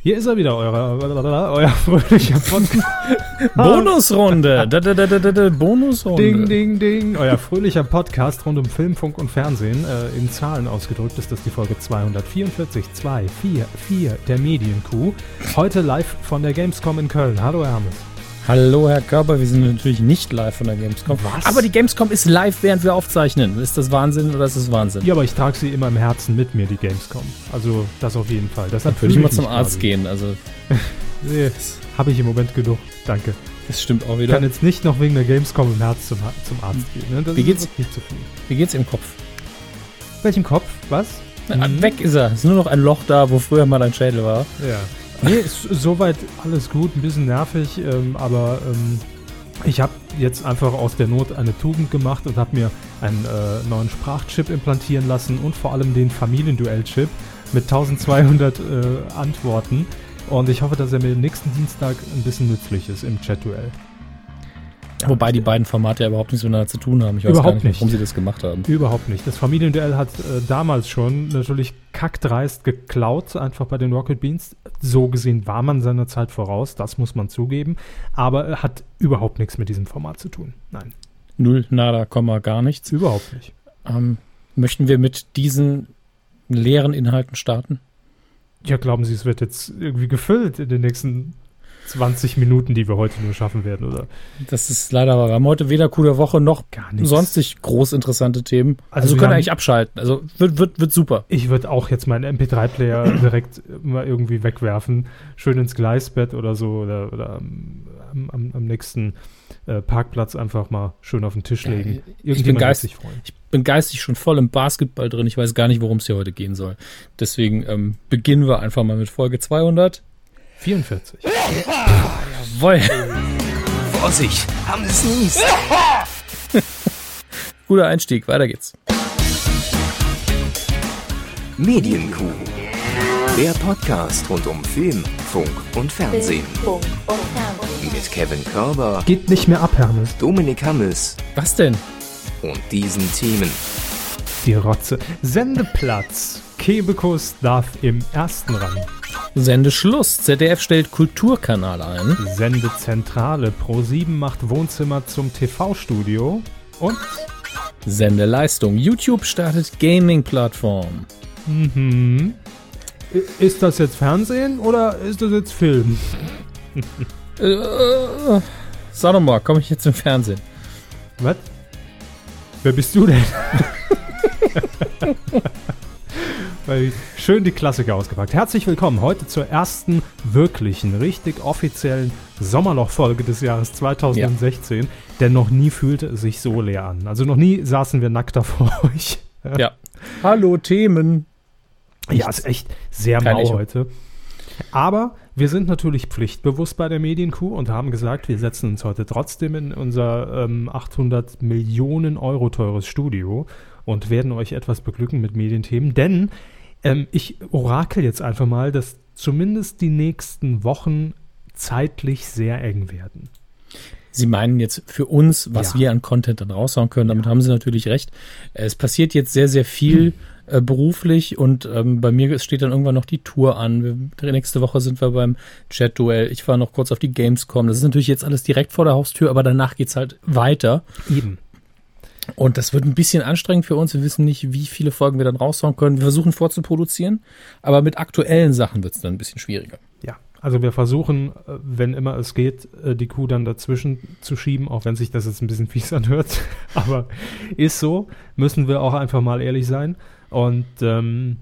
Hier ist er wieder, euer, euer fröhlicher Podcast. Bonusrunde. Da, da, da, da, Bonusrunde. Ding, ding, ding. Euer fröhlicher Podcast rund um Film, Funk und Fernsehen. Äh, in Zahlen ausgedrückt ist das die Folge 244, 2, 4, 4 der Medienkuh. Heute live von der Gamescom in Köln. Hallo, Herr Hammes. Hallo, Herr Körper. Wir sind natürlich nicht live von der Gamescom. Was? Aber die Gamescom ist live, während wir aufzeichnen. Ist das Wahnsinn oder ist das Wahnsinn? Ja, aber ich trage sie immer im Herzen mit mir, die Gamescom. Also, das auf jeden Fall. Das würde ich mal zum Arzt gehen. Also, Nee, habe ich im Moment genug. Danke. das stimmt auch Ich wieder. kann jetzt nicht noch wegen der Gamescom im Herz zum, zum Arzt gehen. Ne? Das Wie geht's? Nicht zu viel. Wie geht's im Kopf? Welchem Kopf? Was? Ah, Mhm. Weg ist er. Es ist nur noch ein Loch da, wo früher mal ein Schädel war. Ja. Nee, ist soweit alles gut, ein bisschen nervig, ähm, aber ähm, ich habe jetzt einfach aus der Not eine Tugend gemacht und habe mir einen äh, neuen Sprachchip implantieren lassen und vor allem den Familienduell-Chip mit 1200 äh, Antworten. Und ich hoffe, dass er mir nächsten Dienstag ein bisschen nützlich ist im Chat-Duell. Wobei die beiden Formate ja überhaupt nichts miteinander zu tun haben. Ich weiß Überhaupt gar nicht, warum nicht. sie das gemacht haben. Überhaupt nicht. Das Familienduell hat äh, damals schon natürlich kackdreist geklaut, einfach bei den Rocket Beans. So gesehen war man seiner Zeit voraus, das muss man zugeben. Aber äh, hat überhaupt nichts mit diesem Format zu tun. Nein, Null, nada, Komma, gar nichts. überhaupt nicht. Ähm, möchten wir mit diesen leeren Inhalten starten? Ja, glauben Sie, es wird jetzt irgendwie gefüllt in den nächsten 20 Minuten, die wir heute nur schaffen werden, oder? Das ist leider wahr. Wir haben heute weder Coup der Woche noch Gar nichts. sonstig groß interessante Themen. Also Also, wir können eigentlich abschalten. Also wird, wird, wird super. Ich würde auch jetzt meinen MP3-Player direkt mal irgendwie wegwerfen, schön ins Gleisbett oder so oder, oder am, am, am, nächsten äh, Parkplatz einfach mal schön auf den Tisch legen. ich bin Irgendjemand wird geist- sich freuen. Ich bin geistig schon voll im Basketball drin. Ich weiß gar nicht, worum es hier heute gehen soll. Deswegen ähm, beginnen wir einfach mal mit Folge 200. 44. Jawohl. Vorsicht, haben es nies. Guter Einstieg. Weiter geht's. Medienkuh. Der Podcast rund um Film, Funk und Fernsehen. Funk und Fernsehen. Mit Kevin Körber, Geht nicht mehr ab, Hermes. Dominik Hammes Was denn? und diesen Themen. Die Rotze. Sendeplatz. Kebekus darf im ersten Rang. Sendeschluss. ZDF stellt Kulturkanal ein. Sendezentrale. Pro7 macht Wohnzimmer zum TV-Studio. Und Sendeleistung. YouTube startet Gaming-Plattform. Mhm. Ist das jetzt Fernsehen oder ist das jetzt Film? Äh, sag doch mal, komme ich jetzt im Fernsehen? Was? Wer bist du denn? Weil Schön die Klassiker ausgepackt. Herzlich willkommen heute zur ersten wirklichen, richtig offiziellen Sommerloch-Folge des Jahres 2016. Denn noch nie fühlte es sich so leer an. Also noch nie saßen wir nackt vor euch. Ja. Hallo, Themen. Ja, ist echt sehr Kein mau Echo. heute. Aber wir sind natürlich pflichtbewusst bei der Medienkuh und haben gesagt, wir setzen uns heute trotzdem in unser ähm, 800 Millionen Euro teures Studio und werden euch etwas beglücken mit Medienthemen. Denn ähm, ich orakel jetzt einfach mal, dass zumindest die nächsten Wochen zeitlich sehr eng werden. Sie meinen jetzt für uns, was Ja. wir an Content dann raushauen können. Damit haben Sie natürlich recht. Es passiert jetzt sehr, sehr viel äh, beruflich und ähm, bei mir steht dann irgendwann noch die Tour an. Wir, nächste Woche sind wir beim Chat-Duell. Ich fahre noch kurz auf die Gamescom. Das ist natürlich jetzt alles direkt vor der Haustür, aber danach geht's halt weiter. Eben. Und das wird ein bisschen anstrengend für uns. Wir wissen nicht, wie viele Folgen wir dann raushauen können. Wir versuchen vorzuproduzieren, aber mit aktuellen Sachen wird's dann ein bisschen schwieriger. Ja, also wir versuchen, äh, wenn immer es geht, äh, die Kuh dann dazwischen zu schieben, auch wenn sich das jetzt ein bisschen fies anhört. Aber ist so, müssen wir auch einfach mal ehrlich sein. Und ähm,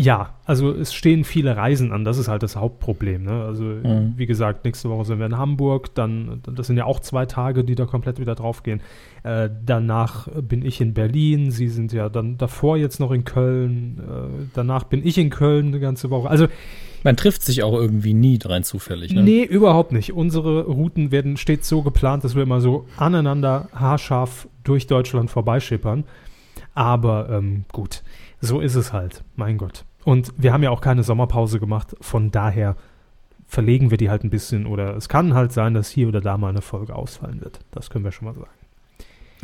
ja, also es stehen viele Reisen an, das ist halt das Hauptproblem. Ne? Also Mhm. wie gesagt, nächste Woche sind wir in Hamburg, dann, das sind ja auch zwei Tage, die da komplett wieder draufgehen. Äh, danach bin ich in Berlin, Sie sind ja dann davor jetzt noch in Köln, äh, danach bin ich in Köln eine ganze Woche. Also Man trifft sich auch irgendwie nie rein zufällig. Ne? Nee, überhaupt nicht. Unsere Routen werden stets so geplant, dass wir immer so aneinander haarscharf durch Deutschland vorbeischippern. Aber ähm, gut, so ist es halt. Mein Gott. Und wir haben ja auch keine Sommerpause gemacht. Von daher verlegen wir die halt ein bisschen. Oder es kann halt sein, dass hier oder da mal eine Folge ausfallen wird. Das können wir schon mal sagen.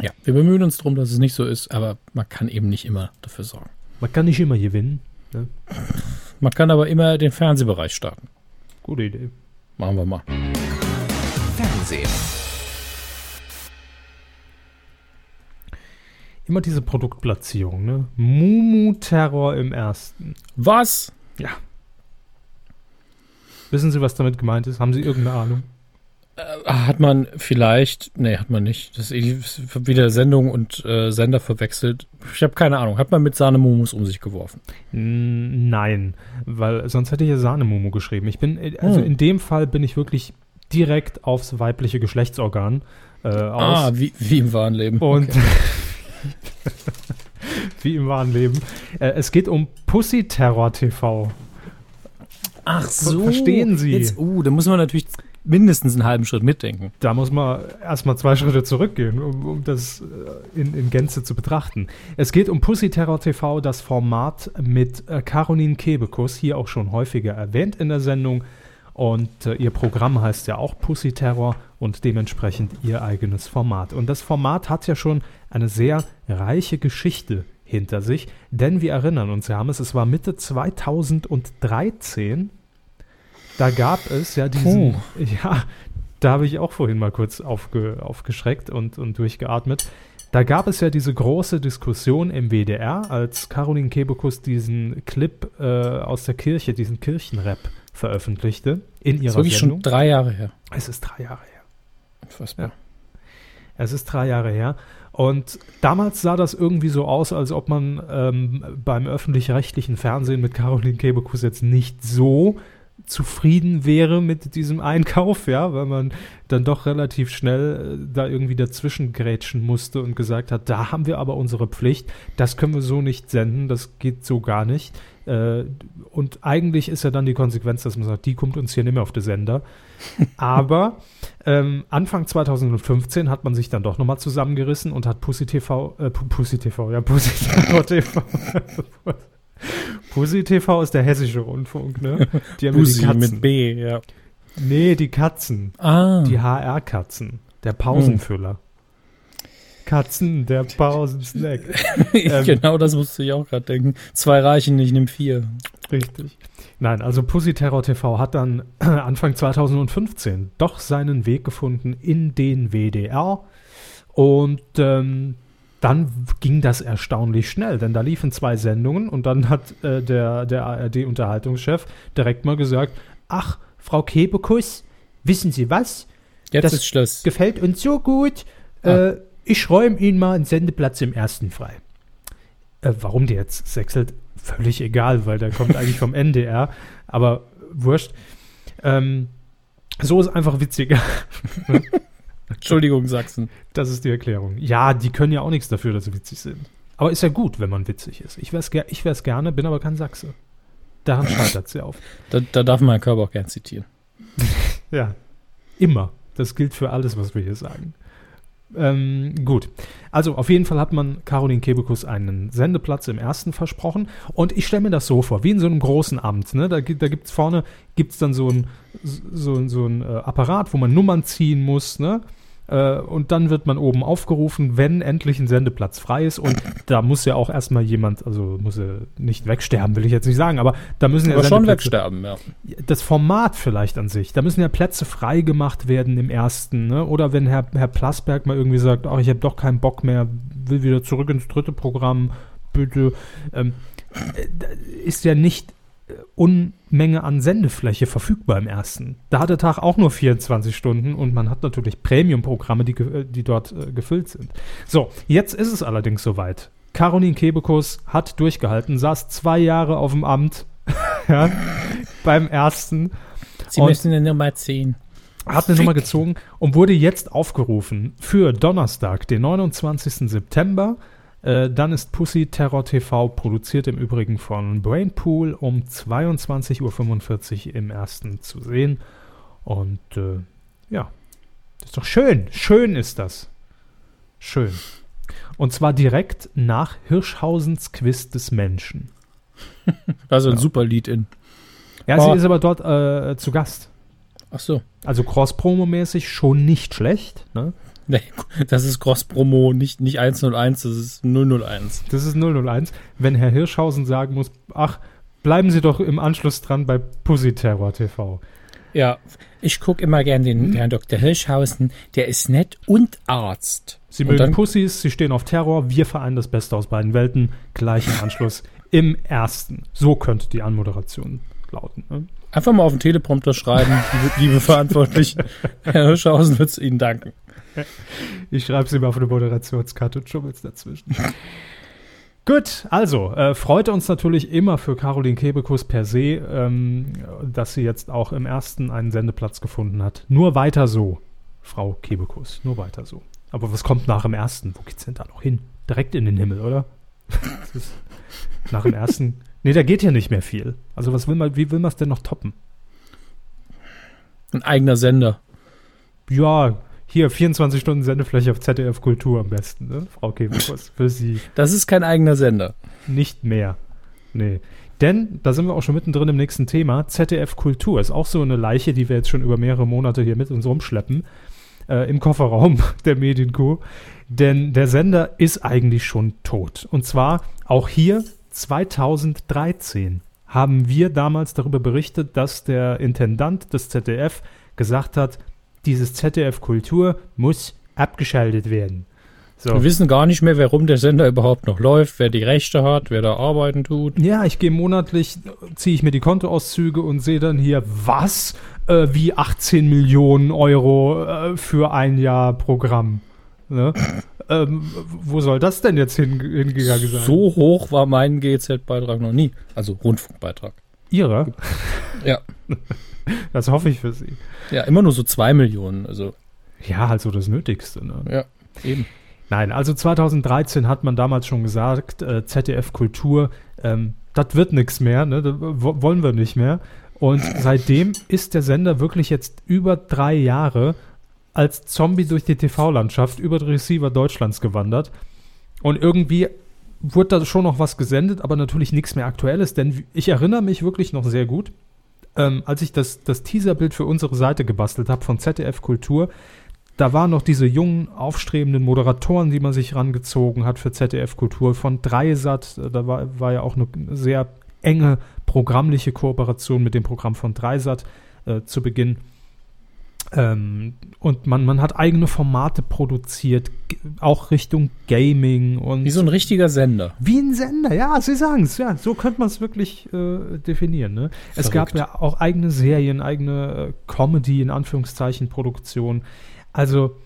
Ja, wir bemühen uns darum, dass es nicht so ist, aber man kann eben nicht immer dafür sorgen. Man kann nicht immer gewinnen. Ne? Man kann aber immer den Fernsehbereich starten. Gute Idee. Machen wir mal. Fernsehen. Immer diese Produktplatzierung, ne? Mumu-Terror im ersten. Was? Ja. Wissen Sie, was damit gemeint ist? Haben Sie irgendeine Ahnung? Hat man vielleicht, nee, hat man nicht. Das ist wieder Sendung und äh, Sender verwechselt. Ich habe keine Ahnung. Hat man mit Sahnemumus um sich geworfen? Nein, weil sonst hätte ich ja Sahnemumu geschrieben. Ich bin, äh, also Hm. in dem Fall bin ich wirklich direkt aufs weibliche Geschlechtsorgan äh, aus. Ah, wie, wie im wahren Leben. Und wie im wahren Leben. Äh, es geht um Pussy Terror TV. Ach so. Verstehen Sie? Jetzt, uh, da muss man natürlich mindestens einen halben Schritt mitdenken. Da muss man erstmal zwei Schritte zurückgehen, um, um das äh, in, in Gänze zu betrachten. Es geht um Pussy Terror TV, das Format mit äh, Caroline Kebekus, hier auch schon häufiger erwähnt in der Sendung. Und äh, ihr Programm heißt ja auch Pussy Terror und dementsprechend ihr eigenes Format. Und das Format hat ja schon eine sehr reiche Geschichte hinter sich, denn wir erinnern uns, Hermes, es war Mitte 2013, da gab es ja diesen, Puh. ja, da habe ich auch vorhin mal kurz aufge, aufgeschreckt und, und durchgeatmet. Da gab es ja diese große Diskussion im WDR, als Caroline Kebekus diesen Clip äh, aus der Kirche, diesen Kirchenrap veröffentlichte in Das ihrer ist wirklich Sendung. schon drei Jahre her. es ist drei Jahre her. Unfassbar. Es ist drei Jahre her. Und damals sah das irgendwie so aus, als ob man ähm, beim öffentlich-rechtlichen Fernsehen mit Caroline Kebekus jetzt nicht so zufrieden wäre mit diesem Einkauf, ja, weil man dann doch relativ schnell äh, da irgendwie dazwischen grätschen musste und gesagt hat, da haben wir aber unsere Pflicht, das können wir so nicht senden, das geht so gar nicht. Äh, und eigentlich ist ja dann die Konsequenz, dass man sagt, die kommt uns hier nicht mehr auf den Sender. Aber ähm, Anfang 2015 hat man sich dann doch nochmal zusammengerissen und hat Pussy TV, äh, Pu- Pussy TV, ja, Pussy TV. Pussy TV ist der hessische Rundfunk, ne? Die haben ja die Pussy Katzen. mit B, ja. Nee, die Katzen. Ah, Die HR-Katzen. Der Pausenfüller. Katzen, der Pausensnack. ähm, genau das musste ich auch gerade denken. Zwei reichen, ich nehme vier. Richtig. Nein, also Pussy Terror TV hat dann Anfang 2015 doch seinen Weg gefunden in den WDR. Und ähm, dann ging das erstaunlich schnell, denn da liefen zwei Sendungen und dann hat äh, der, der ARD-Unterhaltungschef direkt mal gesagt, ach, Frau Kebekus, wissen Sie was? Jetzt Das ist Schluss. Gefällt uns so gut, Ah. äh, ich räume Ihnen mal einen Sendeplatz im ersten frei. Äh, warum der jetzt sechselt, völlig egal, weil der kommt eigentlich vom NDR, aber wurscht. Ähm, so ist einfach witziger. Entschuldigung, Sachsen. Das ist die Erklärung. Ja, die können ja auch nichts dafür, dass sie witzig sind. Aber ist ja gut, wenn man witzig ist. Ich wäre es ich wär's gerne, bin aber kein Sachse. Daran scheitert sie auf. Da, da darf man Herrn Körber auch gern zitieren. Ja, immer. Das gilt für alles, was wir hier sagen. Ähm, gut. Also auf jeden Fall hat man Caroline Kebekus einen Sendeplatz im ersten versprochen. Und ich stelle mir das so vor, wie in so einem großen Amt. Ne? Da, gibt- da gibt es vorne gibt's dann so ein, so, so ein äh, Apparat, wo man Nummern ziehen muss. Ne? Äh, und dann wird man oben aufgerufen, wenn endlich ein Sendeplatz frei ist. Und da muss ja auch erstmal jemand, also muss er nicht wegsterben, will ich jetzt nicht sagen, aber da müssen ja Aber schon Sendeplätze- wegsterben, ja. das Format vielleicht an sich. Da müssen ja Plätze frei gemacht werden im ersten. Ne? Oder wenn Herr, Herr Plasberg mal irgendwie sagt, ach, ich habe doch keinen Bock mehr, will wieder zurück ins dritte Programm, bitte. Ähm, äh, ist ja nicht Unmenge an Sendefläche verfügbar im ersten. Da hat der Tag auch nur 24 Stunden und man hat natürlich Premium-Programme, die, die dort äh, gefüllt sind. So, jetzt ist es allerdings soweit. Caroline Kebekus hat durchgehalten, saß zwei Jahre auf dem Amt ja, beim ersten Sie müssen eine Nummer 10. hat eine Nummer gezogen und wurde jetzt aufgerufen für Donnerstag, den 29. September. Äh, dann ist Pussy Terror TV, produziert im Übrigen von Brainpool, um 22.45 Uhr im ersten zu sehen. Und äh, ja, das ist doch schön. Schön ist das. Schön. Und zwar direkt nach Hirschhausens Quiz des Menschen. Also ein Ja. super Lied in. Ja, Oh. sie ist aber dort äh, zu Gast. Ach so. Also Cross-Promo-mäßig schon nicht schlecht. Ne? Nee, das ist Cross-Promo, nicht, nicht 101, das ist 001. Das ist 001. Wenn Herr Hirschhausen sagen muss, ach, bleiben Sie doch im Anschluss dran bei Pussy Terror TV. Ja, ich gucke immer gern den Herrn Dr. Hirschhausen. Der ist nett und Arzt. Sie Und mögen dann- Pussys, Sie stehen auf Terror, wir vereinen das Beste aus beiden Welten, gleich im Anschluss im ersten. So könnte die Anmoderation lauten. Ne? Einfach mal auf den Teleprompter schreiben, liebe, liebe Verantwortlichen. Herr Hirschhausen wird es Ihnen danken. Ich schreibe sie mal auf eine Moderationskarte und schummel's dazwischen. Gut, also, äh, freut uns natürlich immer für Caroline Kebekus per se, ähm, dass sie jetzt auch im ersten einen Sendeplatz gefunden hat. Nur weiter so, Frau Kebekus, nur weiter so. Aber was kommt nach dem ersten? Wo geht's denn da noch hin? Direkt in den Himmel, oder? Nach dem ersten. Nee, da geht ja nicht mehr viel. Also, was will man, wie will man es denn noch toppen? Ein eigener Sender. Ja, hier 24 Stunden Sendefläche auf ZDF Kultur am besten, ne? Frau Kebekus, für Sie. Das ist kein eigener Sender. Nicht mehr. Nee. Denn, da sind wir auch schon mittendrin im nächsten Thema, ZDF Kultur ist auch so eine Leiche, die wir jetzt schon über mehrere Monate hier mit uns rumschleppen, äh, im Kofferraum der Medienkuh. Denn der Sender ist eigentlich schon tot. Und zwar auch hier 2013 haben wir damals darüber berichtet, dass der Intendant des ZDF gesagt hat, dieses ZDF Kultur muss abgeschaltet werden. So. Wir wissen gar nicht mehr, warum der Sender überhaupt noch läuft, wer die Rechte hat, wer da arbeiten tut. Ja, ich gehe monatlich, ziehe ich mir die Kontoauszüge und sehe dann hier, was? Äh, wie 18 Millionen Euro äh, für ein Jahr Programm. Ne? ähm, wo soll das denn jetzt hin, hingegangen sein? So hoch war mein GEZ-Beitrag noch nie. Also Rundfunkbeitrag. Ihrer? Ja. Das hoffe ich für Sie. Ja, immer nur so zwei Millionen. Also, Ja, halt so das Nötigste. Ne? ja, eben. Nein, also 2013 hat man damals schon gesagt, äh, ZDF Kultur, ähm, das wird nichts mehr, ne? das wo- wollen wir nicht mehr. Und seitdem ist der Sender wirklich jetzt über drei Jahre als Zombie durch die TV-Landschaft über die Receiver Deutschlands gewandert. Und irgendwie wurde da schon noch was gesendet, aber natürlich nichts mehr Aktuelles, denn ich erinnere mich wirklich noch sehr gut, ähm, als ich das, das Teaserbild für unsere Seite gebastelt habe von ZDF Kultur, da waren noch diese jungen, aufstrebenden Moderatoren, die man sich rangezogen hat für ZDF Kultur von Dreisat. äh, Da war, war ja auch eine sehr enge programmliche Kooperation mit dem Programm von Dreisat äh, zu Beginn. Ähm, und man, man hat eigene Formate produziert, auch Richtung Gaming und Wie so ein richtiger Sender. wie ein Sender, ja, Sie sagen es, ja, so könnte man es wirklich äh, definieren. Ne? Es gab ja auch eigene Serien, eigene äh, Comedy, in Anführungszeichen, Produktion. Also,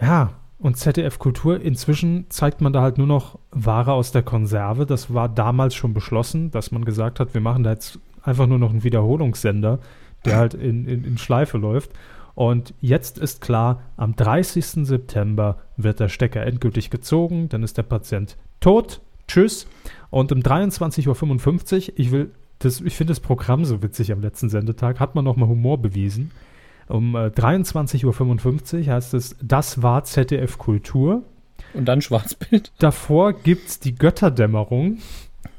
ja, und ZDF Kultur, inzwischen zeigt man da halt nur noch Ware aus der Konserve. Das war damals schon beschlossen, dass man gesagt hat, wir machen da jetzt einfach nur noch einen Wiederholungssender, der halt in, in, in Schleife läuft. Und jetzt ist klar, am 30. September wird der Stecker endgültig gezogen, dann ist der Patient tot. Tschüss. Und um 23.55 Uhr, ich will, das, ich finde das Programm so witzig am letzten Sendetag, hat man nochmal Humor bewiesen. Um äh, 23.55 Uhr heißt es, das war ZDF Kultur. Und dann Schwarzbild. Davor gibt es die Götterdämmerung.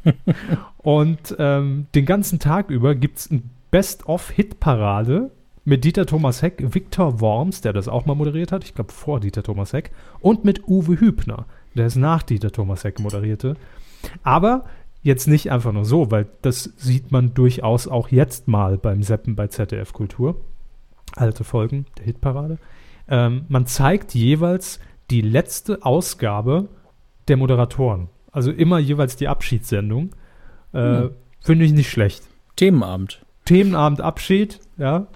und ähm, den ganzen Tag über gibt es ein Best-of-Hit-Parade mit Dieter Thomas Heck, Viktor Worms, der das auch mal moderiert hat, ich glaube vor Dieter Thomas Heck, und mit Uwe Hübner, der es nach Dieter Thomas Heck moderierte. Aber jetzt nicht einfach nur so, weil das sieht man durchaus auch jetzt mal beim Seppen bei ZDF Kultur. Alte Folgen der Hitparade. Ähm, man zeigt jeweils die letzte Ausgabe der Moderatoren. Also immer jeweils die Abschiedssendung. Äh, Hm. Finde ich nicht schlecht. Themenabend. Themenabend Abschied, ja.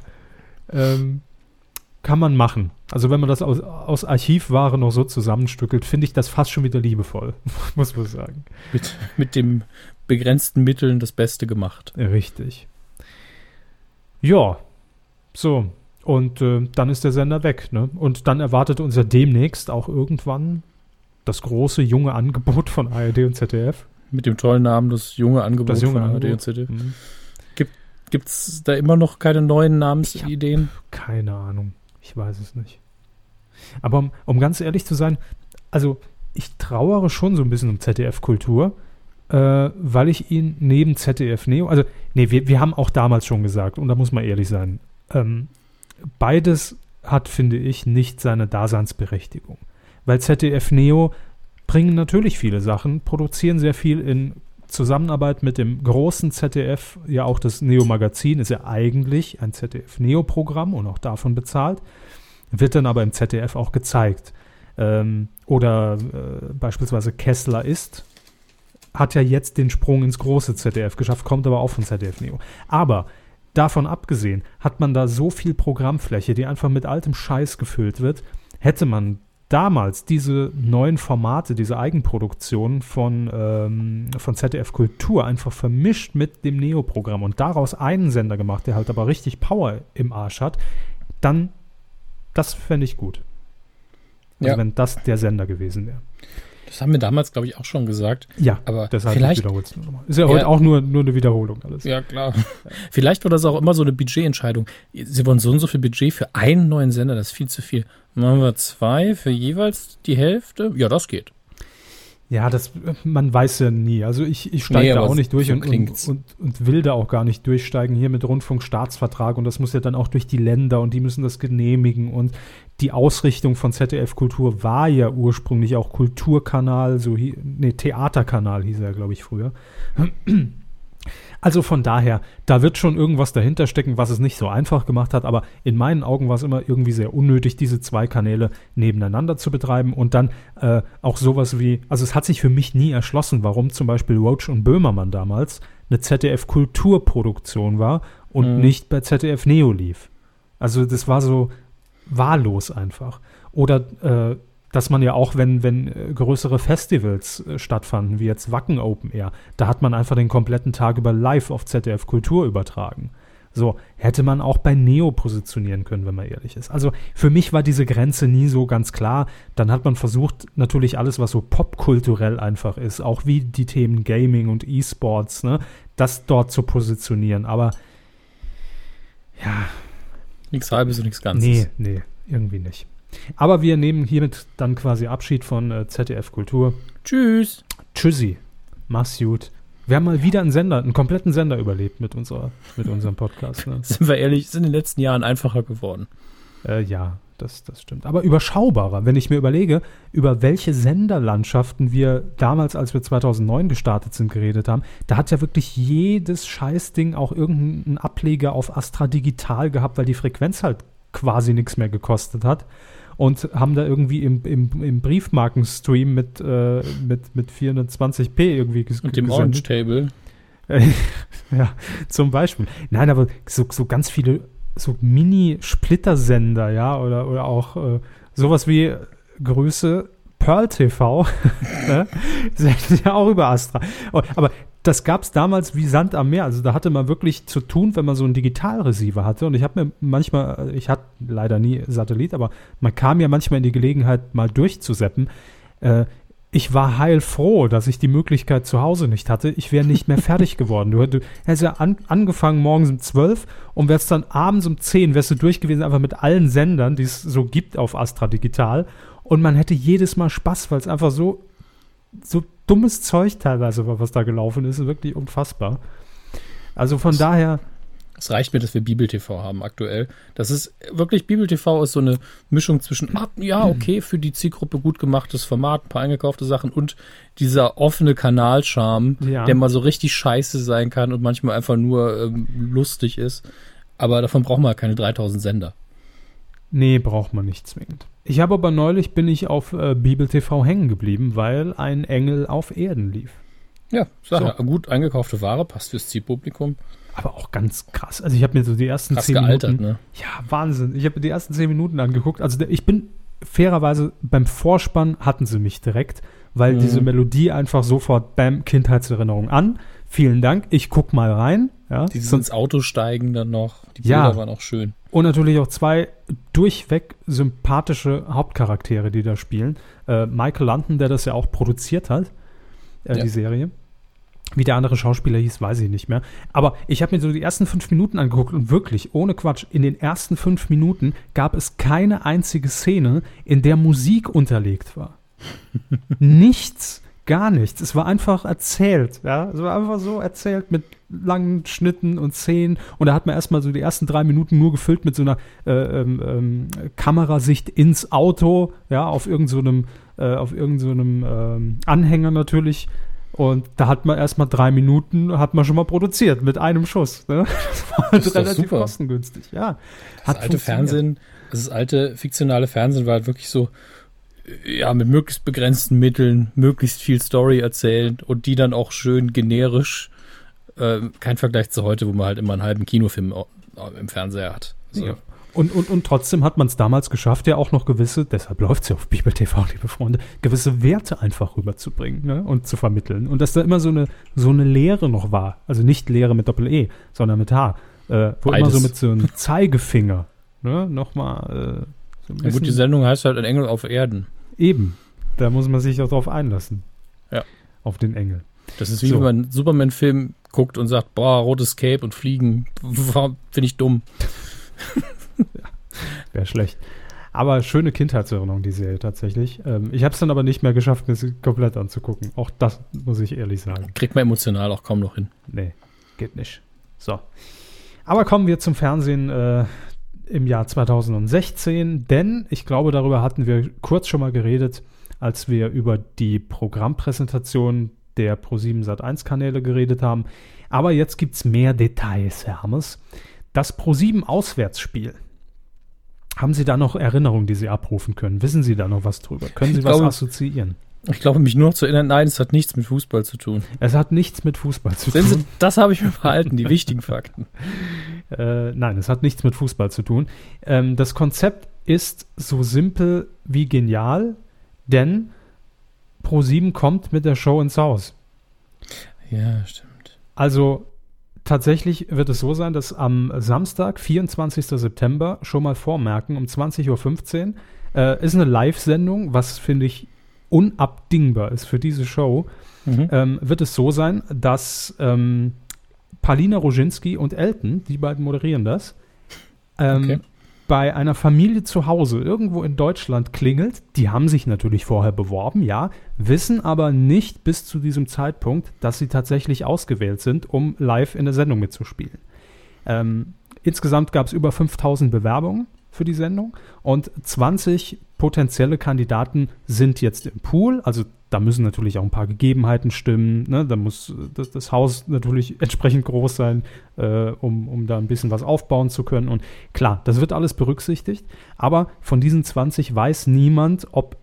Ähm, kann man machen. Also wenn man das aus, aus Archivware noch so zusammenstückelt, finde ich das fast schon wieder liebevoll, muss man sagen. Mit, mit dem begrenzten Mitteln das Beste gemacht. Richtig. Ja, so. Und äh, dann ist der Sender weg. Ne? Und dann erwartet uns ja demnächst auch irgendwann das große junge Angebot von ARD und ZDF. Mit dem tollen Namen das junge Angebot Das junge von ARD Angebot. und ZDF. Hm. Gibt es da immer noch keine neuen Namensideen? Keine Ahnung. Ich weiß es nicht. Aber um, um ganz ehrlich zu sein, also ich trauere schon so ein bisschen um ZDF-Kultur, äh, weil ich ihn neben ZDF Neo, also nee, wir, wir haben auch damals schon gesagt, und da muss man ehrlich sein, ähm, beides hat, finde ich, nicht seine Daseinsberechtigung. Weil ZDF Neo bringen natürlich viele Sachen, produzieren sehr viel in Zusammenarbeit mit dem großen ZDF, ja auch das Neo-Magazin, ist ja eigentlich ein ZDF-Neo-Programm und auch davon bezahlt, wird dann aber im ZDF auch gezeigt. Ähm, oder äh, beispielsweise Kessler ist, hat ja jetzt den Sprung ins große ZDF geschafft, kommt aber auch von ZDF Neo. Aber davon abgesehen, hat man da so viel Programmfläche, die einfach mit altem Scheiß gefüllt wird, hätte man damals diese neuen Formate, diese Eigenproduktion von, ähm, von ZDF Kultur einfach vermischt mit dem Neo-Programm und daraus einen Sender gemacht, der halt aber richtig Power im Arsch hat, dann, das fände ich gut. Also Ja. wenn das der Sender gewesen wäre. Das haben wir damals, glaube ich, auch schon gesagt. Ja, Aber deshalb vielleicht- wiederholst du nochmal. Ist ja, Ja. heute auch nur, nur eine Wiederholung alles. Ja, klar. Vielleicht war das auch immer so eine Budgetentscheidung. Sie wollen so und so viel Budget für einen neuen Sender, das ist viel zu viel. Machen wir zwei für jeweils die Hälfte? Ja, das geht. Ja, das, man weiß ja nie. Also ich, ich steige Nee, da auch nicht durch so und, und, und, und will da auch gar nicht durchsteigen hier mit Rundfunkstaatsvertrag und das muss ja dann auch durch die Länder und die müssen das genehmigen und die Ausrichtung von ZDF Kultur war ja ursprünglich auch Kulturkanal, so nee, Theaterkanal hieß er, glaube ich, früher. Also von daher, da wird schon irgendwas dahinter stecken, was es nicht so einfach gemacht hat, aber in meinen Augen war es immer irgendwie sehr unnötig, diese zwei Kanäle nebeneinander zu betreiben und dann äh, auch sowas wie, also es hat sich für mich nie erschlossen, warum zum Beispiel Roach und Böhmermann damals eine ZDF-Kulturproduktion war und Mhm. nicht bei ZDF Neo lief. Also das war so wahllos einfach. Oder äh, dass man ja auch, wenn, wenn äh, größere Festivals äh, stattfanden, wie jetzt Wacken Open Air, da hat man einfach den kompletten Tag über live auf ZDF Kultur übertragen. So, hätte man auch bei Neo positionieren können, wenn man ehrlich ist. Also für mich war diese Grenze nie so ganz klar. Dann hat man versucht, natürlich alles, was so popkulturell einfach ist, auch wie die Themen Gaming und E-Sports, ne, das dort zu positionieren. Aber ja, Nichts halbes und nichts Ganzes. Nee, nee, irgendwie nicht. Aber wir nehmen hiermit dann quasi Abschied von äh, ZDF Kultur. Tschüss. Tschüssi. Mach's gut. Wir haben mal wieder einen Sender, einen kompletten Sender überlebt mit, unserer, mit unserem Podcast. Ne? Sind wir ehrlich, ist in den letzten Jahren einfacher geworden. Äh, ja, das, das stimmt. Aber überschaubarer, wenn ich mir überlege, über welche Senderlandschaften wir damals, als wir 2009 gestartet sind, geredet haben. Da hat ja wirklich jedes Scheißding auch irgendeinen Ableger auf Astra Digital gehabt, weil die Frequenz halt quasi nichts mehr gekostet hat. Und haben da irgendwie im, im, im Briefmarkenstream mit, äh, mit, mit 420p irgendwie ges Und dem gesendet. Orange Table. ja, zum Beispiel. Nein, aber so, so ganz viele so Mini-Splittersender, ja, oder, oder auch äh, sowas wie Grüße Pearl TV, ne? Sendet ja auch über Astra. Oh, Aber das gab es damals wie Sand am Meer. Also da hatte man wirklich zu tun, wenn man so einen Digitalreceiver hatte. Und ich habe mir manchmal, ich hatte leider nie Satellit, aber man kam ja manchmal in die Gelegenheit, mal durchzuseppen. Äh, ich war heilfroh, dass ich die Möglichkeit zu Hause nicht hatte. Ich wäre nicht mehr fertig geworden. Du, du hättest ja an, angefangen morgens um 12 und wärst dann abends um 10 wärst du durch gewesen, einfach mit allen Sendern, die es so gibt auf Astra Digital. Und man hätte jedes Mal Spaß, weil es einfach so, so dummes Zeug teilweise war, was da gelaufen ist. Wirklich unfassbar. Also von daher, Es reicht mir, dass wir Bibel TV haben aktuell. Das ist wirklich, Bibel TV ist so eine Mischung zwischen, ah, ja, okay, für die Zielgruppe gut gemachtes Format, ein paar eingekaufte Sachen und dieser offene Kanalcharme, Ja. der mal so richtig scheiße sein kann und manchmal einfach nur ähm, lustig ist. Aber davon brauchen wir keine 3000 Sender. Nee, braucht man nicht zwingend. Ich habe aber neulich bin ich auf äh, Bibel TV hängen geblieben, weil ein Engel auf Erden lief. Ja, sag So. ja, gut eingekaufte Ware, passt fürs Zielpublikum. Aber auch ganz krass. Also ich habe mir so die ersten Krass zehn gealtert, Minuten. ne? Ja, Wahnsinn. Ich habe mir die ersten zehn Minuten angeguckt. Also ich bin fairerweise beim Vorspann hatten sie mich direkt, weil Mhm. diese Melodie einfach sofort Bam Kindheitserinnerung an. Vielen Dank. Ich guck mal rein. Ja. Sonst, ins Auto steigen dann noch. Die Ja. Bilder waren auch schön. und natürlich auch zwei durchweg sympathische Hauptcharaktere, die da spielen. Äh, Michael London, der das ja auch produziert hat, äh, Ja. die Serie. Wie der andere Schauspieler hieß, weiß ich nicht mehr. Aber ich habe mir so die ersten fünf Minuten angeguckt und wirklich, ohne Quatsch, in den ersten fünf Minuten gab es keine einzige Szene, in der Musik unterlegt war. nichts, gar nichts. Es war einfach erzählt. Ja? Es war einfach so erzählt mit langen Schnitten und Szenen. Und da hat man erstmal so die ersten drei Minuten nur gefüllt mit so einer äh, ähm, ähm, Kamerasicht ins Auto, ja, auf irgendeinem so äh, auf irgendeinem ähm, Anhänger natürlich. Und da hat man erstmal drei Minuten, hat man schon mal produziert mit einem Schuss. Ne? Das war halt doch relativ super. kostengünstig, ja. Das alte funktioniert. Fernsehen, das alte fiktionale Fernsehen war halt wirklich so, ja, mit möglichst begrenzten Mitteln, möglichst viel Story erzählen und die dann auch schön generisch. Äh, kein Vergleich zu heute, wo man halt immer einen halben Kinofilm im Fernseher hat. So. Ja. Und, und, und trotzdem hat man es damals geschafft, ja auch noch gewisse, deshalb läuft es ja auf Bibel TV, liebe Freunde, gewisse Werte einfach rüberzubringen ne? und zu vermitteln. Und dass da immer so eine, so eine Lehre noch war. Also nicht Lehre mit Doppel-E, sondern mit H. Äh, wo immer Beides. so mit so einem Zeigefinger ne? nochmal äh, so ein Ja, gut, die Sendung heißt halt ein Engel auf Erden. Eben. Da muss man sich auch drauf einlassen. Ja. Auf den Engel. Das ist wie So. wenn man einen Superman-Film guckt und sagt, boah, rotes Cape und Fliegen, finde ich dumm. Wäre schlecht. Aber schöne Kindheitserinnerung, die Serie tatsächlich. Ähm, ich habe es dann aber nicht mehr geschafft, mir sie komplett anzugucken. Auch das muss ich ehrlich sagen. Kriegt man emotional auch kaum noch hin. Nee, geht nicht. So. Aber kommen wir zum Fernsehen äh, im Jahr 2016, denn ich glaube, darüber hatten wir kurz schon mal geredet, als wir über die Programmpräsentation der Pro7 Sat1 Kanäle geredet haben. Aber jetzt gibt es mehr Details, Herr Hammes. Das Pro7 Auswärtsspiel. Haben Sie da noch Erinnerungen, die Sie abrufen können? Wissen Sie da noch was drüber? Können Sie Ich was glaube- assoziieren? Ich glaube, mich nur noch zu erinnern, nein, es hat nichts mit Fußball zu tun. Es hat nichts mit Fußball zu Sehen tun. Sie, das habe ich mir behalten, die wichtigen Fakten. Äh, nein, es hat nichts mit Fußball zu tun. Ähm, das Konzept ist so simpel wie genial, denn Pro7 kommt mit der Show ins Haus. Ja, stimmt. Also tatsächlich wird es so sein, dass am Samstag, 24. September, schon mal vormerken, um 20.15 Uhr, äh, ist eine Live-Sendung, was finde ich unabdingbar ist für diese Show Mhm. ähm, wird es so sein, dass ähm, Palina Roginski und Elton, die beiden moderieren das, ähm, Okay. bei einer Familie zu Hause irgendwo in Deutschland klingelt. Die haben sich natürlich vorher beworben, ja, wissen aber nicht bis zu diesem Zeitpunkt, dass sie tatsächlich ausgewählt sind, um live in der Sendung mitzuspielen. Ähm, insgesamt gab es über 5000 Bewerbungen für die Sendung und 20 potenzielle Kandidaten sind jetzt im Pool. Also da müssen natürlich auch ein paar Gegebenheiten stimmen. Ne? Da muss das, das Haus natürlich entsprechend groß sein, äh, um, um da ein bisschen was aufbauen zu können. Und klar, das wird alles berücksichtigt. Aber von diesen 20 weiß niemand, ob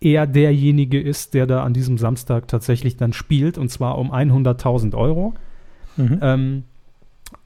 er derjenige ist, der da an diesem Samstag tatsächlich dann spielt. Und zwar um 100.000 Euro. Mhm. Ähm,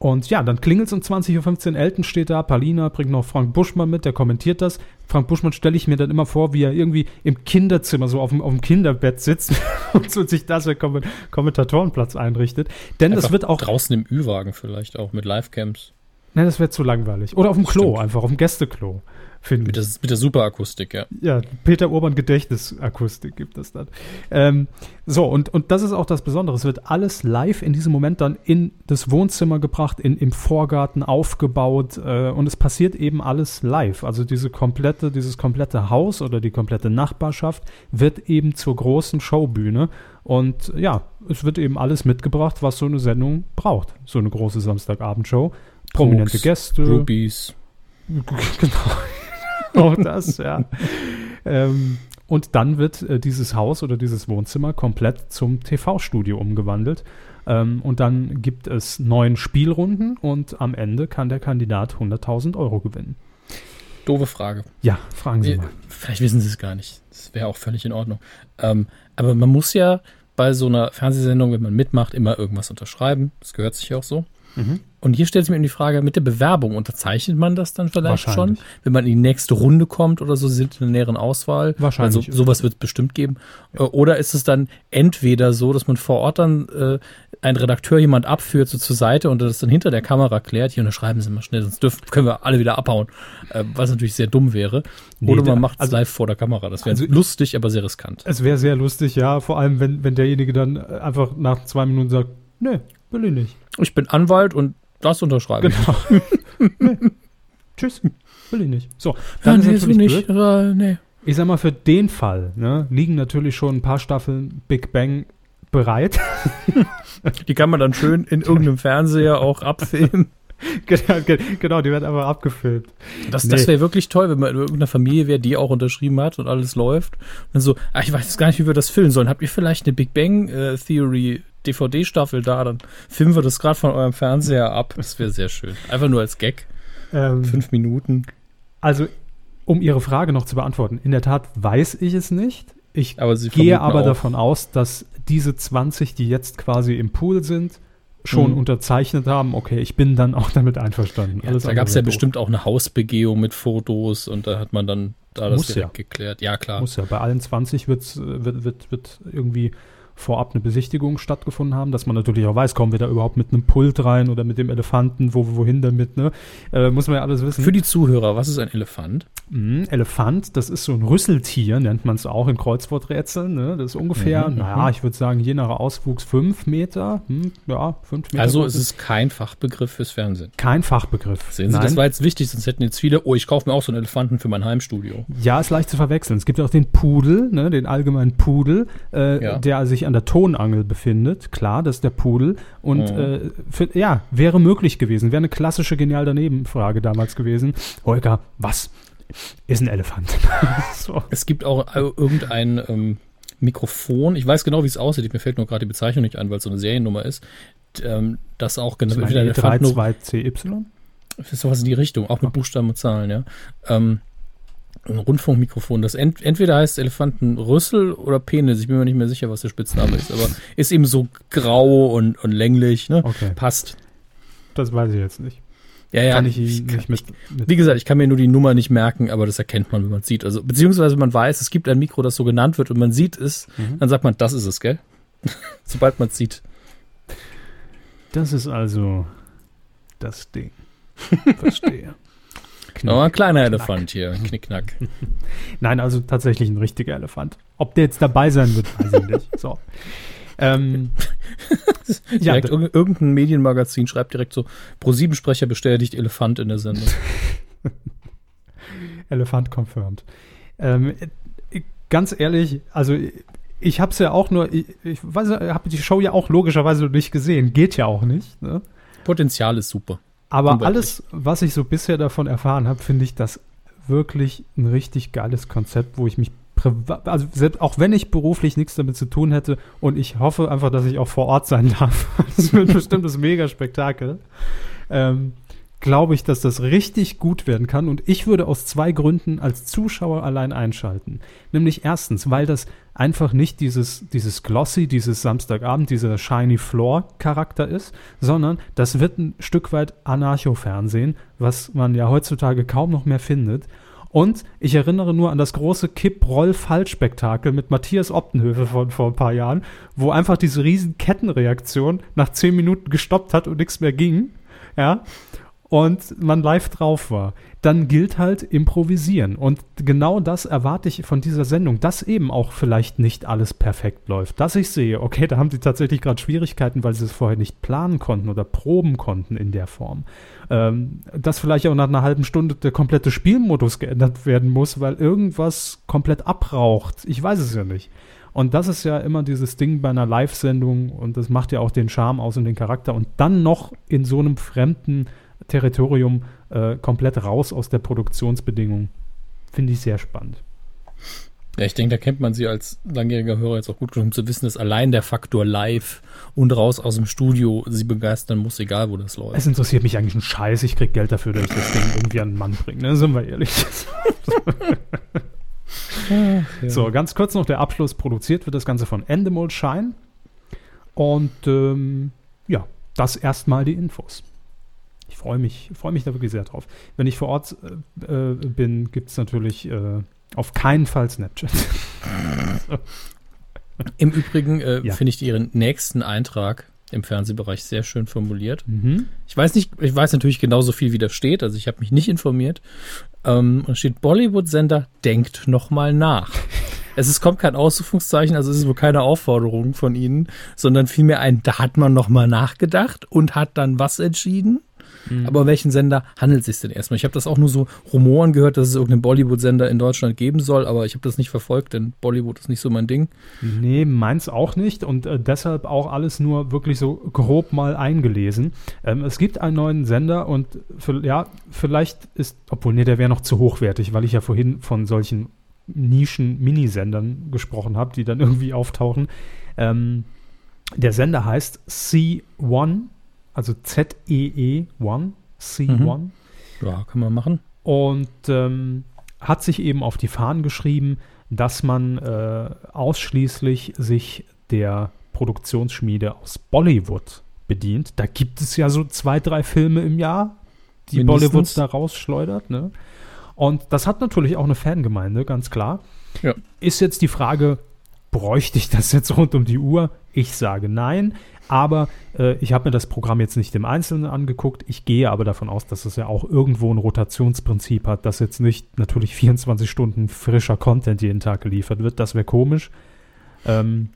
und ja, dann klingelt es um 20.15 Uhr. Elton steht da, Palina bringt noch Frank Buschmann mit, der kommentiert das. Frank Buschmann stelle ich mir dann immer vor, wie er irgendwie im Kinderzimmer, so auf dem, auf dem Kinderbett sitzt und so sich da so Kom Kommentatorenplatz einrichtet. Denn Einfach wird auch. draußen im Ü-Wagen vielleicht auch mit Livecams. Nein, das wäre zu langweilig. Oder auf dem Klo, Stimmt. einfach auf dem Gästeklo. Finde Mit der, mit der Superakustik, ja. Ja, Peter Urban Gedächtnisakustik gibt es dann. Ähm, so, und, und das ist auch das Besondere. Es wird alles live in diesem Moment dann in das Wohnzimmer gebracht, in, im Vorgarten aufgebaut äh, und es passiert eben alles live. Also diese komplette, dieses komplette Haus oder die komplette Nachbarschaft wird eben zur großen Showbühne. Und ja, es wird eben alles mitgebracht, was so eine Sendung braucht. So eine große Samstagabendshow. Prominente Koks, Gäste. Groupies. Genau. Auch das, ja. ähm, und dann wird äh, dieses Haus oder dieses Wohnzimmer komplett zum TV-Studio umgewandelt. Ähm, und dann gibt es neun Spielrunden und am Ende kann der Kandidat 100.000 Euro gewinnen. Doofe Frage. Ja, fragen Sie mal. Vielleicht wissen Sie es gar nicht. Das wäre auch völlig in Ordnung. Ähm, aber man muss ja bei so einer Fernsehsendung, wenn man mitmacht, immer irgendwas unterschreiben. Das gehört sich ja auch so. Mhm. Und hier stellt sich mir eben die Frage, mit der Bewerbung unterzeichnet man das dann vielleicht schon, wenn man in die nächste Runde kommt oder so, sind in der näheren Auswahl. Wahrscheinlich. Also sowas wird es bestimmt geben. Äh, Oder ist es dann entweder so, dass man vor Ort dann äh, ein Redakteur jemand abführt so zur Seite und das dann hinter der Kamera klärt, hier unterschreiben Sie mal schnell, sonst dürfen, können wir alle wieder abhauen. Äh, was natürlich sehr dumm wäre. Nee, Oder da- man macht es also- live vor der Kamera. Das wäre Also- lustig, aber sehr riskant. Es wäre sehr lustig, ja, vor allem wenn, wenn derjenige dann äh, einfach nach zwei Minuten sagt, nee, will ich nicht. Ich bin Anwalt und das unterschreibe ich. Genau. Tschüss, will ich nicht. So, dann nee, ist natürlich nicht. blöd. Äh, nee. Ich sag mal, für den Fall ne, liegen natürlich schon ein paar Staffeln Big Bang bereit. Die kann man dann schön in irgendeinem Fernseher auch abfilmen. genau, ge- genau, die werden einfach abgefilmt. Das, Nee. das wäre wirklich toll, wenn man in irgendeiner Familie wäre, die auch unterschrieben hat und alles läuft. Und dann so, ah, ich weiß jetzt gar nicht, wie wir das filmen sollen. Habt ihr vielleicht eine Big Bang äh, Theory DVD-Staffel da? Dann filmen wir das gerade von eurem Fernseher ab. Das wäre sehr schön. Einfach nur als Gag. Ähm, Fünf Minuten. also, um Ihre Frage noch zu beantworten, in der Tat weiß ich es nicht. Ich Aber gehe aber auch- davon aus, dass diese 20, die jetzt quasi im Pool sind, schon Mhm. unterzeichnet haben, okay, ich bin dann auch damit einverstanden. Ja, Alles da gab es ja doof. bestimmt auch eine Hausbegehung mit Fotos und da hat man dann da das Muss direkt ja. geklärt. Ja, klar. Muss ja, bei allen 20 wird's, äh, wird, wird, wird irgendwie vorab eine Besichtigung stattgefunden haben, dass man natürlich auch weiß, kommen wir da überhaupt mit einem Pult rein oder mit dem Elefanten, wo, wohin damit, ne? Äh, muss man ja alles wissen. Für die Zuhörer, was ist ein Elefant? Mhm, Elefant, das ist so ein Rüsseltier, nennt man es auch in Kreuzworträtseln. Ne? Das ist ungefähr, Mhm, naja, ich würde sagen, je nach Auswuchs fünf Meter. Hm, ja, fünf Meter. Also es ist kein Fachbegriff fürs Fernsehen. kein Fachbegriff. Sehen Sie, Nein. das war jetzt wichtig, sonst hätten jetzt viele, oh, ich kaufe mir auch so einen Elefanten für mein Heimstudio. Ja, ist leicht zu verwechseln. Es gibt auch den Pudel, ne, den allgemeinen Pudel, äh, Ja. der sich an der Tonangel befindet. Klar, das ist der Pudel. Und Mhm. äh, für, ja, wäre möglich gewesen. Wäre eine klassische genial daneben Frage damals gewesen. Holger, was ist ein Elefant? so. Es gibt auch äh, irgendein ähm, Mikrofon, ich weiß genau, wie es aussieht, mir fällt nur gerade die Bezeichnung nicht ein, weil es so eine Seriennummer ist, ähm, das auch genau wieder ein Elefant nur, E32CY. ist sowas in die Richtung, auch mit Buchstaben und Zahlen, ja. Ähm, ein Rundfunkmikrofon, das ent, entweder heißt Elefantenrüssel oder Penis, ich bin mir nicht mehr sicher, was der Spitzname ist, aber ist eben so grau und, und länglich, ne? Okay, Passt. das weiß ich jetzt nicht. Ja, ja. kann ich ich kann- nicht mit, mit Wie gesagt, ich kann mir nur die Nummer nicht merken, aber das erkennt man, wenn man es sieht. Also, beziehungsweise man weiß, es gibt ein Mikro, das so genannt wird und man sieht es, Mhm. dann sagt man, das ist es, gell? Sobald man es sieht. Das ist also das Ding. Verstehe. Aber ein kleiner Knack. Elefant hier, Knickknack. Nein, also tatsächlich ein richtiger Elefant. Ob der jetzt dabei sein wird, weiß ich nicht. So. Ähm, ja, direkt irg irgendein Medienmagazin schreibt direkt so, Pro-7-Sprecher bestätigt Elefant in der Sendung. Elefant confirmed. Ähm, äh, ganz ehrlich, also ich habe es ja auch nur, ich, ich habe die Show ja auch logischerweise nicht gesehen. Geht ja auch nicht. Ne? Potenzial ist super. Aber alles, was ich so bisher davon erfahren habe, finde ich das wirklich ein richtig geiles Konzept, wo ich mich privat, also selbst auch wenn ich beruflich nichts damit zu tun hätte und ich hoffe einfach, dass ich auch vor Ort sein darf. Das wird bestimmt das Mega-Spektakel. Ähm, glaube ich, dass das richtig gut werden kann. Und ich würde aus zwei Gründen als Zuschauer allein einschalten. Nämlich erstens, weil das einfach nicht dieses, dieses Glossy, dieses Samstagabend, dieser Shiny Floor-Charakter ist, sondern das wird ein Stück weit Anarcho-Fernsehen, was man ja heutzutage kaum noch mehr findet. Und ich erinnere nur an das große Kipp-Roll-Fall-Spektakel mit Matthias Optenhöfe von vor ein paar Jahren, wo einfach diese riesen Kettenreaktion nach zehn Minuten gestoppt hat und nichts mehr ging. Ja und man live drauf war, dann gilt halt improvisieren. Und genau das erwarte ich von dieser Sendung, dass eben auch vielleicht nicht alles perfekt läuft. Dass ich sehe, okay, da haben sie tatsächlich gerade Schwierigkeiten, weil sie es vorher nicht planen konnten oder proben konnten in der Form. Ähm, dass vielleicht auch nach einer halben Stunde der komplette Spielmodus geändert werden muss, weil irgendwas komplett abraucht. Ich weiß es ja nicht. Und das ist ja immer dieses Ding bei einer Live-Sendung und das macht ja auch den Charme aus und den Charakter. Und dann noch in so einem fremden Territorium äh, komplett raus aus der Produktionsbedingung. Finde ich sehr spannend. Ja, ich denke, da kennt man sie als langjähriger Hörer jetzt auch gut genug, um zu wissen, dass allein der Faktor live und raus aus dem Studio sie begeistern muss, egal wo das läuft. Es interessiert mich eigentlich ein Scheiß. Ich krieg Geld dafür, dass ich das Ding irgendwie an den Mann bringe. Ne? Sind wir ehrlich. So, ganz kurz noch der Abschluss. Produziert wird das Ganze von Endemol Shine. Und ähm, ja, das erstmal die Infos. Ich freue mich, freue mich da wirklich sehr drauf. Wenn ich vor Ort äh, äh, bin, gibt es natürlich äh, auf keinen Fall Snapchat. Im Übrigen äh, Ja. finde ich ihren nächsten Eintrag im Fernsehbereich sehr schön formuliert. mhm. Ich weiß nicht, ich weiß natürlich genauso viel, wie da steht, also ich habe mich nicht informiert. Ähm, und steht Bollywood-Sender denkt noch mal nach. Es ist, kommt kein Ausrufungszeichen, also es ist wohl keine Aufforderung von Ihnen, sondern vielmehr ein, da hat man noch mal nachgedacht und hat dann was entschieden. Aber um welchen Sender handelt es sich denn erstmal? Ich habe das auch nur so Rumoren gehört, dass es irgendeinen Bollywood-Sender in Deutschland geben soll, aber ich habe das nicht verfolgt, denn Bollywood ist nicht so mein Ding. Nee, meins auch nicht und äh, deshalb auch alles nur wirklich so grob mal eingelesen. Ähm, es gibt einen neuen Sender und für, ja, vielleicht ist, obwohl, nee, der wäre noch zu hochwertig, weil ich ja vorhin von solchen Nischen-Minisendern gesprochen habe, die dann irgendwie auftauchen. Ähm, der Sender heißt C1, also Z-E-E 1, C1 Ja, kann man machen. und ähm, hat sich eben auf die Fahnen geschrieben, dass man äh, ausschließlich sich der Produktionsschmiede aus Bollywood bedient. Da gibt es ja so zwei, drei Filme im Jahr, die Mindestens. Bollywood da rausschleudert. Ne? Und das hat natürlich auch eine Fangemeinde, ganz klar. Ja. Ist jetzt die Frage, bräuchte ich das jetzt rund um die Uhr? Ich sage nein. Aber äh, ich habe mir das Programm jetzt nicht im Einzelnen angeguckt. Ich gehe aber davon aus, dass es ja auch irgendwo ein Rotationsprinzip hat, dass jetzt nicht natürlich 24 Stunden frischer Content jeden Tag geliefert wird. Das wäre komisch. Ähm,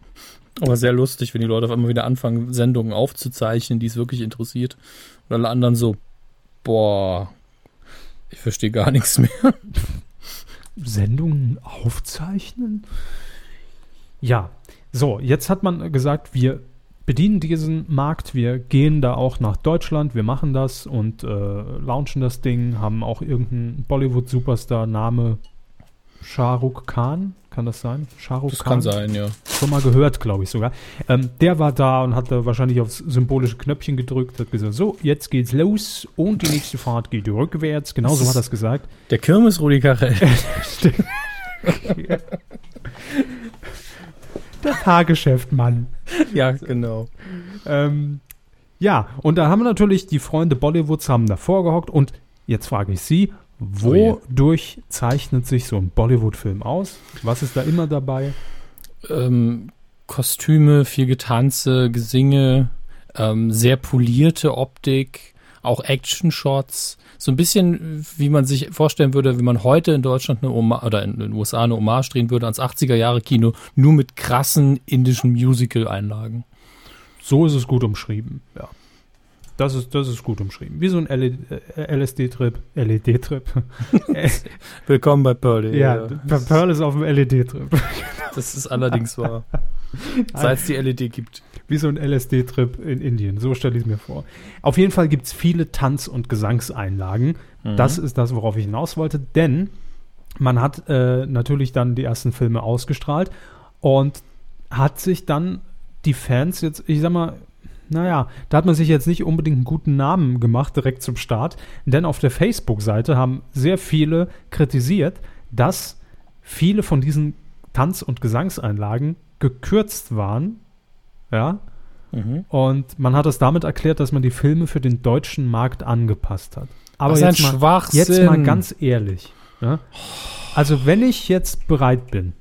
Aber sehr lustig, wenn die Leute auf einmal wieder anfangen, Sendungen aufzuzeichnen, die es wirklich interessiert. Und alle anderen so, boah, ich verstehe gar nichts mehr. Sendungen aufzeichnen? Ja, so, jetzt hat man gesagt, wir bedienen diesen Markt, wir gehen da auch nach Deutschland, wir machen das und äh, launchen das Ding, haben auch irgendeinen Bollywood-Superstar, Name Shah Rukh Khan, kann das sein? Shah Rukh Das Khan? kann sein, ja. Schon mal gehört, glaube ich sogar. Ähm, der war da und hat da wahrscheinlich aufs symbolische Knöpfchen gedrückt, hat gesagt, so, jetzt geht's los und die nächste Fahrt geht rückwärts. Genau Das so hat er es gesagt. Der Kirmes Rudi Carell. Der Fahrgeschäftmann. ja, genau. Ähm, ja, und da haben wir natürlich die Freunde Bollywoods haben davor gehockt und jetzt frage ich Sie, Oh wodurch zeichnet sich so ein Bollywood-Film aus? Was ist da immer dabei? ähm, Kostüme, viel Getanze, Gesinge, ähm, sehr polierte Optik, auch Action-Shots. So ein bisschen, wie man sich vorstellen würde, wenn man heute in Deutschland eine Oma oder in den USA eine Hommage drehen würde ans 80er-Jahre-Kino, nur mit krassen indischen Musical-Einlagen. So ist es gut umschrieben, ja. Das ist, das ist gut umschrieben. Wie so ein L- äh, LSD-Trip, LED-Trip. Willkommen bei Pearl. ja, Pearl ist auf dem LED-Trip. Das ist allerdings wahr. Seit es die LED gibt. Wie so ein LSD-Trip in Indien. So stelle ich es mir vor. Auf jeden Fall gibt es viele Tanz- und Gesangseinlagen. Das ist das, worauf ich hinaus wollte. Denn man hat äh, natürlich dann die ersten Filme ausgestrahlt und hat sich dann die Fans jetzt, ich sag mal, naja, da hat man sich jetzt nicht unbedingt einen guten Namen gemacht direkt zum Start, denn auf der Facebook-Seite haben sehr viele kritisiert, dass viele von diesen Tanz- und Gesangseinlagen gekürzt waren, ja, Mhm. und man hat es damit erklärt, dass man die Filme für den deutschen Markt angepasst hat. Aber jetzt mal, jetzt mal ganz ehrlich. Ja? Also wenn ich jetzt bereit bin,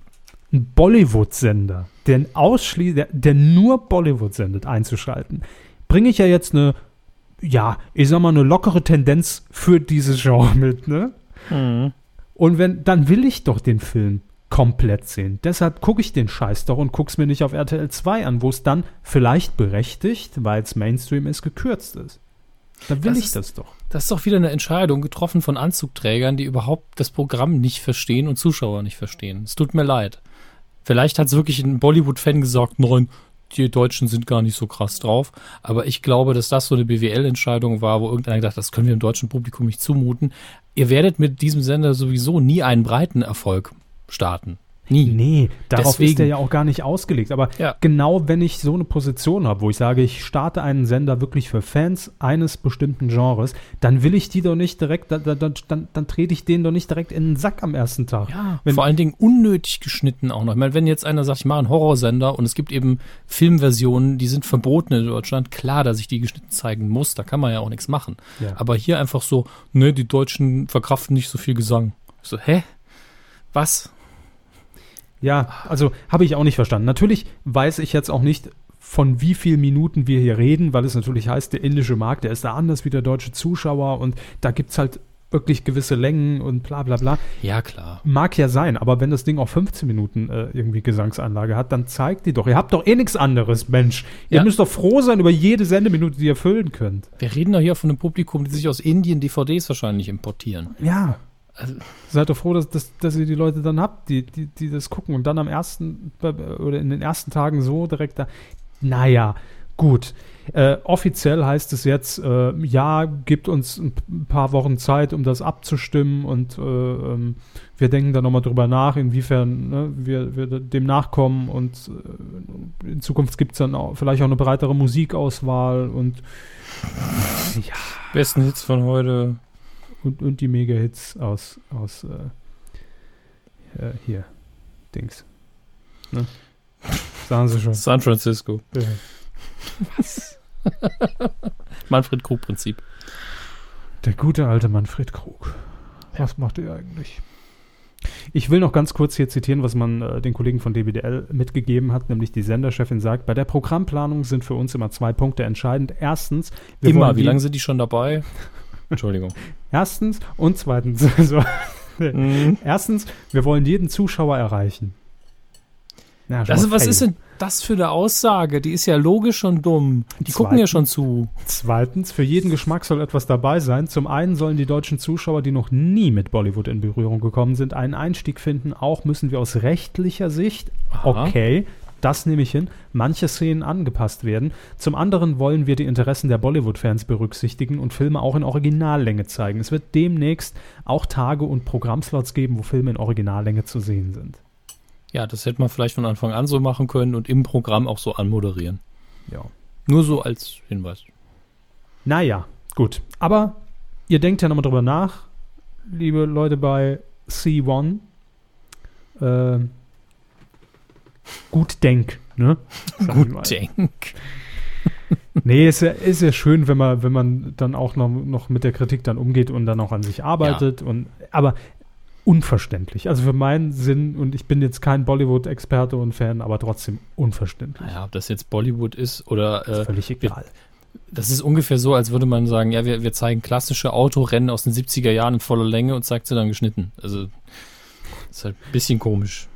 einen Bollywood-Sender, der, der, der nur Bollywood sendet, einzuschalten, bringe ich ja jetzt eine, ja, ich sag mal, eine lockere Tendenz für dieses Genre mit, ne? Mhm. Und wenn, dann will ich doch den Film komplett sehen. Deshalb gucke ich den Scheiß doch und guck's mir nicht auf RTL 2 an, wo es dann vielleicht berechtigt, weil es Mainstream ist, gekürzt ist. Dann will Das ich ist- das doch. Das ist doch wieder eine Entscheidung getroffen von Anzugträgern, die überhaupt das Programm nicht verstehen und Zuschauer nicht verstehen. Es tut mir leid. Vielleicht hat es wirklich ein Bollywood-Fan gesagt, nein, die Deutschen sind gar nicht so krass drauf. Aber ich glaube, dass das so eine BWL-Entscheidung war, wo irgendeiner gedacht hat, das können wir dem deutschen Publikum nicht zumuten. Ihr werdet mit diesem Sender sowieso nie einen breiten Erfolg starten. Nie. Nee, darauf Deswegen. ist der ja auch gar nicht ausgelegt. Aber Ja. genau wenn ich so eine Position habe, wo ich sage, ich starte einen Sender wirklich für Fans eines bestimmten Genres, dann will ich die doch nicht direkt, dann, dann, dann, dann trete ich denen doch nicht direkt in den Sack am ersten Tag. Ja, Wenn- vor allen Dingen unnötig geschnitten auch noch. Ich meine, wenn jetzt einer sagt, ich mache einen Horrorsender und es gibt eben Filmversionen, die sind verboten in Deutschland, klar, dass ich die geschnitten zeigen muss, da kann man ja auch nichts machen. Ja. Aber hier einfach so, ne, die Deutschen verkraften nicht so viel Gesang. Ich so, hä? Was? Ja, also habe ich auch nicht verstanden. Natürlich weiß ich jetzt auch nicht, von wie vielen Minuten wir hier reden, weil es natürlich heißt, der indische Markt, der ist da anders wie der deutsche Zuschauer und da gibt es halt wirklich gewisse Längen und bla bla bla. Ja, klar. Mag ja sein, aber wenn das Ding auch 15 Minuten äh, irgendwie Gesangsanlage hat, dann zeigt die doch. Ihr habt doch eh nichts anderes, Mensch. Ihr Ja. müsst doch froh sein über jede Sendeminute, die ihr füllen könnt. Wir reden doch hier von einem Publikum, die sich aus Indien DVDs wahrscheinlich importieren. Ja. Also- Seid doch froh, dass, dass, dass ihr die Leute dann habt, die, die, die das gucken und dann am ersten oder in den ersten Tagen so direkt da. Naja, gut. Äh, offiziell heißt es jetzt, äh, ja, gibt uns ein paar Wochen Zeit, um das abzustimmen und äh, ähm, wir denken da nochmal drüber nach, inwiefern ne, wir, wir dem nachkommen und äh, in Zukunft gibt es dann auch vielleicht auch eine breitere Musikauswahl und Besten Hits von heute. Und, und die Mega-Hits aus, aus äh, äh, hier, Dings. Ne? Sagen sie schon. San Francisco. Ja. Manfred Krug-Prinzip. Der gute alte Manfred Krug. Was macht er eigentlich? Ich will noch ganz kurz hier zitieren, was man äh, den Kollegen von DBDL mitgegeben hat, nämlich die Senderchefin sagt, bei der Programmplanung sind für uns immer zwei Punkte entscheidend. Erstens, wir Immer. Wie lange sind die schon dabei? Entschuldigung. Erstens und zweitens. so. Mhm. Erstens, wir wollen jeden Zuschauer erreichen. Ja, Das was ist denn das für eine Aussage? Die ist ja logisch und dumm. Die gucken ja Zweitens- schon zu. Zweitens, für jeden Geschmack soll etwas dabei sein. Zum einen sollen die deutschen Zuschauer, die noch nie mit Bollywood in Berührung gekommen sind, einen Einstieg finden. Auch müssen wir aus rechtlicher Sicht, Aha. okay, das nehme ich hin, manche Szenen angepasst werden. Zum anderen wollen wir die Interessen der Bollywood-Fans berücksichtigen und Filme auch in Originallänge zeigen. Es wird demnächst auch Tage und Programmslots geben, wo Filme in Originallänge zu sehen sind. Ja, das hätte man vielleicht von Anfang an so machen können und im Programm auch so anmoderieren. Ja. Nur so als Hinweis. Naja, gut. Aber ihr denkt ja nochmal drüber nach, liebe Leute bei C1. Äh, gut denk, ne? Sag. Gut denk. Nee, ist ja, ist ja schön, wenn man, wenn man dann auch noch, noch mit der Kritik dann umgeht und dann auch an sich arbeitet. Und, aber unverständlich. Also für meinen Sinn, und ich bin jetzt kein Bollywood-Experte und Fan, aber trotzdem unverständlich. Naja, ob das jetzt Bollywood ist oder äh, Völlig egal. das ist ungefähr so, als würde man sagen, ja, wir, wir zeigen klassische Autorennen aus den 70er Jahren in voller Länge und zeigt sie dann geschnitten. Also ist halt ein bisschen komisch.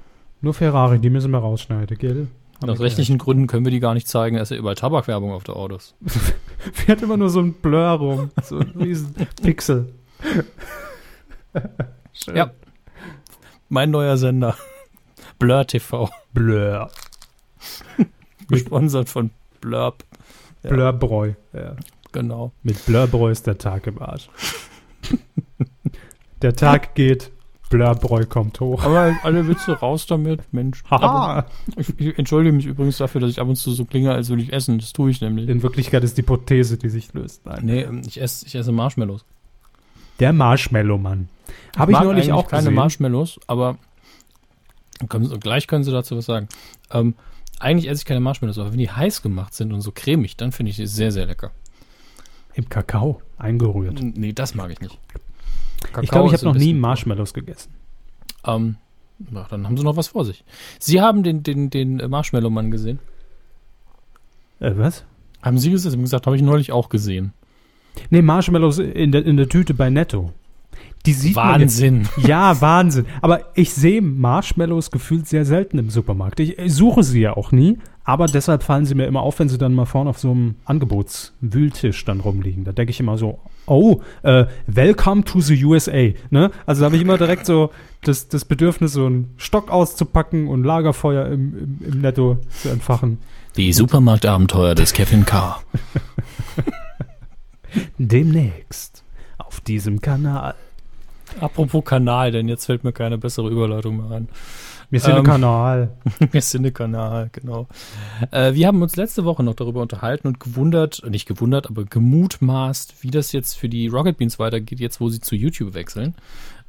Nur Ferrari, die müssen wir rausschneiden, gell? Haben Aus rechtlichen Gründen können wir die gar nicht zeigen, da ist ja überall Tabakwerbung auf der Autos. Fährt immer nur so ein Blur rum. So ein riesen Pixel. Schön. Ja. Mein neuer Sender. Blur TV. Blur. Gesponsert von Blurb. Ja. Blurbräu. Ja. Genau. Mit Blurbräu ist der Tag im Arsch. der Tag geht, Blurbräu kommt hoch. Aber alle Witze raus damit, Mensch. Haha. Ich, ich entschuldige mich übrigens dafür, dass ich ab und zu so klinge, als würde ich essen. Das tue ich nämlich. In Wirklichkeit ist die Prothese, die sich löst. Nein. Nee, ich esse, ich esse Marshmallows. Der Marshmallow-Mann. Habe ich mag neulich auch keine gesehen. Marshmallows, aber können, gleich können Sie dazu was sagen. Ähm, eigentlich esse ich keine Marshmallows, aber wenn die heiß gemacht sind und so cremig, dann finde ich die sehr, sehr lecker. Im Kakao eingerührt. Nee, das mag ich nicht. Ich glaube, ich habe noch nie Marshmallows gegessen. Ähm, na, dann haben Sie noch was vor sich. Sie haben den, den, den Marshmallow-Mann gesehen? Äh, was? Haben Sie gesagt, habe ich neulich auch gesehen. Nee, Marshmallows in der, in der Tüte bei Netto. Die sieht man jetzt Wahnsinn. Ja, Wahnsinn. Aber ich sehe Marshmallows gefühlt sehr selten im Supermarkt. Ich, ich suche sie ja auch nie, aber deshalb fallen sie mir immer auf, wenn sie dann mal vorne auf so einem Angebotswühltisch dann rumliegen. Da denke ich immer so, oh, äh, welcome to the USA. Ne? Also da habe ich immer direkt so das, das Bedürfnis, so einen Stock auszupacken und Lagerfeuer im, im, im Netto zu entfachen. Die Supermarktabenteuer des Kevin Carr. Demnächst auf diesem Kanal. Apropos Kanal, denn jetzt fällt mir keine bessere Überleitung mehr an. Wir sind Ähm, im Kanal. Wir sind der Kanal, genau. Äh, wir haben uns letzte Woche noch darüber unterhalten und gewundert, nicht gewundert, aber gemutmaßt, wie das jetzt für die Rocket Beans weitergeht, jetzt wo sie zu YouTube wechseln.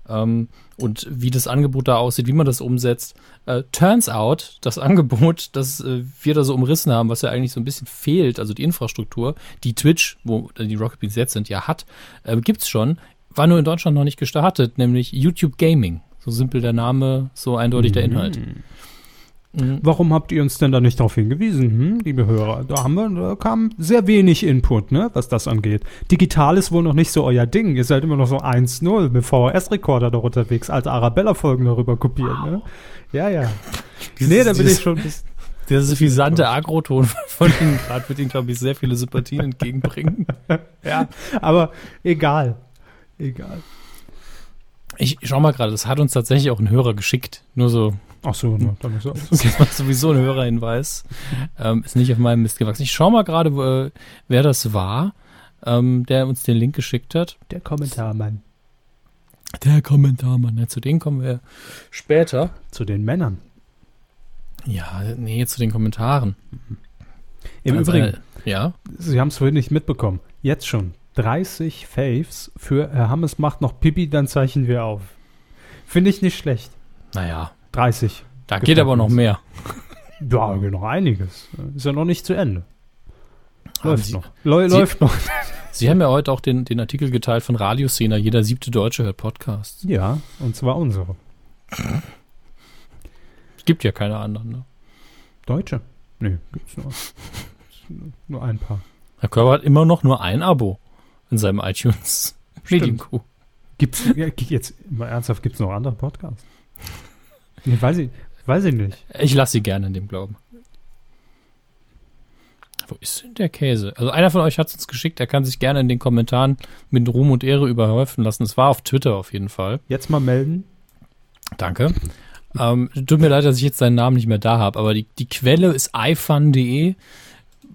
Ähm, und wie das Angebot da aussieht, wie man das umsetzt. Äh, turns out, das Angebot, das äh, wir da so umrissen haben, was ja eigentlich so ein bisschen fehlt, also die Infrastruktur, die Twitch, wo die Rocket Beans jetzt sind, ja hat, äh, gibt's schon, war nur in Deutschland noch nicht gestartet, nämlich YouTube Gaming. So simpel der Name, so eindeutig der Inhalt. Mhm. Warum habt ihr uns denn da nicht darauf hingewiesen, hm, liebe Hörer? Da haben wir, da kam sehr wenig Input, ne, was das angeht. Digital ist wohl noch nicht so euer Ding. Ihr seid immer noch so 1-0 mit VHS-Rekorder da unterwegs, alte Arabella-Folgen darüber kopieren, ne? Ja, ja. Nee, da bin Dieses- ich schon ein bisschen. Der suffisante Agroton von Ihnen gerade wird Ihnen, glaube ich, sehr viele Sympathien entgegenbringen. Ja, aber egal. Egal. Ich schau mal gerade, das hat uns tatsächlich auch ein Hörer geschickt. Nur so, Ach so, ne, dann ist alles. das war sowieso ein Hörerhinweis. Ähm, ist nicht auf meinem Mist gewachsen. Ich schau mal gerade, wo, äh, wer das war, ähm, der uns den Link geschickt hat. Der Kommentarmann. Der Kommentarmann. Ja, zu denen kommen wir später. Zu den Männern. Ja, nee, zu den Kommentaren. Im Also, Übrigen, ja. Sie haben es vorhin nicht mitbekommen. Jetzt schon 30 Faves für Herr Hammes macht noch Pipi, dann zeichnen wir auf. Finde ich nicht schlecht. Naja, 30. da geht aber noch mehr. Ja, geht noch einiges. Ist ja noch nicht zu Ende. Läuft Sie- noch. Läu Sie- läuft noch. Sie haben ja heute auch den, den Artikel geteilt von Radioszene. Jeder siebte Deutsche hört Podcasts. Ja, und zwar unsere. Es gibt ja keine anderen. Ne? Deutsche? Nee, gibt's nur. nur ein paar. Herr Körber hat immer noch nur ein Abo in seinem iTunes. Stimmt. Medienkuh. Gibt's jetzt mal ernsthaft, gibt's noch andere Podcasts? Nee, weiß ich, weiß ich nicht. Ich lasse Sie gerne in dem Glauben. Wo ist denn der Käse? Also einer von euch hat es uns geschickt. Er kann sich gerne in den Kommentaren mit Ruhm und Ehre überhäufen lassen. Es war auf Twitter auf jeden Fall. Jetzt mal melden. Danke. Ähm, tut mir leid, dass ich jetzt seinen Namen nicht mehr da habe, aber die, die Quelle ist ifun.de.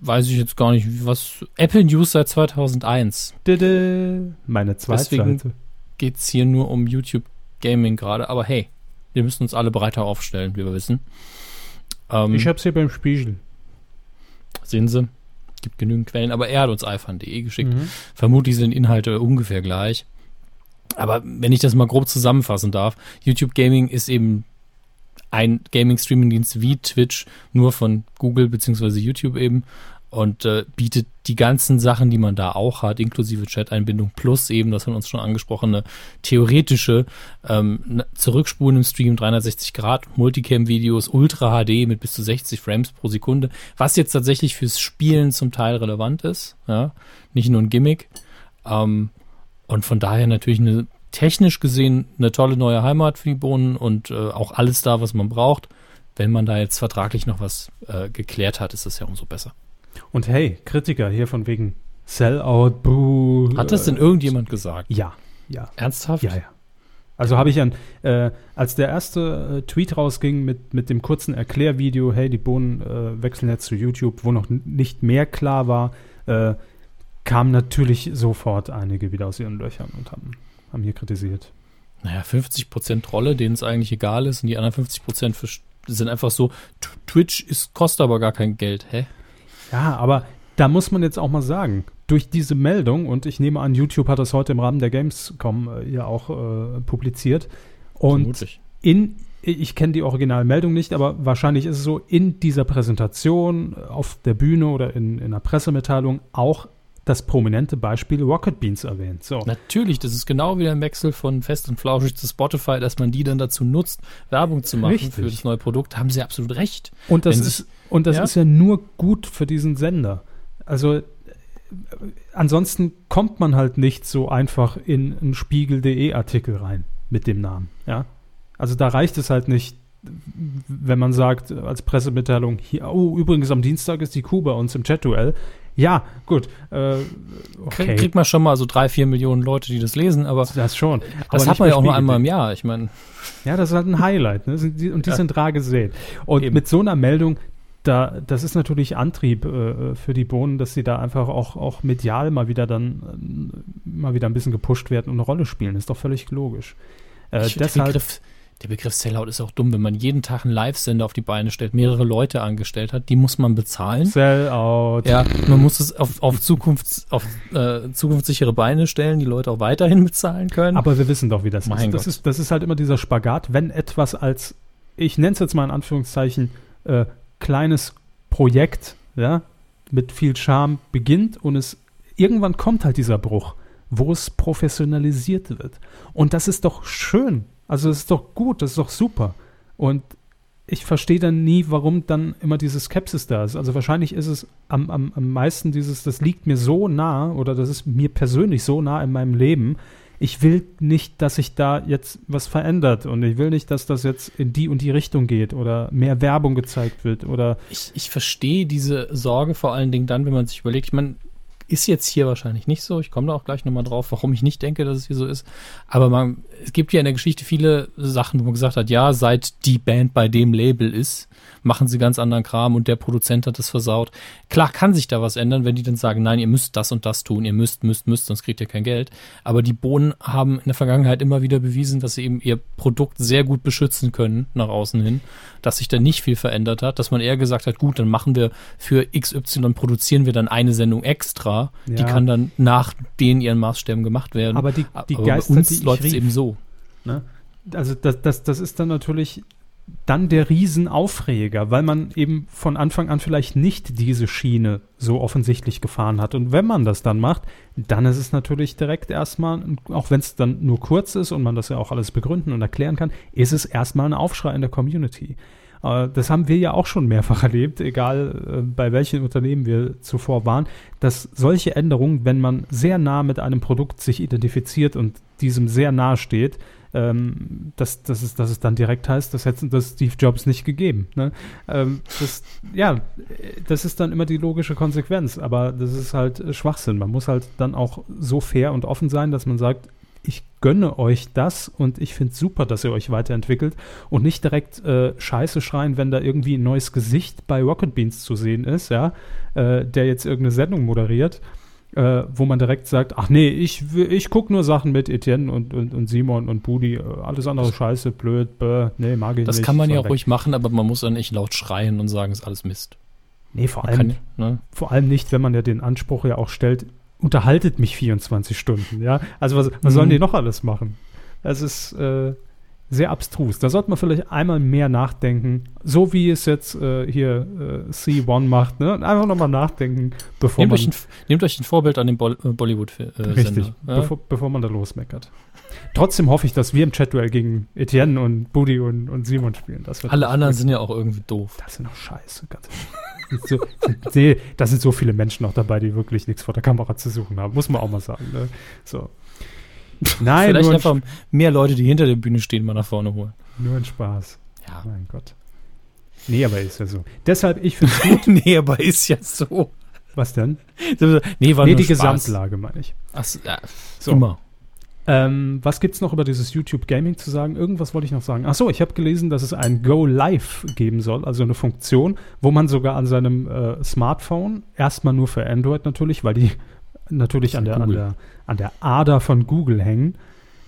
Weiß ich jetzt gar nicht, was. Apple News seit 2001. Dede. Meine zweite Deswegen-. Geht es hier nur um YouTube Gaming gerade, aber hey, wir müssen uns alle breiter aufstellen, wie wir wissen. Ähm, Ich hab's hier beim Spiegel. sehen Sie, gibt genügend Quellen, aber er hat uns ifun.de geschickt. Mhm. Vermutlich sind Inhalte ungefähr gleich. Aber wenn ich das mal grob zusammenfassen darf, YouTube Gaming ist eben ein Gaming-Streaming-Dienst wie Twitch, nur von Google beziehungsweise YouTube eben und äh, bietet die ganzen Sachen, die man da auch hat, inklusive Chat-Einbindung plus eben das von uns schon angesprochene theoretische ähm, Zurückspulen im Stream, 360 Grad, Multicam-Videos, Ultra HD mit bis zu 60 Frames pro Sekunde, was jetzt tatsächlich fürs Spielen zum Teil relevant ist, ja, nicht nur ein Gimmick. Ähm, und von daher natürlich eine technisch gesehen eine tolle neue Heimat für die Bohnen und äh, auch alles da, was man braucht. Wenn man da jetzt vertraglich noch was äh, geklärt hat, ist das ja umso besser. Und hey, Kritiker hier von wegen Sellout, Boo. Hat das denn irgendjemand gesagt? Ja, ja. Ernsthaft? Ja, ja. Also habe ich an, äh, als der erste äh, Tweet rausging mit, mit dem kurzen Erklärvideo, hey, die Bohnen äh, wechseln jetzt zu YouTube, wo noch nicht mehr klar war, äh, kamen natürlich sofort einige wieder aus ihren Löchern und haben, haben hier kritisiert. Naja, 50% Trolle, denen es eigentlich egal ist und die anderen 50% für, sind einfach so, Twitch ist, kostet aber gar kein Geld. Hä? Ja, aber da muss man jetzt auch mal sagen, durch diese Meldung, und ich nehme an, YouTube hat das heute im Rahmen der Gamescom äh, ja auch äh, publiziert, und Vermutlich. in, ich kenne die Originalmeldung nicht, aber wahrscheinlich ist es so, in dieser Präsentation äh, auf der Bühne oder in, in einer Pressemitteilung auch das prominente Beispiel Rocket Beans erwähnt. So. Natürlich, das ist genau wie der Wechsel von Fest und Flauschig zu Spotify, dass man die dann dazu nutzt, Werbung zu machen Richtig. für das neue Produkt. Haben sie absolut recht. Und das, Wenn ist, und das ja? ist ja nur gut für diesen Sender. Also äh, ansonsten kommt man halt nicht so einfach in einen Spiegel.de Artikel rein mit dem Namen. Ja? Also da reicht es halt nicht, wenn man sagt äh, als Pressemitteilung, hier, oh, übrigens am Dienstag ist die Kuh bei uns im Chat-Duell. Ja, gut. Äh, okay. kriegt man schon mal so drei, vier Millionen Leute, die das lesen, aber das schon. das Aber hat nicht man ja auch nur einmal im Jahr. Ich meine, Ja, das ist halt ein Highlight. Ne? Und die Ja. sind rar gesehen. Und Eben. mit so einer Meldung, da, das ist natürlich Antrieb äh, für die Bohnen, dass sie da einfach auch, auch medial mal wieder dann äh, mal wieder ein bisschen gepusht werden und eine Rolle spielen. Ist doch völlig logisch. Äh, ich, der, deshalb, Begriff, der Begriff Sellout ist auch dumm, wenn man jeden Tag einen Live-Sender auf die Beine stellt, mehrere Leute angestellt hat, die muss man bezahlen. Sellout. Ja, man muss es auf, auf, Zukunfts-, auf äh, zukunftssichere Beine stellen, die Leute auch weiterhin bezahlen können. Aber wir wissen doch, wie das Mein ist. Das, Gott. ist. das ist halt immer dieser Spagat, wenn etwas als, ich nenne es jetzt mal in Anführungszeichen, äh, kleines Projekt, ja, mit viel Charme beginnt und es irgendwann kommt halt dieser Bruch, wo es professionalisiert wird. Und das ist doch schön. Also das ist doch gut, das ist doch super. Und ich verstehe dann nie, warum dann immer diese Skepsis da ist. Also wahrscheinlich ist es am, am, am meisten dieses, das liegt mir so nah oder das ist mir persönlich so nah in meinem Leben. Ich will nicht, dass sich da jetzt was verändert und ich will nicht, dass das jetzt in die und die Richtung geht oder mehr Werbung gezeigt wird oder. Ich, ich verstehe diese Sorge vor allen Dingen dann, wenn man sich überlegt, ich meine, ist jetzt hier wahrscheinlich nicht so. Ich komme da auch gleich nochmal drauf, warum ich nicht denke, dass es hier so ist. Aber man, es gibt ja in der Geschichte viele Sachen, wo man gesagt hat, ja, seit die Band bei dem Label ist, machen sie ganz anderen Kram und der Produzent hat es versaut. Klar kann sich da was ändern, wenn die dann sagen, nein, ihr müsst das und das tun, ihr müsst, müsst, müsst, sonst kriegt ihr kein Geld. Aber die Bohnen haben in der Vergangenheit immer wieder bewiesen, dass sie eben ihr Produkt sehr gut beschützen können nach außen hin, dass sich da nicht viel verändert hat, dass man eher gesagt hat, gut, dann machen wir für XY produzieren wir dann eine Sendung extra, ja. die kann dann nach den ihren Maßstäben gemacht werden. Aber die, die Aber Geister, bei uns läuft es eben so. Ne? Also das, das, das ist dann natürlich dann der Riesenaufreger, weil man eben von Anfang an vielleicht nicht diese Schiene so offensichtlich gefahren hat. Und wenn man das dann macht, dann ist es natürlich direkt erstmal, auch wenn es dann nur kurz ist und man das ja auch alles begründen und erklären kann, ist es erstmal ein Aufschrei in der Community. Äh, das haben wir ja auch schon mehrfach erlebt, egal äh, bei welchen Unternehmen wir zuvor waren, dass solche Änderungen, wenn man sehr nah mit einem Produkt sich identifiziert und diesem sehr nahe steht, ähm, dass, dass, es, dass es dann direkt heißt, das hätte das Steve Jobs nicht gegeben. Ne? Ähm, das, ja, das ist dann immer die logische Konsequenz, aber das ist halt Schwachsinn. Man muss halt dann auch so fair und offen sein, dass man sagt, ich gönne euch das und ich finde super, dass ihr euch weiterentwickelt und nicht direkt äh, Scheiße schreien, wenn da irgendwie ein neues Gesicht bei Rocket Beans zu sehen ist, ja, äh, der jetzt irgendeine Sendung moderiert äh, wo man direkt sagt, ach nee, ich, ich gucke nur Sachen mit Etienne und, und, und Simon und Budi, äh, alles andere scheiße, blöd, bäh, nee, mag ich das nicht. Das kann man ja auch ruhig machen, aber man muss dann nicht laut schreien und sagen, ist alles Mist. Nee, vor allem, kann, ne? vor allem nicht, wenn man ja den Anspruch ja auch stellt, unterhaltet mich 24 Stunden, ja. Also was, was mhm. sollen die noch alles machen? Es ist, äh, sehr abstrus. Da sollte man vielleicht einmal mehr nachdenken, so wie es jetzt äh, hier äh, C1 macht, ne? Einfach nochmal nachdenken, bevor nehmt man. Euch ein, nehmt euch ein Vorbild an den Bo äh, Bollywood-Sender. Äh, richtig, ja? bevor, bevor, man da losmeckert. Trotzdem hoffe ich, dass wir im Chat-Duell gegen Etienne und Budi und, und Simon spielen. Alle anderen sind ja auch irgendwie doof. Das sind auch scheiße, ganz so, nee, da sind so viele Menschen auch dabei, die wirklich nichts vor der Kamera zu suchen haben, muss man auch mal sagen. Ne? So. Nein, Vielleicht einfach mehr Leute, die hinter der Bühne stehen, mal nach vorne holen. Nur ein Spaß. Ja. Mein Gott. Nee, aber ist ja so. Deshalb, ich finde gut. nee, aber ist ja so. Was denn? Nee, war nee die Spaß. Gesamtlage, meine ich. Ach, ja, so. immer. Ähm, was gibt es noch über dieses YouTube Gaming zu sagen? Irgendwas wollte ich noch sagen. Achso, ich habe gelesen, dass es ein Go Live geben soll, also eine Funktion, wo man sogar an seinem äh, Smartphone, erstmal nur für Android natürlich, weil die natürlich an der, an der, an der Ader von Google hängen,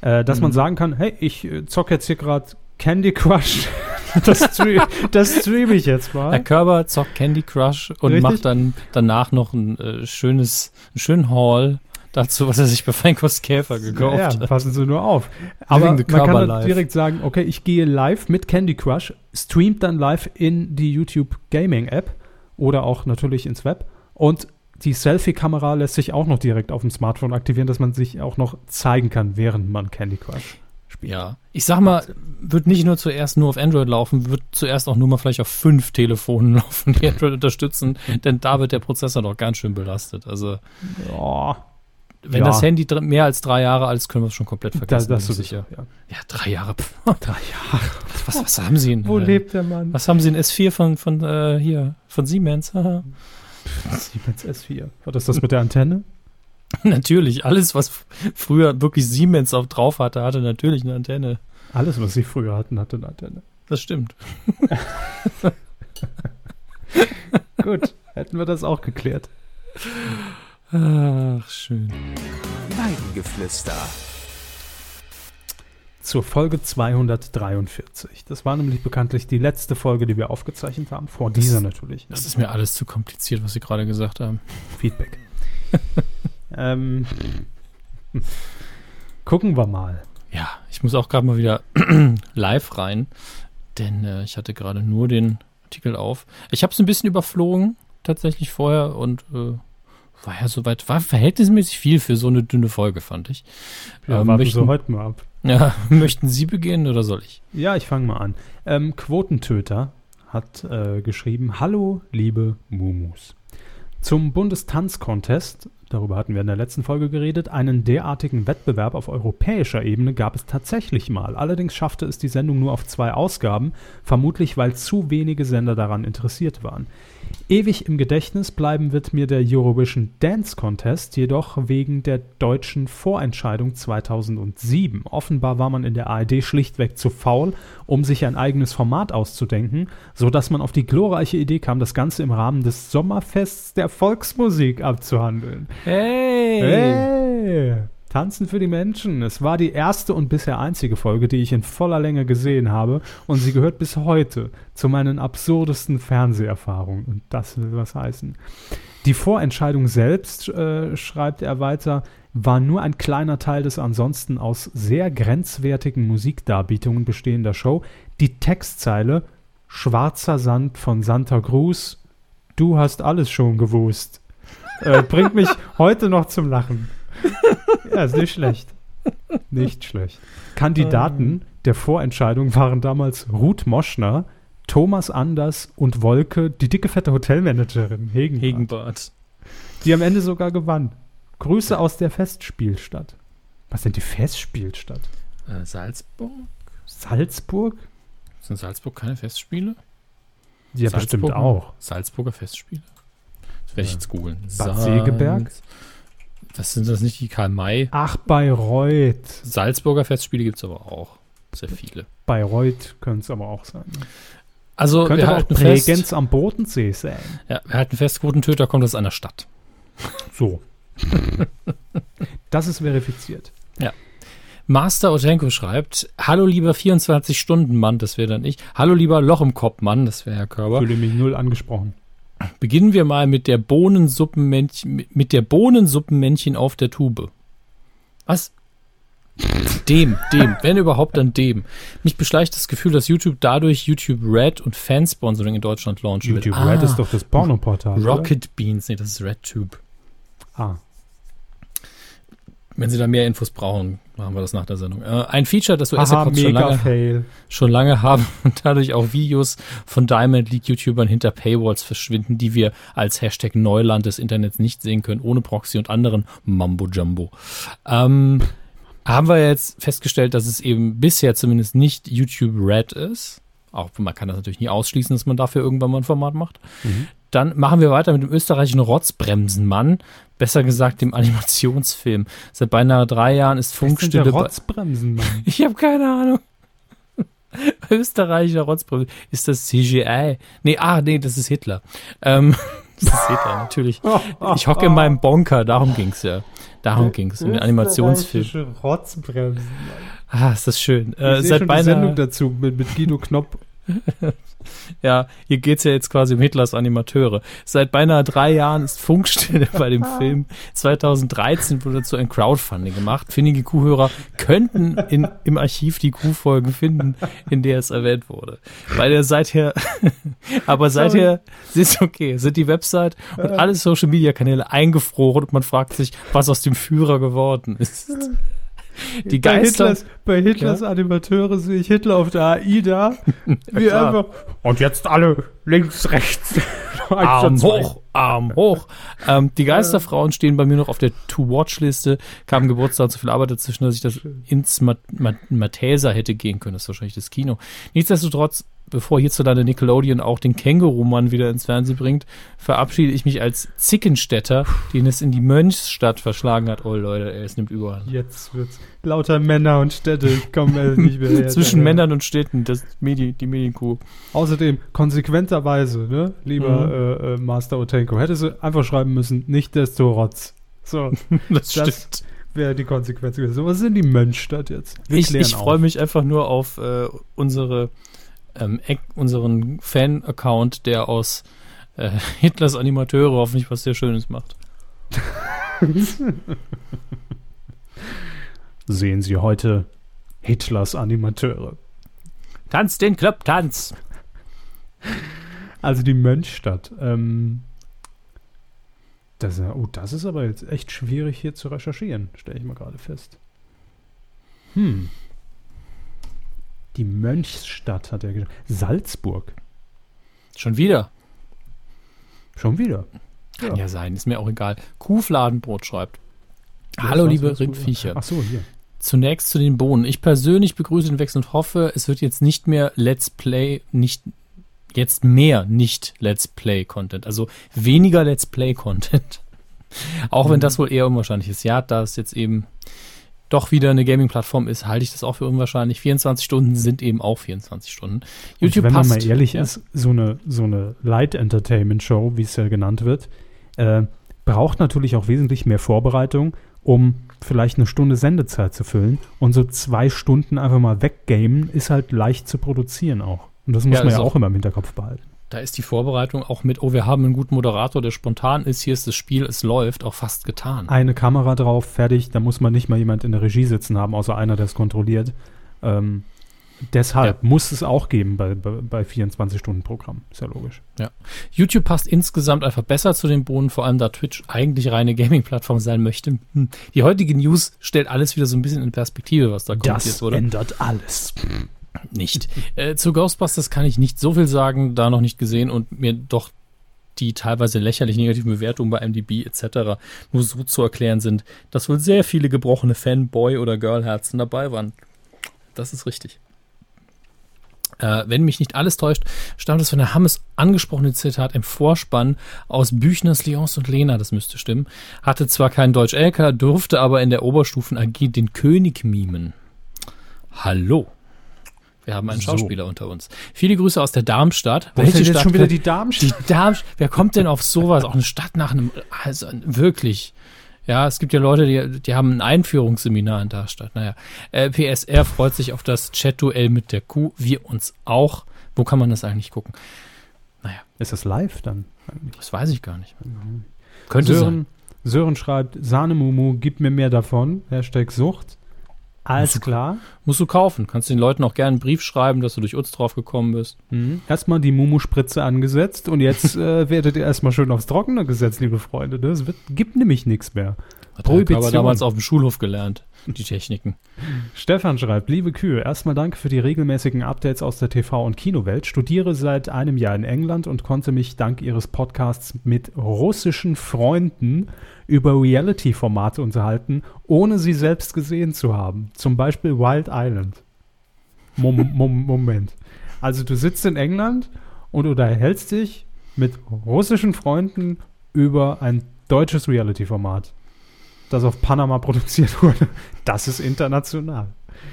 äh, dass mhm. man sagen kann, hey, ich äh, zocke jetzt hier gerade Candy Crush. das, stream, das streame ich jetzt mal. Herr Körber zockt Candy Crush und Richtig? macht dann danach noch ein äh, schönes, einen schönen Haul dazu, was er sich bei Feinkost Käfer gekauft hat. Ja, passen Sie nur auf. Aber man kann dann direkt sagen, okay, ich gehe live mit Candy Crush, streamt dann live in die YouTube Gaming App oder auch natürlich ins Web und die Selfie-Kamera lässt sich auch noch direkt auf dem Smartphone aktivieren, dass man sich auch noch zeigen kann, während man Candy Crush spielt. Ja, ich sag mal, wird nicht nur zuerst nur auf Android laufen, wird zuerst auch nur mal vielleicht auf fünf Telefonen laufen, die Android unterstützen, denn da wird der Prozessor noch ganz schön belastet. Also, ja. Wenn ja. das Handy mehr als drei Jahre alt ist, können wir es schon komplett vergessen. Das, das sicher. Ja. ja, drei Jahre. drei Jahre. Was, was haben Sie denn? Wo äh, lebt der Mann? Was haben Sie in S4 von, von äh, hier, von Siemens? Siemens S4. War das das mit der Antenne? natürlich, alles, was früher wirklich Siemens auf drauf hatte, hatte natürlich eine Antenne. Alles, was sie früher hatten, hatte eine Antenne. Das stimmt. Gut, hätten wir das auch geklärt. Ach, schön. Weidengeflüster zur Folge 243. Das war nämlich bekanntlich die letzte Folge, die wir aufgezeichnet haben, vor das, dieser natürlich. Ne? Das ist mir alles zu kompliziert, was Sie gerade gesagt haben. Feedback. ähm, gucken wir mal. Ja, ich muss auch gerade mal wieder live rein, denn äh, ich hatte gerade nur den Artikel auf. Ich habe es ein bisschen überflogen, tatsächlich vorher, und äh, war ja soweit, war verhältnismäßig viel für so eine dünne Folge, fand ich. Ja, Ähm, warten möchten- Sie heute mal ab. Ja, möchten Sie beginnen oder soll ich? Ja, ich fange mal an. Ähm, Quotentöter hat äh, geschrieben: Hallo, liebe Mumus. Zum Bundestanzcontest, darüber hatten wir in der letzten Folge geredet, einen derartigen Wettbewerb auf europäischer Ebene gab es tatsächlich mal. Allerdings schaffte es die Sendung nur auf zwei Ausgaben, vermutlich weil zu wenige Sender daran interessiert waren. Ewig im Gedächtnis bleiben wird mir der Eurovision Dance Contest jedoch wegen der deutschen Vorentscheidung 2007. Offenbar war man in der ARD schlichtweg zu faul, um sich ein eigenes Format auszudenken, so dass man auf die glorreiche Idee kam, das Ganze im Rahmen des Sommerfests der Volksmusik abzuhandeln. Hey! Hey! Tanzen für die Menschen. Es war die erste und bisher einzige Folge, die ich in voller Länge gesehen habe und sie gehört bis heute zu meinen absurdesten Fernseherfahrungen. Und das will was heißen. Die Vorentscheidung selbst, äh, schreibt er weiter, war nur ein kleiner Teil des ansonsten aus sehr grenzwertigen Musikdarbietungen bestehender Show. Die Textzeile Schwarzer Sand von Santa Cruz, du hast alles schon gewusst, äh, bringt mich heute noch zum Lachen. Ja, ist nicht schlecht. Nicht schlecht. Kandidaten der Vorentscheidung waren damals Ruth Moschner, Thomas Anders und Wolke, die dicke fette Hotelmanagerin Hegenbart, Hegenbart. die am Ende sogar gewann. Grüße aus der Festspielstadt. Was sind die Festspielstadt? Äh, Salzburg? Salzburg? Sind Salzburg keine Festspiele? Ja, Salzburg? bestimmt auch. Salzburger Festspiele? Das werde ich jetzt googeln. Bad Segeberg? Was sind das nicht die Karl-May? Ach, Bayreuth. Salzburger Festspiele gibt es aber auch. Sehr viele. Bayreuth könnte es aber auch sein. Also, Könnte wir auch halten, fest, Bregenz am Bodensee sein. ja, wir halten fest, Quotentöter kommt aus einer Stadt. So. das ist verifiziert. Master Otenko schreibt, hallo lieber 24-Stunden-Mann, das wäre dann ich. Hallo lieber Loch im Kopf-Mann, das wäre Herr Körber. Fühle mich null angesprochen. Beginnen wir mal mit der Bohnensuppenmännchen, mit der Bohnensuppenmännchen auf der Tube. Was? Dem, dem, wenn überhaupt dann dem. Mich beschleicht das Gefühl, dass YouTube dadurch YouTube Red und Fansponsoring in Deutschland launchen YouTube wird. Red Ah, ist doch das Pornoportal. oder? Rocket Beans, nee, das ist RedTube. Ah. Wenn Sie da mehr Infos brauchen, machen wir das nach der Sendung. Äh, ein Feature, das US-Accounts schon lange, schon lange haben und dadurch auch Videos von Diamond League YouTubern hinter Paywalls verschwinden, die wir als Hashtag Neuland des Internets nicht sehen können, ohne Proxy und anderen Mambo Jumbo. Ähm, haben wir jetzt festgestellt, dass es eben bisher zumindest nicht YouTube Red ist. Auch man kann das natürlich nie ausschließen, dass man dafür irgendwann mal ein Format macht. Dann machen wir weiter mit dem österreichischen Rotzbremsenmann, besser gesagt dem Animationsfilm. Seit beinahe drei Jahren ist Funkstille Rotzbremsen, Mann? ich habe keine Ahnung. Österreichischer Rotzbrille. Ist das CGI? Nee, ah, nee, das ist Hitler. Ähm, das ist Hitler, natürlich. Ich hocke in meinem Bonker, darum ging's ja. Darum ging's, um den Animationsfilm. Rotzbremsen. Ah, ist das schön. Ich Äh, sehe seit schon die Sendung beinahe, dazu mit, mit Guido Knopp. ja, hier geht's ja jetzt quasi um Hitlers Animateure. Seit beinahe drei Jahren ist Funkstille bei dem Film. 2013 wurde dazu ein Crowdfunding gemacht. Findige Kuhhörer könnten in, im Archiv die Kuhfolgen finden, in der es erwähnt wurde. Weil er seither, aber seither ist okay, sind die Website und alle Social Media Kanäle eingefroren und man fragt sich, was aus dem Führer geworden ist. Die Bei Geister, Hitlers, bei Hitlers Animateure sehe ich Hitler auf der AIDA. wie klar. einfach. Und jetzt alle links, rechts. Arm hoch, Arm hoch. Ähm, die Geisterfrauen stehen bei mir noch auf der To-Watch-Liste. Kam Geburtstag zu viel Arbeit dazwischen, dass ich das ins Mat Mat Mathesa hätte gehen können. Das ist wahrscheinlich das Kino. Nichtsdestotrotz, bevor hierzulande Nickelodeon auch den Känguru-Mann wieder ins Fernsehen bringt, verabschiede ich mich als Zickenstädter, den es in die Mönchsstadt verschlagen hat. Oh Leute, ey, es nimmt überhand. Jetzt wird's lauter Männer und Städte. Ich komme äh, nicht mehr her. Zwischen Männern und Städten, das Medi die Medienkuh. Außerdem, konsequenterweise, ne, lieber Mhm. äh, äh, Master Otenko, hätte sie einfach schreiben müssen, nicht desto Rotz. So, Das Das- stimmt. wäre die Konsequenz gewesen. So, was ist denn die Mönchstadt jetzt? Wir Ich, ich freue mich einfach nur auf äh, unsere, ähm, Eck- unseren Fan-Account, der aus äh, Hitlers Animateure hoffentlich was sehr Schönes macht. Sehen Sie heute Hitlers Animateure. Tanz den Club-Tanz! Also die Mönchstadt. Ähm, Das, oh, das ist aber jetzt echt schwierig hier zu recherchieren, stelle ich mal gerade fest. Hm. Die Mönchsstadt hat er geschrieben. Salzburg. Schon wieder. Schon wieder. Kann Ja. ja, sein, ist mir auch egal. Kuhfladenbrot schreibt. Ja, Hallo, liebe. Rindviecher. Ach so, hier. Zunächst zu den Bohnen. Ich persönlich begrüße den Wechsel und hoffe, es wird jetzt nicht mehr Let's Play, nicht jetzt mehr nicht Let's Play Content, also weniger Let's Play Content. Auch wenn das wohl eher unwahrscheinlich ist. Ja, da es jetzt eben doch wieder eine Gaming-Plattform ist, halte ich das auch für unwahrscheinlich. 24 Stunden sind eben auch 24 Stunden. Und wenn man mal ehrlich ist, so eine, so eine Light-Entertainment-Show, wie es ja genannt wird, äh, braucht natürlich auch wesentlich mehr Vorbereitung, um vielleicht eine Stunde Sendezeit zu füllen. Und so zwei Stunden einfach mal weggamen, ist halt leicht zu produzieren auch. Und das muss Ja, man ja auch- auch immer im Hinterkopf behalten. Da ist die Vorbereitung auch mit, oh, wir haben einen guten Moderator, der spontan ist, hier ist das Spiel, es läuft, auch fast getan. Eine Kamera drauf, fertig, da muss man nicht mal jemand in der Regie sitzen haben, außer einer, der es kontrolliert. Ähm, deshalb muss es auch geben bei, bei, bei 24-Stunden-Programm. Ist ja logisch. YouTube passt insgesamt einfach besser zu den Bohnen, vor allem da Twitch eigentlich reine Gaming-Plattform sein möchte. Hm. Die heutige News stellt alles wieder so ein bisschen in Perspektive, was da kommt jetzt, oder? ändert alles. Nicht. Äh, zu Ghostbusters kann ich nicht so viel sagen, da noch nicht gesehen und mir doch die teilweise lächerlich negativen Bewertungen bei MDB etc. nur so zu erklären sind, dass wohl sehr viele gebrochene Fanboy- oder Girlherzen dabei waren. Das ist richtig. Äh, wenn mich nicht alles täuscht, stammt es von der Hammes angesprochene Zitat im Vorspann aus Büchners Lions und Lena, das müsste stimmen. Hatte zwar keinen Deutsch-LK, durfte aber in der Oberstufen AG den König mimen. Hallo. Wir haben einen So. Schauspieler unter uns. Viele Grüße aus der Darmstadt. Denn jetzt Stadt schon wieder die Darmstadt? die Darmstadt, wer kommt denn auf sowas? Auch eine Stadt nach einem, also wirklich. Ja, es gibt ja Leute, die, die haben ein Einführungsseminar in Darmstadt. Naja, äh, PSR freut sich auf das Chat-Duell mit der Kuh. Wir uns auch. Wo kann man das eigentlich gucken? Ist das live dann? eigentlich? Das weiß ich gar nicht. Könnte sein. Sören, Sören schreibt, Sahnemumu, gib mir mehr davon. Hashtag Sucht. Alles Musst du- klar. Musst du kaufen. Kannst den Leuten auch gerne einen Brief schreiben, dass du durch uns drauf gekommen bist. Mhm. Erstmal die Mumu-Spritze angesetzt und jetzt äh, werdet ihr erstmal schön aufs Trockene gesetzt, liebe Freunde. Das wird, gibt nämlich nichts mehr. Hat Prohibition. damals auf dem Schulhof gelernt, die Techniken. Stefan schreibt, liebe Kühe, erstmal danke für die regelmäßigen Updates aus der TV- und Kinowelt. Studiere seit einem Jahr in England und konnte mich dank ihres Podcasts mit russischen Freunden über Reality-Formate unterhalten, ohne sie selbst gesehen zu haben. Zum Beispiel Wild Island. Mom Mom Moment. Also du sitzt in England und unterhältst dich mit russischen Freunden über ein deutsches Reality-Format, das auf Panama produziert wurde. Das ist international.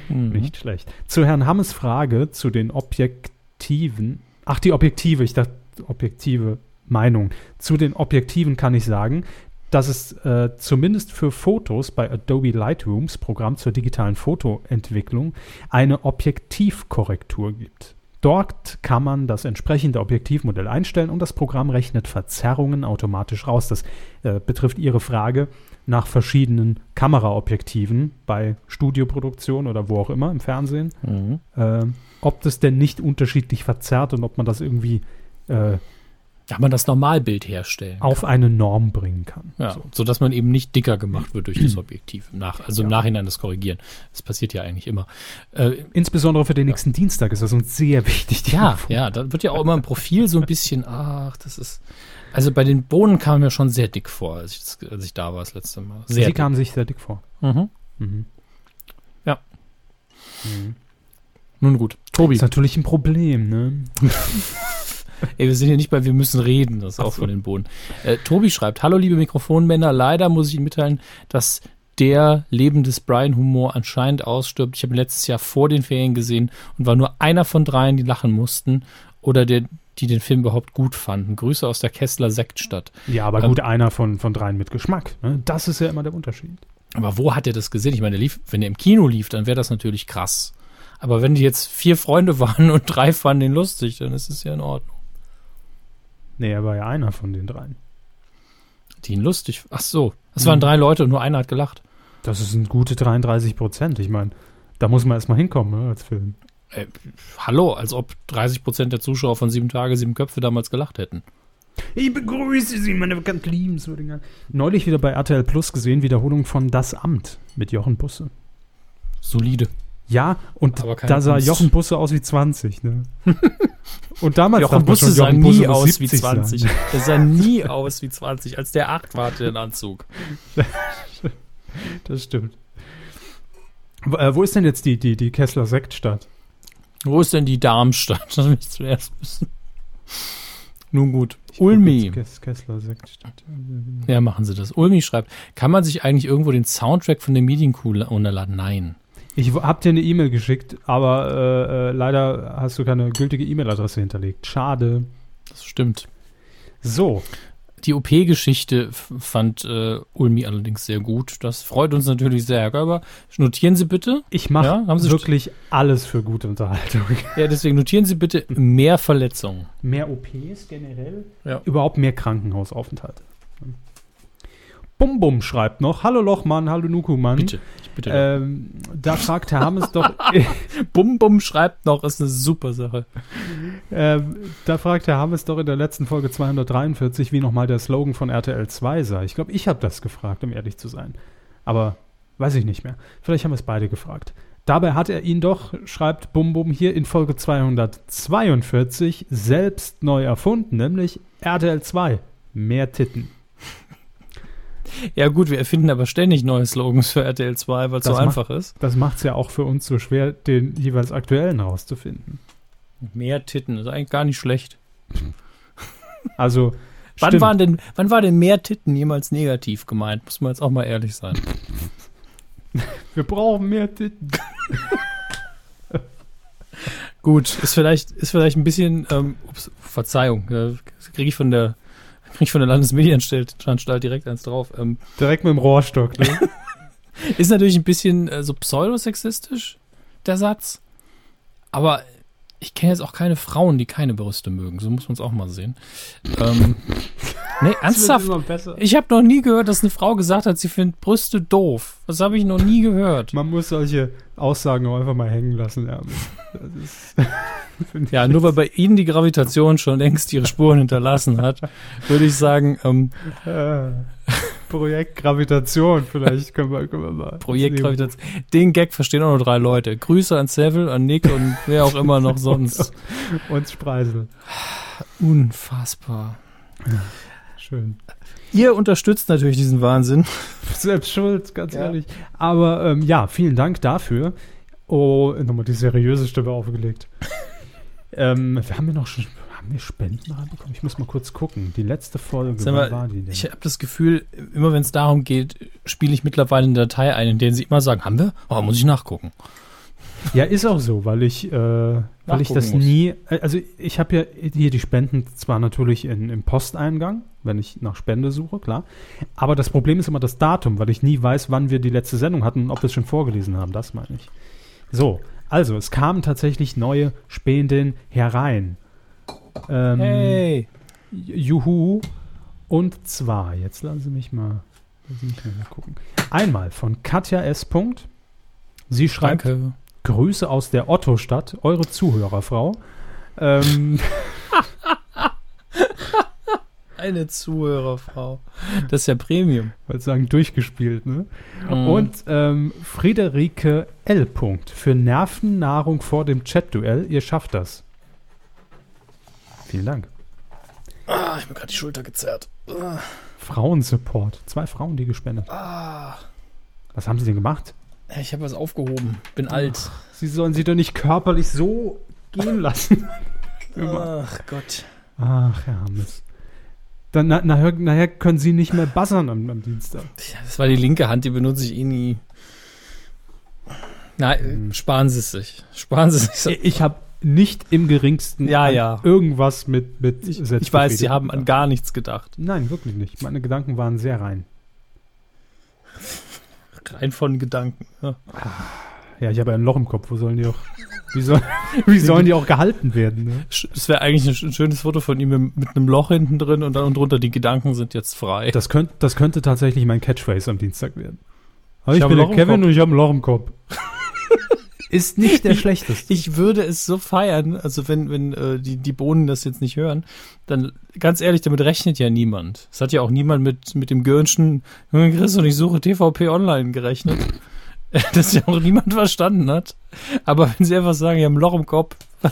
Mhm. Nicht schlecht. Zu Herrn Hammes Frage zu den Objektiven. Ach, die Objektive, ich dachte, objektive Meinung. Zu den Objektiven kann ich sagen, dass es äh, zumindest für Fotos bei Adobe Lightrooms, Programm zur digitalen Fotoentwicklung, eine Objektivkorrektur gibt. Dort kann man das entsprechende Objektivmodell einstellen und das Programm rechnet Verzerrungen automatisch raus. Das äh, betrifft Ihre Frage nach verschiedenen Kameraobjektiven bei Studioproduktion oder wo auch immer im Fernsehen, Mhm. äh, ob das denn nicht unterschiedlich verzerrt und ob man das irgendwie äh, Kann man das Normalbild herstellen? auf eine Norm bringen kann. Ja, So. so dass man eben nicht dicker gemacht wird durch das Objektiv. Im Nach, also im Ja. Nachhinein das Korrigieren. Das passiert ja eigentlich immer. Äh, Insbesondere für den nächsten Dienstag ist das uns sehr wichtig. ja, Info. ja, da wird ja auch immer im Profil so ein bisschen, ach, das ist. Also bei den Bohnen kam mir schon sehr dick vor, als ich, das, als ich da war das letzte Mal. Sehr Sie dick. kamen sich sehr dick vor. Mhm. Mhm. Ja. Mhm. Nun gut. Tobi, Ist natürlich ein Problem, ne? ey, wir sind hier nicht bei Wir müssen reden, das ist Ach auch so. von den Bohnen. Äh, Tobi schreibt, hallo liebe Mikrofonmänner, leider muss ich Ihnen mitteilen, dass der Leben des Brian-Humor anscheinend ausstirbt. Ich habe ihn letztes Jahr vor den Ferien gesehen und war nur einer von dreien, die lachen mussten oder der, die den Film überhaupt gut fanden. Grüße aus der Kessler Sektstadt. Ja, aber Ähm, gut, einer von, von dreien mit Geschmack. Ne? Das ist ja immer der Unterschied. Aber wo hat er das gesehen? Ich meine, lief, wenn er im Kino lief, dann wäre das natürlich krass. Aber wenn die jetzt vier Freunde waren und drei fanden ihn lustig, dann ist es ja in Ordnung. Nee, er war ja einer von den dreien. Die ihn lustig. Ach so, es Mhm. waren drei Leute und nur einer hat gelacht. Das sind gute 33 Prozent. Ich meine, da muss man erstmal hinkommen ne, als Film. Äh, hallo, als ob 30 Prozent der Zuschauer von Sieben Tage, Sieben Köpfe damals gelacht hätten. Ich begrüße Sie, meine ganz liebenswürdigen. Neulich wieder bei RTL Plus gesehen, Wiederholung von Das Amt mit Jochen Busse. Solide. Ja, und da sah Kunst. Jochen Busse aus wie 20, ne? Und damals Jochen Busse schon, sah Jochen nie Busse muss aus wie 70 sein. 20. Er sah nie aus wie 20. Als der 8 war, hatte einen Anzug. Das stimmt. Wo, äh, wo ist denn jetzt die, die, die Kessler Sektstadt? Wo ist denn die Darmstadt? Das will ich zuerst wissen. Nun gut. Ich Ulmi. Kessler Sektstadt. Ja, machen Sie das. Ulmi schreibt, kann man sich eigentlich irgendwo den Soundtrack von der Medienkuh runterladen? Nein. Ich hab dir eine E-Mail geschickt, aber äh, äh, leider hast du keine gültige E-Mail-Adresse hinterlegt. Schade. Das stimmt. So, Die OP-Geschichte fand äh, Ulmi allerdings sehr gut. Das freut uns natürlich sehr, Herr Körber. Notieren Sie bitte. ich mache Ja, wirklich alles für gute Unterhaltung. Ja, deswegen notieren Sie bitte mehr Verletzungen. Mehr OPs generell? Ja. Überhaupt mehr Krankenhausaufenthalte. Bum Bum schreibt noch, hallo Lochmann, hallo Nukumann. Bitte. Ich bitte. Ähm, da fragt Herr Hammes doch, Bum Bum schreibt noch, ist eine super Sache. ähm, da fragt Herr Hammes doch in der letzten Folge 243, wie nochmal der Slogan von RTL 2 sei. Ich glaube, ich habe das gefragt, um ehrlich zu sein. Aber weiß ich nicht mehr. Vielleicht haben wir es beide gefragt. Dabei hat er ihn doch, schreibt Bum Bum hier in Folge 242, selbst neu erfunden, nämlich RTL 2. Mehr Titten. Ja gut, wir erfinden aber ständig neue Slogans für RTL 2, weil es so einfach ist. Das macht es ja auch für uns so schwer, den jeweils aktuellen rauszufinden. Mehr Titten, ist eigentlich gar nicht schlecht. Also, Wann waren denn, wann war denn mehr Titten jemals negativ gemeint? Muss man jetzt auch mal ehrlich sein. wir brauchen mehr Titten. Gut, ist vielleicht, ist vielleicht ein bisschen, ähm, ups, Verzeihung, äh, kriege ich von der, krieg ich von der Landesmedienanstalt Anstalt direkt eins drauf. Ähm, Direkt mit dem Rohrstock. Ne? ist natürlich ein bisschen äh, so pseudosexistisch, der Satz. Aber ich kenne jetzt auch keine Frauen, die keine Brüste mögen. So muss man es auch mal sehen. Ähm, nee, ernsthaft. Ich habe noch nie gehört, dass eine Frau gesagt hat, sie findet Brüste doof. Das habe ich noch nie gehört. Man muss solche Aussagen auch einfach mal hängen lassen. Ja, Ja, nur weil bei Ihnen die Gravitation schon längst ihre Spuren hinterlassen hat, würde ich sagen, ähm, Äh, Projekt Gravitation, vielleicht können wir, können wir mal. Projekt Gravitation. Den Gag verstehen auch nur drei Leute. Grüße an Seville, an Nick und wer auch immer noch sonst. Und Spreisel. Unfassbar. Schön. Ihr unterstützt natürlich diesen Wahnsinn. Selbst schuld, ganz Ja. ehrlich. Aber ähm, ja, vielen Dank dafür. Oh, nochmal die seriöse Stimme aufgelegt. ähm, wir haben ja noch schon. Haben wir Spenden reinbekommen? Ich muss mal kurz gucken. Die letzte Folge, wann war die denn? Ich habe das Gefühl, immer wenn es darum geht, spiele ich mittlerweile eine Datei ein, in der sie immer sagen, haben wir? Oh, muss ich nachgucken. Ja, ist auch so, weil ich, äh, weil ich das muss. nie, äh, also ich habe ja hier die Spenden zwar natürlich in, im Posteingang, wenn ich nach Spende suche, klar, aber das Problem ist immer das Datum, weil ich nie weiß, wann wir die letzte Sendung hatten und ob wir es schon vorgelesen haben, das meine ich. So, also es kamen tatsächlich neue Spenden herein. Ähm, Hey. Juhu. Und zwar, jetzt lassen Sie mich mal, lassen mich mal gucken. Einmal von Katja S. Punkt. Sie schreibt, Danke. Grüße aus der Otto-Stadt, eure Zuhörerfrau. Ähm, Eine Zuhörerfrau. Das ist ja Premium. wollte sagen, durchgespielt, ne? Mhm. Und ähm, Friederike L. Punkt für Nervennahrung vor dem Chat-Duell. Ihr schafft das. Vielen Dank. Ah, ich bin gerade die Schulter gezerrt. Frauensupport. Zwei Frauen, die gespendet. Ah, Was haben sie denn gemacht? ich habe was aufgehoben. Bin alt. Sie sollen sie doch nicht körperlich so gehen lassen. Ach Gott. Ach, Herr Hammes. Dann, na, nachher, nachher können Sie nicht mehr buzzern am, am Dienstag. Ja, das war die linke Hand, die benutze ich eh nie. Na, äh, sparen Sie es sich. Sparen Sie es sich. Ich habe nicht im geringsten Ja, ja. irgendwas mit, mit Ich, ich weiß, Sie haben an gar nichts gedacht. Nein, wirklich nicht. Meine Gedanken waren sehr rein. Rein von Gedanken. Ja. Ja, ich habe ein Loch im Kopf. Wo sollen die auch, wie, soll, wie sollen die auch gehalten werden? Ne? Es wäre eigentlich ein sch- schönes Foto von ihm mit, einem Loch hinten drin und dann und drunter die Gedanken sind jetzt frei. Das, könnt, das könnte tatsächlich mein Catchphrase am Dienstag werden. Ich ich, bin der Kevin und ich habe ein Loch im Kopf. Ist nicht der schlechteste. Ich würde es so feiern, also wenn, wenn äh, die, die Bohnen das jetzt nicht hören, dann ganz ehrlich, damit rechnet ja niemand. Es hat ja auch niemand mit, mit dem Gürnschen, Chris und ich suche TVP online gerechnet. das ja auch niemand verstanden hat. Aber wenn sie einfach sagen, ihr habt ein Loch im Kopf.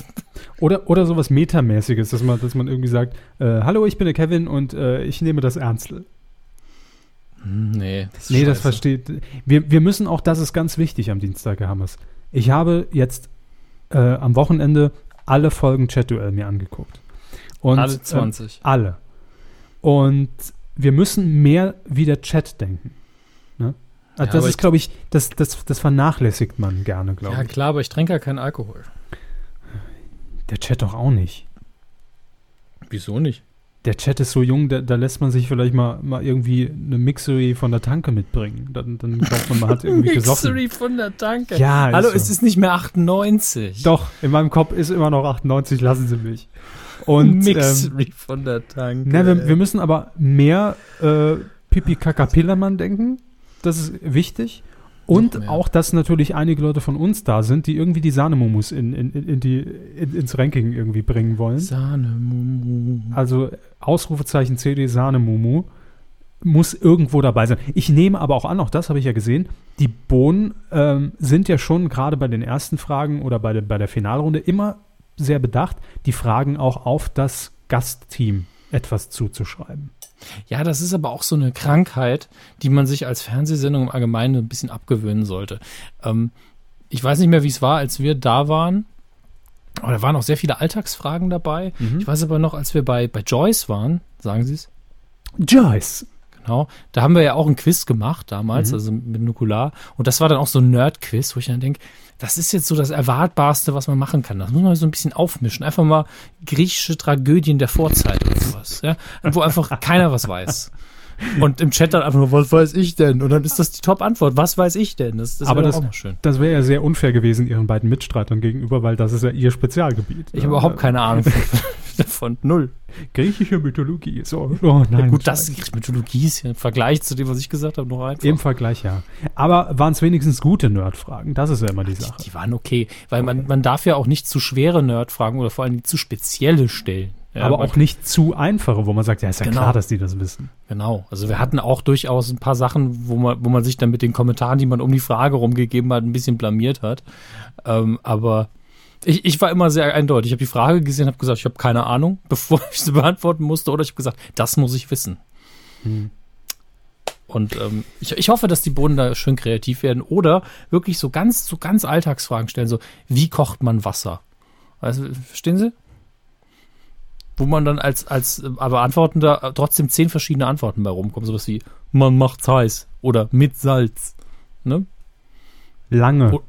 Oder, oder sowas Metamäßiges, dass man, dass man irgendwie sagt, äh, hallo, ich bin der Kevin und äh, ich nehme das ernst. Hm, nee, das nee, das versteht. Wir, wir müssen auch, das ist ganz wichtig am Dienstag, Herr Hammers. Ich habe jetzt äh, am Wochenende alle Folgen Chat-Duell mir angeguckt. Und, alle 20. Äh, alle. Und wir müssen mehr wie der Chat denken. Ne? Also Ja, das ist, glaube ich, das, das, das vernachlässigt man gerne, glaube Ja, ich. klar, aber ich trinke ja keinen Alkohol. Der Chat doch auch nicht. Wieso nicht? Der Chat ist so jung, da, da lässt man sich vielleicht mal, mal irgendwie eine Mixery von der Tanke mitbringen. Dann, dann glaubt man, man hat irgendwie gesoffen. Mixery von der Tanke. Ja, ist Hallo, so. es ist nicht mehr 98. Doch, in meinem Kopf ist immer noch 98, lassen Sie mich. Und ähm, Mixery von der Tanke. na, wir, wir müssen aber mehr äh, Pipi Kaka Pillermann denken. Das ist wichtig. Und auch, dass natürlich einige Leute von uns da sind, die irgendwie die Sahnemumus in, in, in, die, in, ins Ranking irgendwie bringen wollen. Sahne, Mumu. Also Ausrufezeichen CD Sahnemumu muss irgendwo dabei sein. Ich nehme aber auch an, auch das habe ich ja gesehen, die Bohnen ähm, sind ja schon gerade bei den ersten Fragen oder bei, der bei der Finalrunde immer sehr bedacht, die Fragen auch auf das Gastteam etwas zuzuschreiben. Ja, das ist aber auch so eine Krankheit, die man sich als Fernsehsendung im Allgemeinen ein bisschen abgewöhnen sollte. Ähm, ich weiß nicht mehr, wie es war, als wir da waren. Aber da waren auch sehr viele Alltagsfragen dabei. Mhm. Ich weiß aber noch, als wir bei, bei Joyce waren, sagen Sie es? Joyce. Genau. Da haben wir ja auch ein Quiz gemacht damals, Mhm. also mit Nukular. Und das war dann auch so ein Nerd-Quiz, wo ich dann denke, das ist jetzt so das Erwartbarste, was man machen kann. Das muss man so ein bisschen aufmischen. Einfach mal griechische Tragödien der Vorzeit oder sowas. Ja? Wo einfach keiner was weiß. Und im Chat dann einfach nur, was weiß ich denn? Und dann ist das die Top-Antwort. Was weiß ich denn? Das, das Aber wäre das- auch mal schön. Das wäre ja sehr unfair gewesen ihren beiden Mitstreitern gegenüber, weil das ist ja ihr Spezialgebiet. Ich habe überhaupt keine Ahnung von, davon. Null. Griechische Mythologie. So, oh nein. Gut, das ist Mythologie ist ja im Vergleich zu dem, was ich gesagt habe, noch einfach. Im Vergleich, ja. Aber waren es wenigstens gute Nerdfragen? Das ist ja immer die Sache. Die waren okay, weil man, man darf ja auch nicht zu schwere Nerdfragen oder vor allem zu spezielle stellen. Ja, aber auch nicht zu einfache, wo man sagt, ja, ist ja Genau. klar, dass die das wissen. Genau. Also wir hatten auch durchaus ein paar Sachen, wo man, wo man sich dann mit den Kommentaren, die man um die Frage rumgegeben hat, ein bisschen blamiert hat. Ähm, aber ich, ich war immer sehr eindeutig. Ich habe die Frage gesehen, habe gesagt, ich habe keine Ahnung, bevor ich sie beantworten musste, oder ich habe gesagt, das muss ich wissen. Und ähm, ich, ich hoffe, dass die Boden da schön kreativ werden oder wirklich so ganz, so ganz Alltagsfragen stellen, so wie kocht man Wasser? Also, verstehen Sie? Wo man dann als, als äh, Beantwortender trotzdem zehn verschiedene Antworten bei rumkommen, sowas wie man macht's heiß oder mit Salz. Ne? Lange. Oh.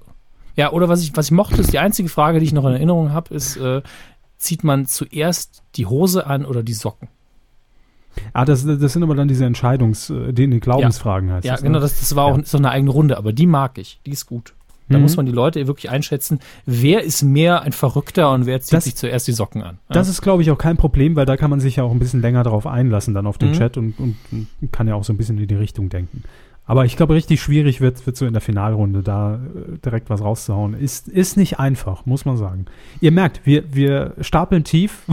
Ja, oder was ich, was ich mochte, ist die einzige Frage, die ich noch in Erinnerung habe, ist, äh, zieht man zuerst die Hose an oder die Socken? Ah, das, das sind aber dann diese Entscheidungs-, äh, die, die Glaubensfragen heißt Ja, das, genau, ne? das, das war auch Ja. so eine eigene Runde, aber die mag ich, die ist gut. Da Mhm. muss man die Leute wirklich einschätzen, wer ist mehr ein Verrückter und wer zieht Das- sich zuerst die Socken an. Ja. Das ist, glaube ich, auch kein Problem, weil da kann man sich ja auch ein bisschen länger darauf einlassen, dann auf den Mhm. Chat und, und, und kann ja auch so ein bisschen in die Richtung denken. Aber ich glaube, richtig schwierig wird, wird so in der Finalrunde da äh, direkt was rauszuhauen. Ist, ist nicht einfach, muss man sagen. Ihr merkt, wir, wir stapeln tief,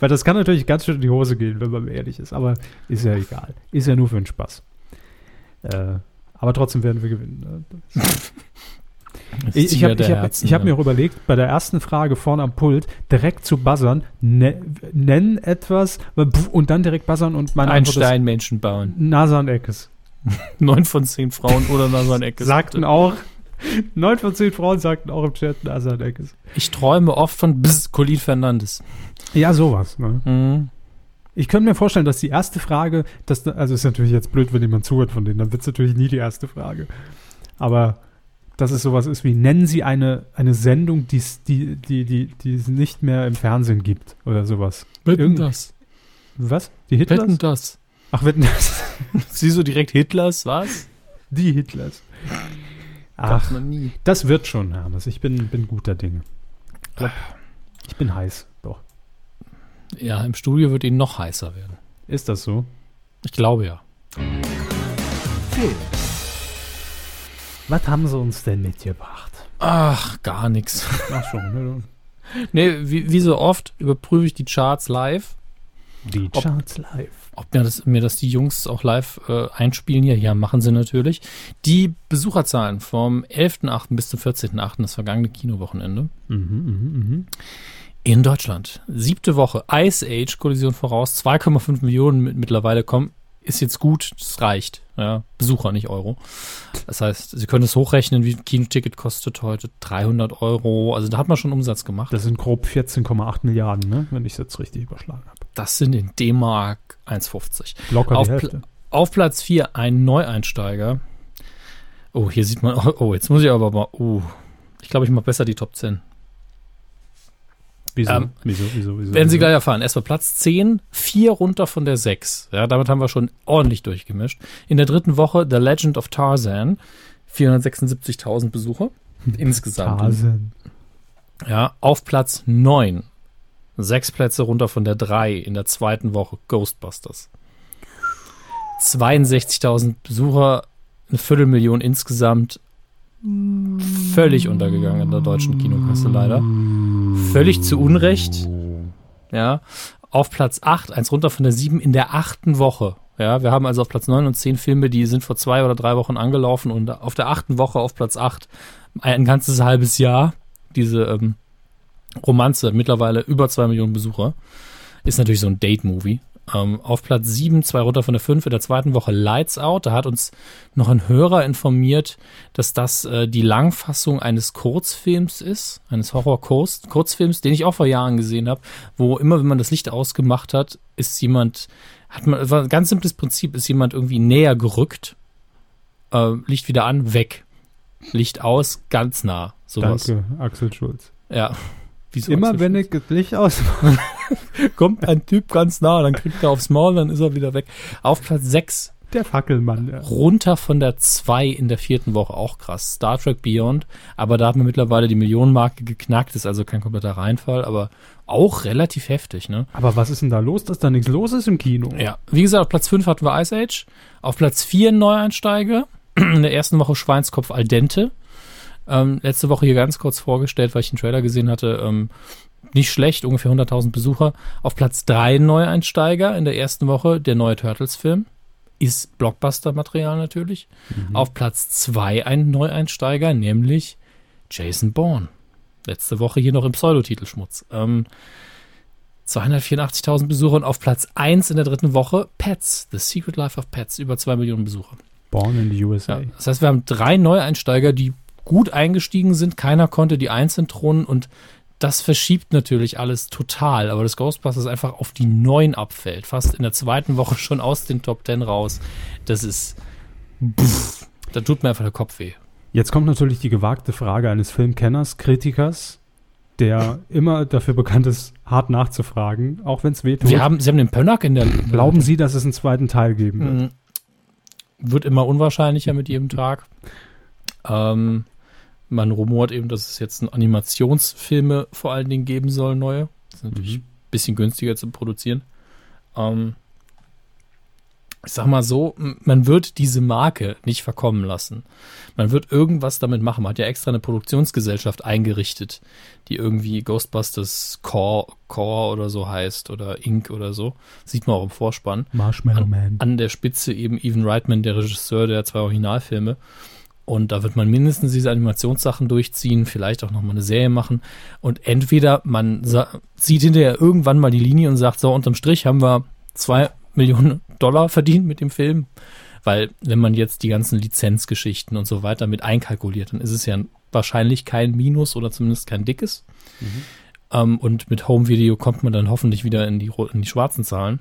weil, das kann natürlich ganz schön in die Hose gehen, wenn man ehrlich ist. Aber ist ja egal. Ist ja nur für den Spaß. Äh, aber trotzdem werden wir gewinnen. Ich, ich habe hab, hab mir auch überlegt, bei der ersten Frage vorne am Pult direkt zu buzzern, ne, nennen etwas und dann direkt buzzern und meine ein Antwort ist Stein Menschen bauen. Nasan Eckes. Neun von zehn Frauen oder Nasan Eckes. Sagten auch, neun von zehn Frauen sagten auch im Chat Nasan Eckes. Ich träume oft von Bzz, Colin Fernandes. Ja, sowas. Ne? Mhm. Ich könnte mir vorstellen, dass die erste Frage, dass, also ist natürlich jetzt blöd, wenn jemand zuhört von denen, dann wird es natürlich nie die erste Frage. Aber dass es sowas ist wie, nennen Sie eine, eine Sendung, die's, die, die, die, die es nicht mehr im Fernsehen gibt oder sowas. Wetten Irgend- das. Was? Die Hitlers? Wetten das. Ach, wetten das? Sie so direkt Hitlers, was? Die Hitlers. Ach, noch nie. das wird schon, Hermes. Ich bin, bin guter Dinge. Glaub, Ich bin heiß, doch. Ja, im Studio wird ihn noch heißer werden. Ist das so? Ich glaube ja. Film. Was haben sie uns denn mitgebracht? Ach, gar nichts. Ach schon, ne? Nee, wie, wie so oft überprüfe ich die Charts live. Die Ob- Charts live. Ob mir das, mir das die Jungs auch live äh, einspielen hier, ja, machen sie natürlich. Die Besucherzahlen vom 11.8. bis zum 14.8., das vergangene Kinowochenende, Mhm, mhm, mhm. in Deutschland. Siebte Woche, Ice Age, Kollision voraus, 2,5 Millionen mit, mittlerweile kommen. Ist jetzt gut, das reicht. Ja, Besucher, nicht Euro. Das heißt, Sie können es hochrechnen, wie ein Kinoticket kostet heute 300 Euro. Also da hat man schon Umsatz gemacht. Das sind grob 14,8 Milliarden, ne? wenn ich es jetzt richtig überschlagen habe. Das sind in D-Mark 1,50. Locker Auf die Hälfte. Auf Platz 4 ein Neueinsteiger. Oh, hier sieht man, oh, jetzt muss ich aber mal, oh, ich glaube, ich mache besser die Top 10. Wieso? ähm, wieso, wieso, wieso? Werden Sie gleich erfahren. Erstmal Platz 10, 4 runter von der 6. Ja, damit haben wir schon ordentlich durchgemischt. In der dritten Woche The Legend of Tarzan. 476.000 Besucher insgesamt. Tasen. Ja, auf Platz 9. Sechs Plätze runter von der 3 in der zweiten Woche Ghostbusters. 62.000 Besucher, eine Viertelmillion insgesamt. Völlig untergegangen in der deutschen Kinokasse leider. Völlig zu Unrecht. Ja, auf Platz 8, eins runter von der 7 in der achten Woche. Ja, wir haben also auf Platz 9 und 10 Filme, die sind vor zwei oder drei Wochen angelaufen und auf der achten Woche auf Platz 8 ein ganzes halbes Jahr diese ähm, Romanze, mittlerweile über zwei Millionen Besucher. Ist natürlich so ein Date-Movie. Ähm, auf Platz 7, zwei runter von der 5 in der zweiten Woche Lights Out. Da hat uns noch ein Hörer informiert, dass das äh, die Langfassung eines Kurzfilms ist, eines Horror-Kurzfilms, den ich auch vor Jahren gesehen habe, wo immer, wenn man das Licht ausgemacht hat, ist jemand, hat man, war ein ganz simples Prinzip, ist jemand irgendwie näher gerückt, äh, Licht wieder an, weg. Licht aus, ganz nah. Sowas. Danke, Axel Schulz. Ja. Wieso Immer wenn ich das Licht aus. kommt ein Typ ganz nah, dann kriegt er aufs Maul, dann ist er wieder weg. Auf Platz 6, Der Fackelmann. Der. runter von der 2 in der vierten Woche, auch krass. Star Trek Beyond, aber da hat man mittlerweile die Millionenmarke geknackt, ist also kein kompletter Reinfall, aber auch relativ heftig, ne? Aber was ist denn da los, dass da nichts los ist im Kino? Ja, wie gesagt, auf Platz 5 hatten wir Ice Age, auf Platz 4 ein Neueinsteiger, in der ersten Woche Schweinskopf al dente. Ähm, letzte Woche hier ganz kurz vorgestellt, weil ich den Trailer gesehen hatte. Ähm, nicht schlecht, ungefähr 100.000 Besucher. Auf Platz 3 ein Neueinsteiger in der ersten Woche, der neue Turtles-Film. Ist Blockbuster-Material natürlich. Auf Platz 2 ein Neueinsteiger, nämlich Jason Bourne. Letzte Woche hier noch im Pseudotitelschmutz. Ähm, 284.000 Besucher und auf Platz 1 in der dritten Woche Pets, The Secret Life of Pets, über 2 Millionen Besucher. Born in the USA. Ja, das heißt, wir haben drei Neueinsteiger, die gut eingestiegen sind. Keiner konnte die Eins entthronen und das verschiebt natürlich alles total. Aber das Ghostbusters einfach auf die Neun abfällt, fast in der zweiten Woche schon aus den Top Ten raus. Das ist, pff, da tut mir einfach der Kopf weh. Jetzt kommt natürlich die gewagte Frage eines Filmkenners, Kritikers, der immer dafür bekannt ist, hart nachzufragen, auch wenn es weh tut. Wir haben, Sie haben den Pönnack in der. Glauben Sie, dass es einen zweiten Teil geben wird? Mhm. Wird immer unwahrscheinlicher mit jedem Tag. Ähm, man rumort eben, dass es jetzt Animationsfilme vor allen Dingen geben soll, neue. Das ist natürlich Mhm. ein bisschen günstiger zu produzieren. Ähm, ich sag mal so, man wird diese Marke nicht verkommen lassen. Man wird irgendwas damit machen. Man hat ja extra eine Produktionsgesellschaft eingerichtet, die irgendwie Ghostbusters Core, Core oder so heißt oder Inc. oder so. Sieht man auch im Vorspann Marshmallow Man. an der Spitze eben Evan Reitman, der Regisseur der zwei Originalfilme. Und da wird man mindestens diese Animationssachen durchziehen, vielleicht auch nochmal eine Serie machen. Und entweder man sieht hinterher irgendwann mal die Linie und sagt, so unterm Strich haben wir zwei Millionen Dollar verdient mit dem Film. Weil wenn man jetzt die ganzen Lizenzgeschichten und so weiter mit einkalkuliert, dann ist es ja wahrscheinlich kein Minus oder zumindest kein dickes. Ähm, und mit Home Video kommt man dann hoffentlich wieder in die, in die schwarzen Zahlen.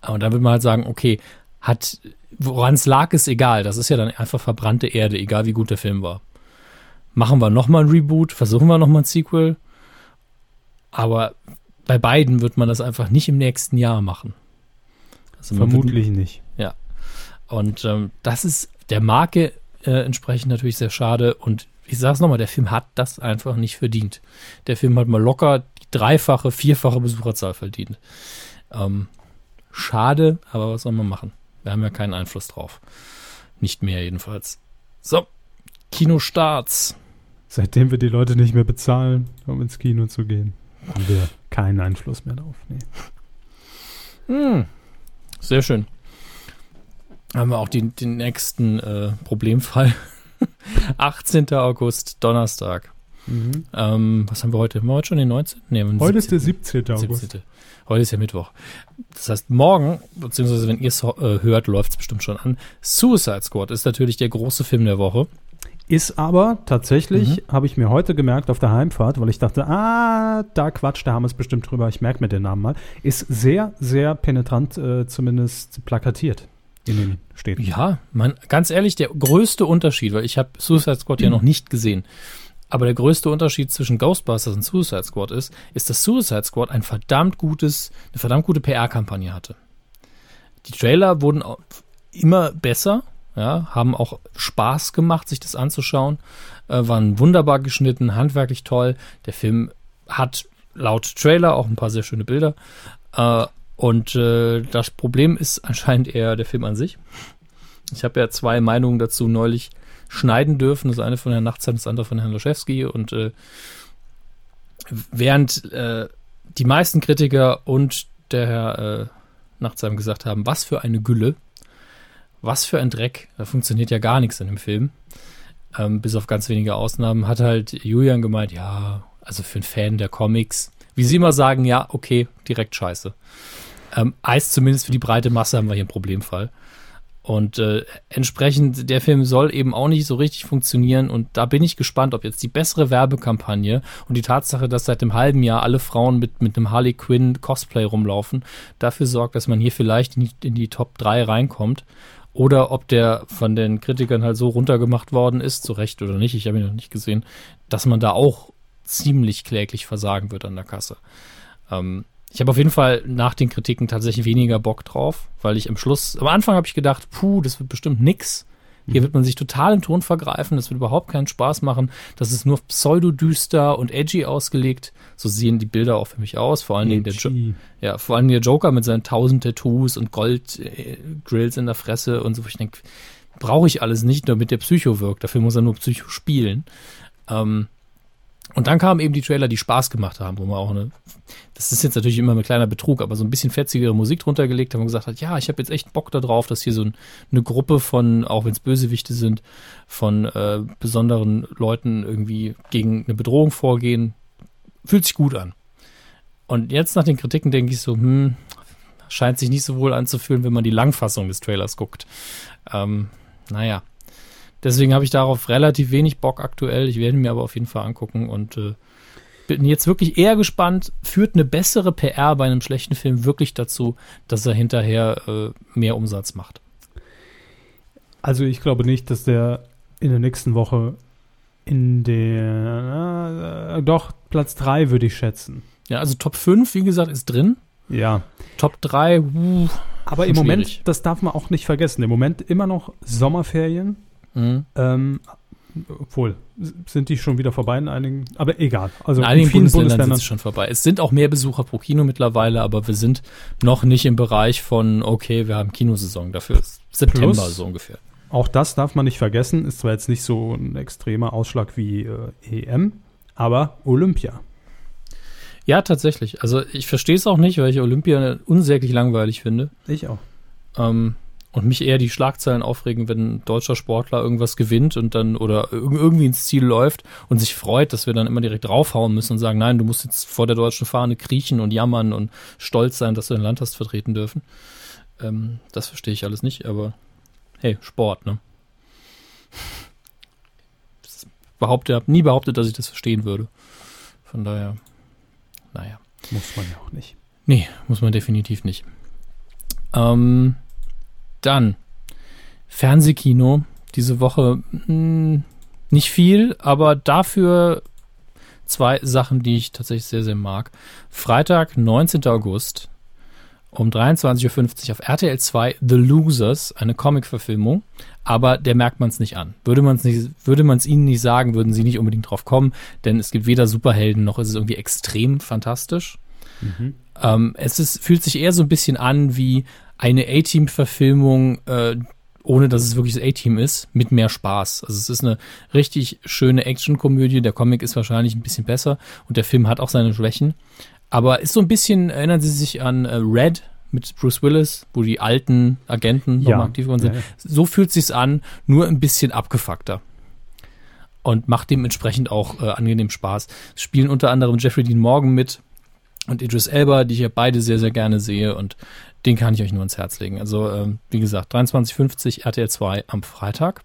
Aber da würde man halt sagen, okay, hat, woran es lag, ist egal. Das ist ja dann einfach verbrannte Erde, egal wie gut der Film war. Machen wir nochmal ein Reboot, versuchen wir nochmal ein Sequel. Aber bei beiden wird man das einfach nicht im nächsten Jahr machen. Also man wird- Vermutlich nicht. und ähm, das ist der Marke äh, entsprechend natürlich sehr schade. Und ich sage es nochmal, der Film hat das einfach nicht verdient. Der Film hat mal locker die dreifache, vierfache Besucherzahl verdient. Ähm, schade, aber was soll man machen? Wir haben ja keinen Einfluss drauf. Nicht mehr jedenfalls. So, Kinostarts. Seitdem wir die Leute nicht mehr bezahlen, um ins Kino zu gehen, haben wir keinen Einfluss mehr drauf. Nee. Hm. Sehr schön. Haben wir auch die, den nächsten äh, Problemfall. 18. August, Donnerstag. Mhm. Ähm, was haben wir heute? Haben wir heute schon den 19.? Nee, den Heute ist der 17. August. 17. Heute ist ja Mittwoch. Das heißt, morgen, beziehungsweise wenn ihr es äh, hört, läuft es bestimmt schon an. Suicide Squad ist natürlich der große Film der Woche. Ist aber tatsächlich, habe ich mir heute gemerkt auf der Heimfahrt, weil ich dachte, ah, da quatscht der Hammes bestimmt drüber, ich merke mir den Namen mal, ist sehr, sehr penetrant äh, zumindest plakatiert in den Städten. Ja, man, ganz ehrlich, der größte Unterschied, weil ich habe Suicide Squad ja noch nicht gesehen, aber der größte Unterschied zwischen Ghostbusters und Suicide Squad ist, ist, dass Suicide Squad ein verdammt gutes, eine verdammt gute PR-Kampagne hatte. Die Trailer wurden immer besser, ja, haben auch Spaß gemacht, sich das anzuschauen, äh, waren wunderbar geschnitten, handwerklich toll. Der Film hat laut Trailer auch ein paar sehr schöne Bilder. Äh, und äh, das Problem ist anscheinend eher der Film an sich. Ich habe ja zwei Meinungen dazu neulich schneiden dürfen. Das eine von Herrn Nachtsheim, das andere von Herrn Loschewski. Und äh, während äh, die meisten Kritiker und der Herr äh, Nachtsheim gesagt haben, was für eine Gülle, was für ein Dreck, da funktioniert ja gar nichts in dem Film. Ähm, bis auf ganz wenige Ausnahmen hat halt Julian gemeint, ja, also für einen Fan der Comics, wie sie immer sagen, ja, okay, direkt scheiße. Ähm, heißt zumindest für die breite Masse haben wir hier einen Problemfall. Und äh, entsprechend, der Film soll eben auch nicht so richtig funktionieren. Und da bin ich gespannt, ob jetzt die bessere Werbekampagne und die Tatsache, dass seit einem halben Jahr alle Frauen mit, mit einem Harley Quinn Cosplay rumlaufen, dafür sorgt, dass man hier vielleicht in die, in die Top 3 reinkommt. Oder ob der von den Kritikern halt so runtergemacht worden ist, zu Recht oder nicht, ich habe ihn noch nicht gesehen, dass man da auch ziemlich kläglich versagen wird an der Kasse. Ähm, ich habe auf jeden Fall nach den Kritiken tatsächlich weniger Bock drauf, weil ich am Schluss, am Anfang habe ich gedacht, puh, das wird bestimmt nix. Hier wird man sich total im Ton vergreifen, das wird überhaupt keinen Spaß machen. Das ist nur pseudodüster und edgy ausgelegt. So sehen die Bilder auch für mich aus. Vor allen Dingen der, jo ja, vor allem der Joker mit seinen tausend Tattoos und Gold-Grills in der Fresse und so. Ich denke, brauche ich alles nicht, damit der Psycho wirkt. Dafür muss er nur Psycho spielen. Ähm, und dann kamen eben die Trailer, die Spaß gemacht haben, wo man auch eine, das ist jetzt natürlich immer ein kleiner Betrug, aber so ein bisschen fetzigere Musik drunter gelegt haben und gesagt hat, ja, ich habe jetzt echt Bock darauf, dass hier so ein, eine Gruppe von, auch wenn es Bösewichte sind, von äh, besonderen Leuten irgendwie gegen eine Bedrohung vorgehen. Fühlt sich gut an. Und jetzt nach den Kritiken denke ich so, hm, scheint sich nicht so wohl anzufühlen, wenn man die Langfassung des Trailers guckt. Ähm, naja. Deswegen habe ich darauf relativ wenig Bock aktuell. Ich werde ihn mir aber auf jeden Fall angucken und äh, bin jetzt wirklich eher gespannt, führt eine bessere PR bei einem schlechten Film wirklich dazu, dass er hinterher äh, mehr Umsatz macht. Also ich glaube nicht, dass der in der nächsten Woche in der, äh, doch, Platz 3 würde ich schätzen. Ja, also Top 5, wie gesagt, ist drin. Ja. Top 3, uh, Aber im Schon Moment, schwierig. das darf man auch nicht vergessen, im Moment immer noch Sommerferien. Mhm. Ähm, obwohl, sind die schon wieder vorbei in einigen, aber egal. Also in einigen vielen Bundesländern, Bundesländern. sind es schon vorbei. Es sind auch mehr Besucher pro Kino mittlerweile, aber wir sind noch nicht im Bereich von, okay, wir haben Kinosaison. Dafür ist September Plus- so ungefähr. Auch das darf man nicht vergessen. Ist zwar jetzt nicht so ein extremer Ausschlag wie äh, EM, aber Olympia. Ja, tatsächlich. Also ich verstehe es auch nicht, weil ich Olympia unsäglich langweilig finde. Ich auch. Ähm, und mich eher die Schlagzeilen aufregen, wenn ein deutscher Sportler irgendwas gewinnt und dann oder irg- irgendwie ins Ziel läuft und sich freut, dass wir dann immer direkt draufhauen müssen und sagen, nein, du musst jetzt vor der deutschen Fahne kriechen und jammern und stolz sein, dass du dein Land hast vertreten dürfen. Ähm, das verstehe ich alles nicht, aber hey, Sport, ne? Das behaupte, habe nie behauptet, dass ich das verstehen würde. Von daher, naja. Muss man ja auch nicht. Nee, muss man definitiv nicht. Ähm, dann Fernsehkino. Diese Woche mh, nicht viel, aber dafür zwei Sachen, die ich tatsächlich sehr, sehr mag. Freitag, 19. August um 23.50 Uhr auf RTL 2 The Losers, eine Comic-Verfilmung, aber der merkt man es nicht an. Würde man es nicht, würde man es ihnen nicht sagen, würden sie nicht unbedingt drauf kommen, denn es gibt weder Superhelden noch ist es irgendwie extrem fantastisch. Ähm, es ist, fühlt sich eher so ein bisschen an wie eine A-Team-Verfilmung äh, ohne dass es wirklich das A-Team ist, mit mehr Spaß. Also es ist eine richtig schöne Actionkomödie. Der Comic ist wahrscheinlich ein bisschen besser und der Film hat auch seine Schwächen. Aber ist so ein bisschen, erinnern Sie sich an äh, Red mit Bruce Willis, wo die alten Agenten Ja. nochmal aktiv geworden sind. Ja, ja. So fühlt sich's an, nur ein bisschen abgefuckter. Und macht dementsprechend auch äh, angenehm Spaß. Es spielen unter anderem Jeffrey Dean Morgan mit und Idris Elba, die ich ja beide sehr, sehr gerne sehe und den kann ich euch nur ans Herz legen. Also, ähm, wie gesagt, 23.50 RTL 2 am Freitag.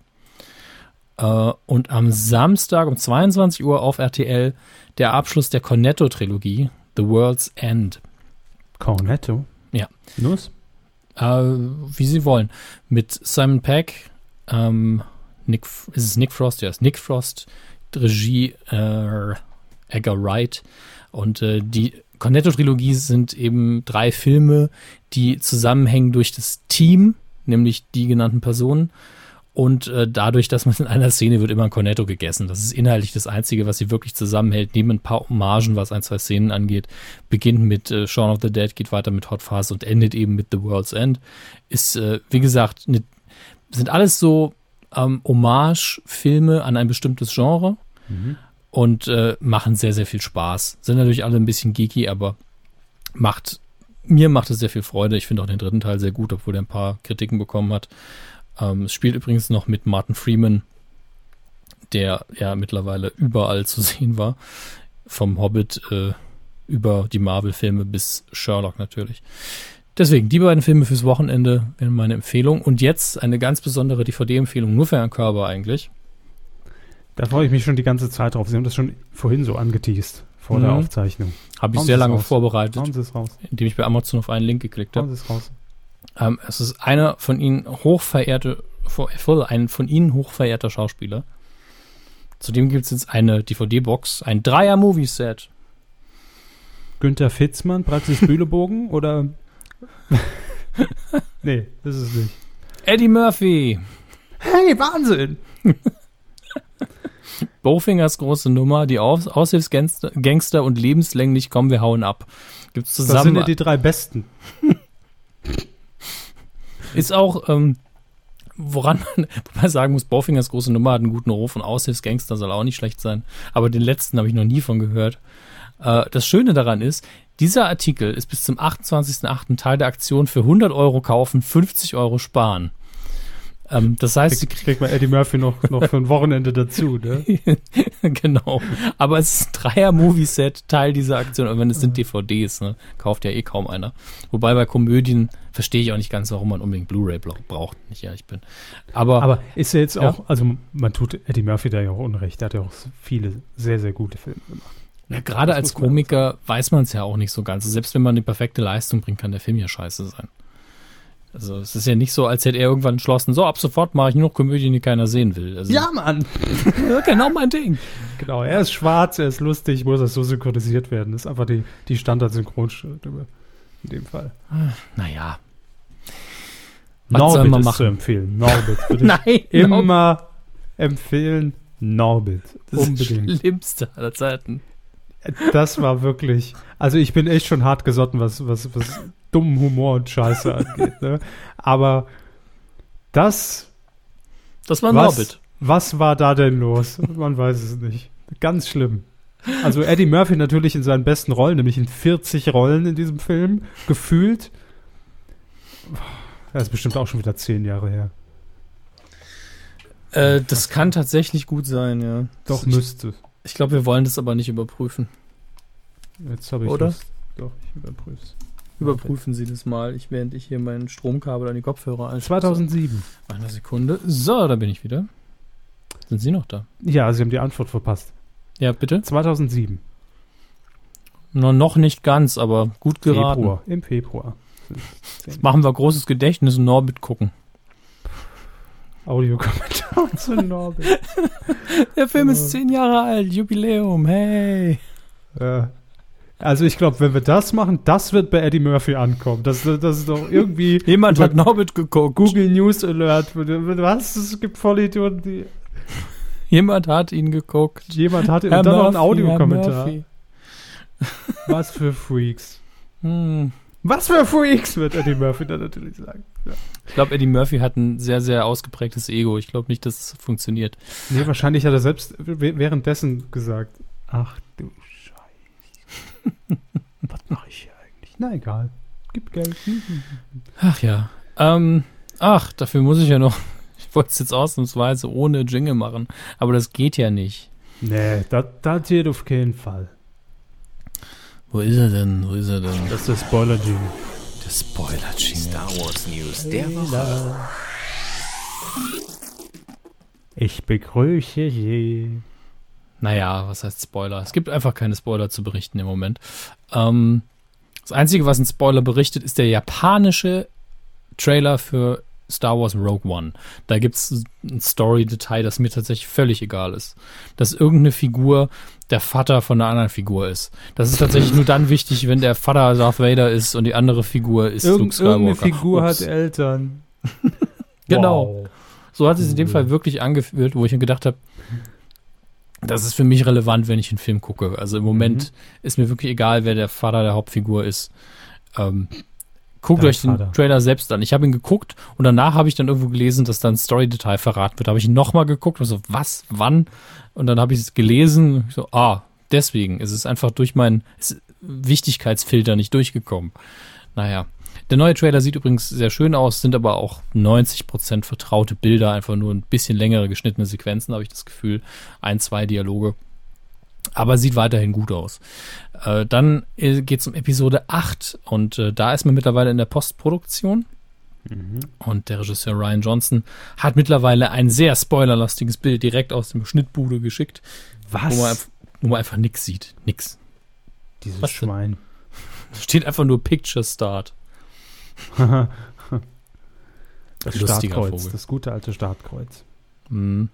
Äh, und am Samstag um 22 Uhr auf RTL der Abschluss der Cornetto-Trilogie, The World's End. Cornetto? Ja. Nuss? Äh, wie Sie wollen. Mit Simon Peck, ähm, Nick, ist es Nick Frost? Ja, ist Nick Frost, Regie äh, Edgar Wright. Und äh, die Cornetto-Trilogie sind eben drei Filme, die zusammenhängen durch das Team, nämlich die genannten Personen. Und äh, dadurch, dass man in einer Szene wird immer ein Cornetto gegessen. Das ist inhaltlich das Einzige, was sie wirklich zusammenhält, neben ein paar Hommagen, was ein, zwei Szenen angeht. Beginnt mit äh, Shaun of the Dead, geht weiter mit Hot Fuzz und endet eben mit The World's End. Ist, äh, wie gesagt, ne, sind alles so ähm, Hommage-Filme an ein bestimmtes Genre und äh, machen sehr, sehr viel Spaß. Sind natürlich alle ein bisschen geeky, aber macht, mir macht es sehr viel Freude. Ich finde auch den dritten Teil sehr gut, obwohl er ein paar Kritiken bekommen hat. Ähm, es spielt übrigens noch mit Martin Freeman, der ja mittlerweile überall zu sehen war. Vom Hobbit äh, über die Marvel-Filme bis Sherlock natürlich. Deswegen, die beiden Filme fürs Wochenende wären meine Empfehlung. Und jetzt eine ganz besondere DVD-Empfehlung, nur für Herrn Körber eigentlich. Da freue ich mich schon die ganze Zeit drauf. Sie haben das schon vorhin so angeteased, vor der Mhm. Aufzeichnung. Habe ich Hauen sehr lange raus. vorbereitet, Hauen Sie es raus. indem ich bei Amazon auf einen Link geklickt habe. Hauen Sie es raus. Ähm, es ist einer von Ihnen hochverehrte, ein von Ihnen hochverehrter Schauspieler. Zudem gibt es jetzt eine DVD-Box, ein Dreier-Movie-Set. Günther Fitzmann, Praxis Bühlebogen oder? nee, das ist es nicht. Eddie Murphy, Hey, Wahnsinn! Bowfingers große Nummer, die Aus Aushilfsgangster Gangster und lebenslänglich kommen, wir hauen ab. Gibt's Das sind zusammen. ja die drei besten. Ist auch, ähm, woran man wobei sagen muss, Bowfingers große Nummer hat einen guten Ruf und Aushilfsgangster soll auch nicht schlecht sein. Aber den letzten habe ich noch nie von gehört. Äh, das Schöne daran ist, dieser Artikel ist bis zum 28.08. Teil der Aktion für 100 Euro kaufen, 50 Euro sparen. Ähm, das heißt, Kriegt man Eddie Murphy noch, noch für ein Wochenende dazu, ne? genau. Aber es ist ein Dreier-Movie-Set, Teil dieser Aktion. Und wenn es sind DVDs, ne? kauft ja eh kaum einer. Wobei bei Komödien verstehe ich auch nicht ganz, warum man unbedingt Blu-ray braucht, ich ehrlich bin. Aber, Aber ist er jetzt Ja. auch, also man tut Eddie Murphy da ja auch Unrecht. Der hat ja auch viele sehr, sehr gute Filme gemacht. ja, gerade als Komiker weiß man es ja auch nicht so ganz. Selbst wenn man eine perfekte Leistung bringt, kann der Film ja scheiße sein. Also es ist ja nicht so, als hätte er irgendwann entschlossen, so ab sofort mache ich nur noch Komödien, die keiner sehen will. Also, Mann! ja, genau mein Ding. Genau, er ist schwarz, er ist lustig, muss das so synchronisiert werden. Das ist einfach die, die Standard-Synchronstimme in dem Fall. Naja. Was soll Norbit man ist machen? zu empfehlen. Norbit. Nein, immer empfehlen Norbit. das Unbedingt. Schlimmste aller Zeiten. Das war wirklich. Also ich bin echt schon hart gesotten, was, was, was dummen Humor und Scheiße angeht. Ne? Aber das, Das war was, Norbit. was war da denn los? Man weiß es nicht. Ganz schlimm. Also Eddie Murphy natürlich in seinen besten Rollen, nämlich in 40 Rollen in diesem Film, gefühlt. Das ist bestimmt auch schon wieder zehn Jahre her. Äh, das kann tatsächlich gut sein, ja. Doch, ich müsste. ich glaube, wir wollen das aber nicht überprüfen. Jetzt habe ich Oder? Lust. Doch, ich überprüfe Überprüfen Sie das mal, ich, während ich hier mein Stromkabel an die Kopfhörer anschließe. 2007. Eine Sekunde. So, da bin ich wieder. Sind Sie noch da? Ja, Sie haben die Antwort verpasst. Ja, bitte? 2007. No, noch nicht ganz, aber gut geraten. Februar. Im Februar. Machen wir großes Gedächtnis und Norbit gucken. Audiokommentar zu Norbert. Der Film ist zehn Jahre alt, Jubiläum, hey. Ja. Also ich glaube, wenn wir das machen, das wird bei Eddie Murphy ankommen. Das, das ist doch irgendwie Jemand hat Norbit geguckt. Google News Alert. Was? Es gibt Vollidioten, die Jemand hat ihn geguckt. jemand hat und Herr dann noch ein Murphy, Audiokommentar. Murphy. Was für Freaks. Hm. Was für Freaks, wird Eddie Murphy dann natürlich sagen. Ich glaube, Eddie Murphy hat ein sehr, sehr ausgeprägtes Ego. Ich glaube nicht, dass es funktioniert. Nee, wahrscheinlich hat er selbst währenddessen gesagt, ach du. Was mache ich hier eigentlich? Na egal. Gib Geld. Ach ja. Ähm, ach, dafür muss ich ja noch. Ich wollte es jetzt ausnahmsweise ohne Jingle machen, aber das geht ja nicht. Nee, das, geht auf keinen Fall. Wo ist er denn? Wo ist er denn? Das ist der Spoiler-Jingle. Der Spoiler-Jingle. Star Wars News der Woche. Ich begrüße Sie. Naja, was heißt Spoiler? Es gibt einfach keine Spoiler zu berichten im Moment. Ähm, das Einzige, was ein Spoiler berichtet, ist der japanische Trailer für Star Wars Rogue One. Da gibt es ein Story-Detail, das mir tatsächlich völlig egal ist. Dass irgendeine Figur der Vater von einer anderen Figur ist. Das ist tatsächlich nur dann wichtig, wenn der Vater Darth Vader ist und die andere Figur ist Irgend, Luke Skywalker. irgendeine Figur Ups. hat Eltern. Genau. Wow. So hat es in dem Fall wirklich angefühlt, wo ich mir gedacht habe, das ist für mich relevant, wenn ich einen Film gucke. Also im Moment ist mir wirklich egal, wer der Vater der Hauptfigur ist. Ähm, guckt Dein euch den Vater. Trailer selbst an. Ich habe ihn geguckt und danach habe ich dann irgendwo gelesen, dass da ein Story-Detail verraten wird. Da habe ich nochmal geguckt und so, was, wann? Und dann habe ich es gelesen. So, ah, deswegen. Es ist einfach durch meinen Wichtigkeitsfilter nicht durchgekommen. Naja. Der neue Trailer sieht übrigens sehr schön aus, sind aber auch 90% vertraute Bilder, einfach nur ein bisschen längere geschnittene Sequenzen, habe ich das Gefühl. Ein, zwei Dialoge. Aber sieht weiterhin gut aus. Äh, dann geht es um Episode 8 und äh, da ist man mittlerweile in der Postproduktion. Und der Regisseur Ryan Johnson hat mittlerweile ein sehr spoilerlastiges Bild direkt aus dem Schnittbude geschickt, wo man, Was? wo man einfach nix sieht. Nix. Dieses Was? Schwein. Da steht einfach nur Picture Start. Das Lustiger Startkreuz. Vogel. Das gute alte Startkreuz. Hm.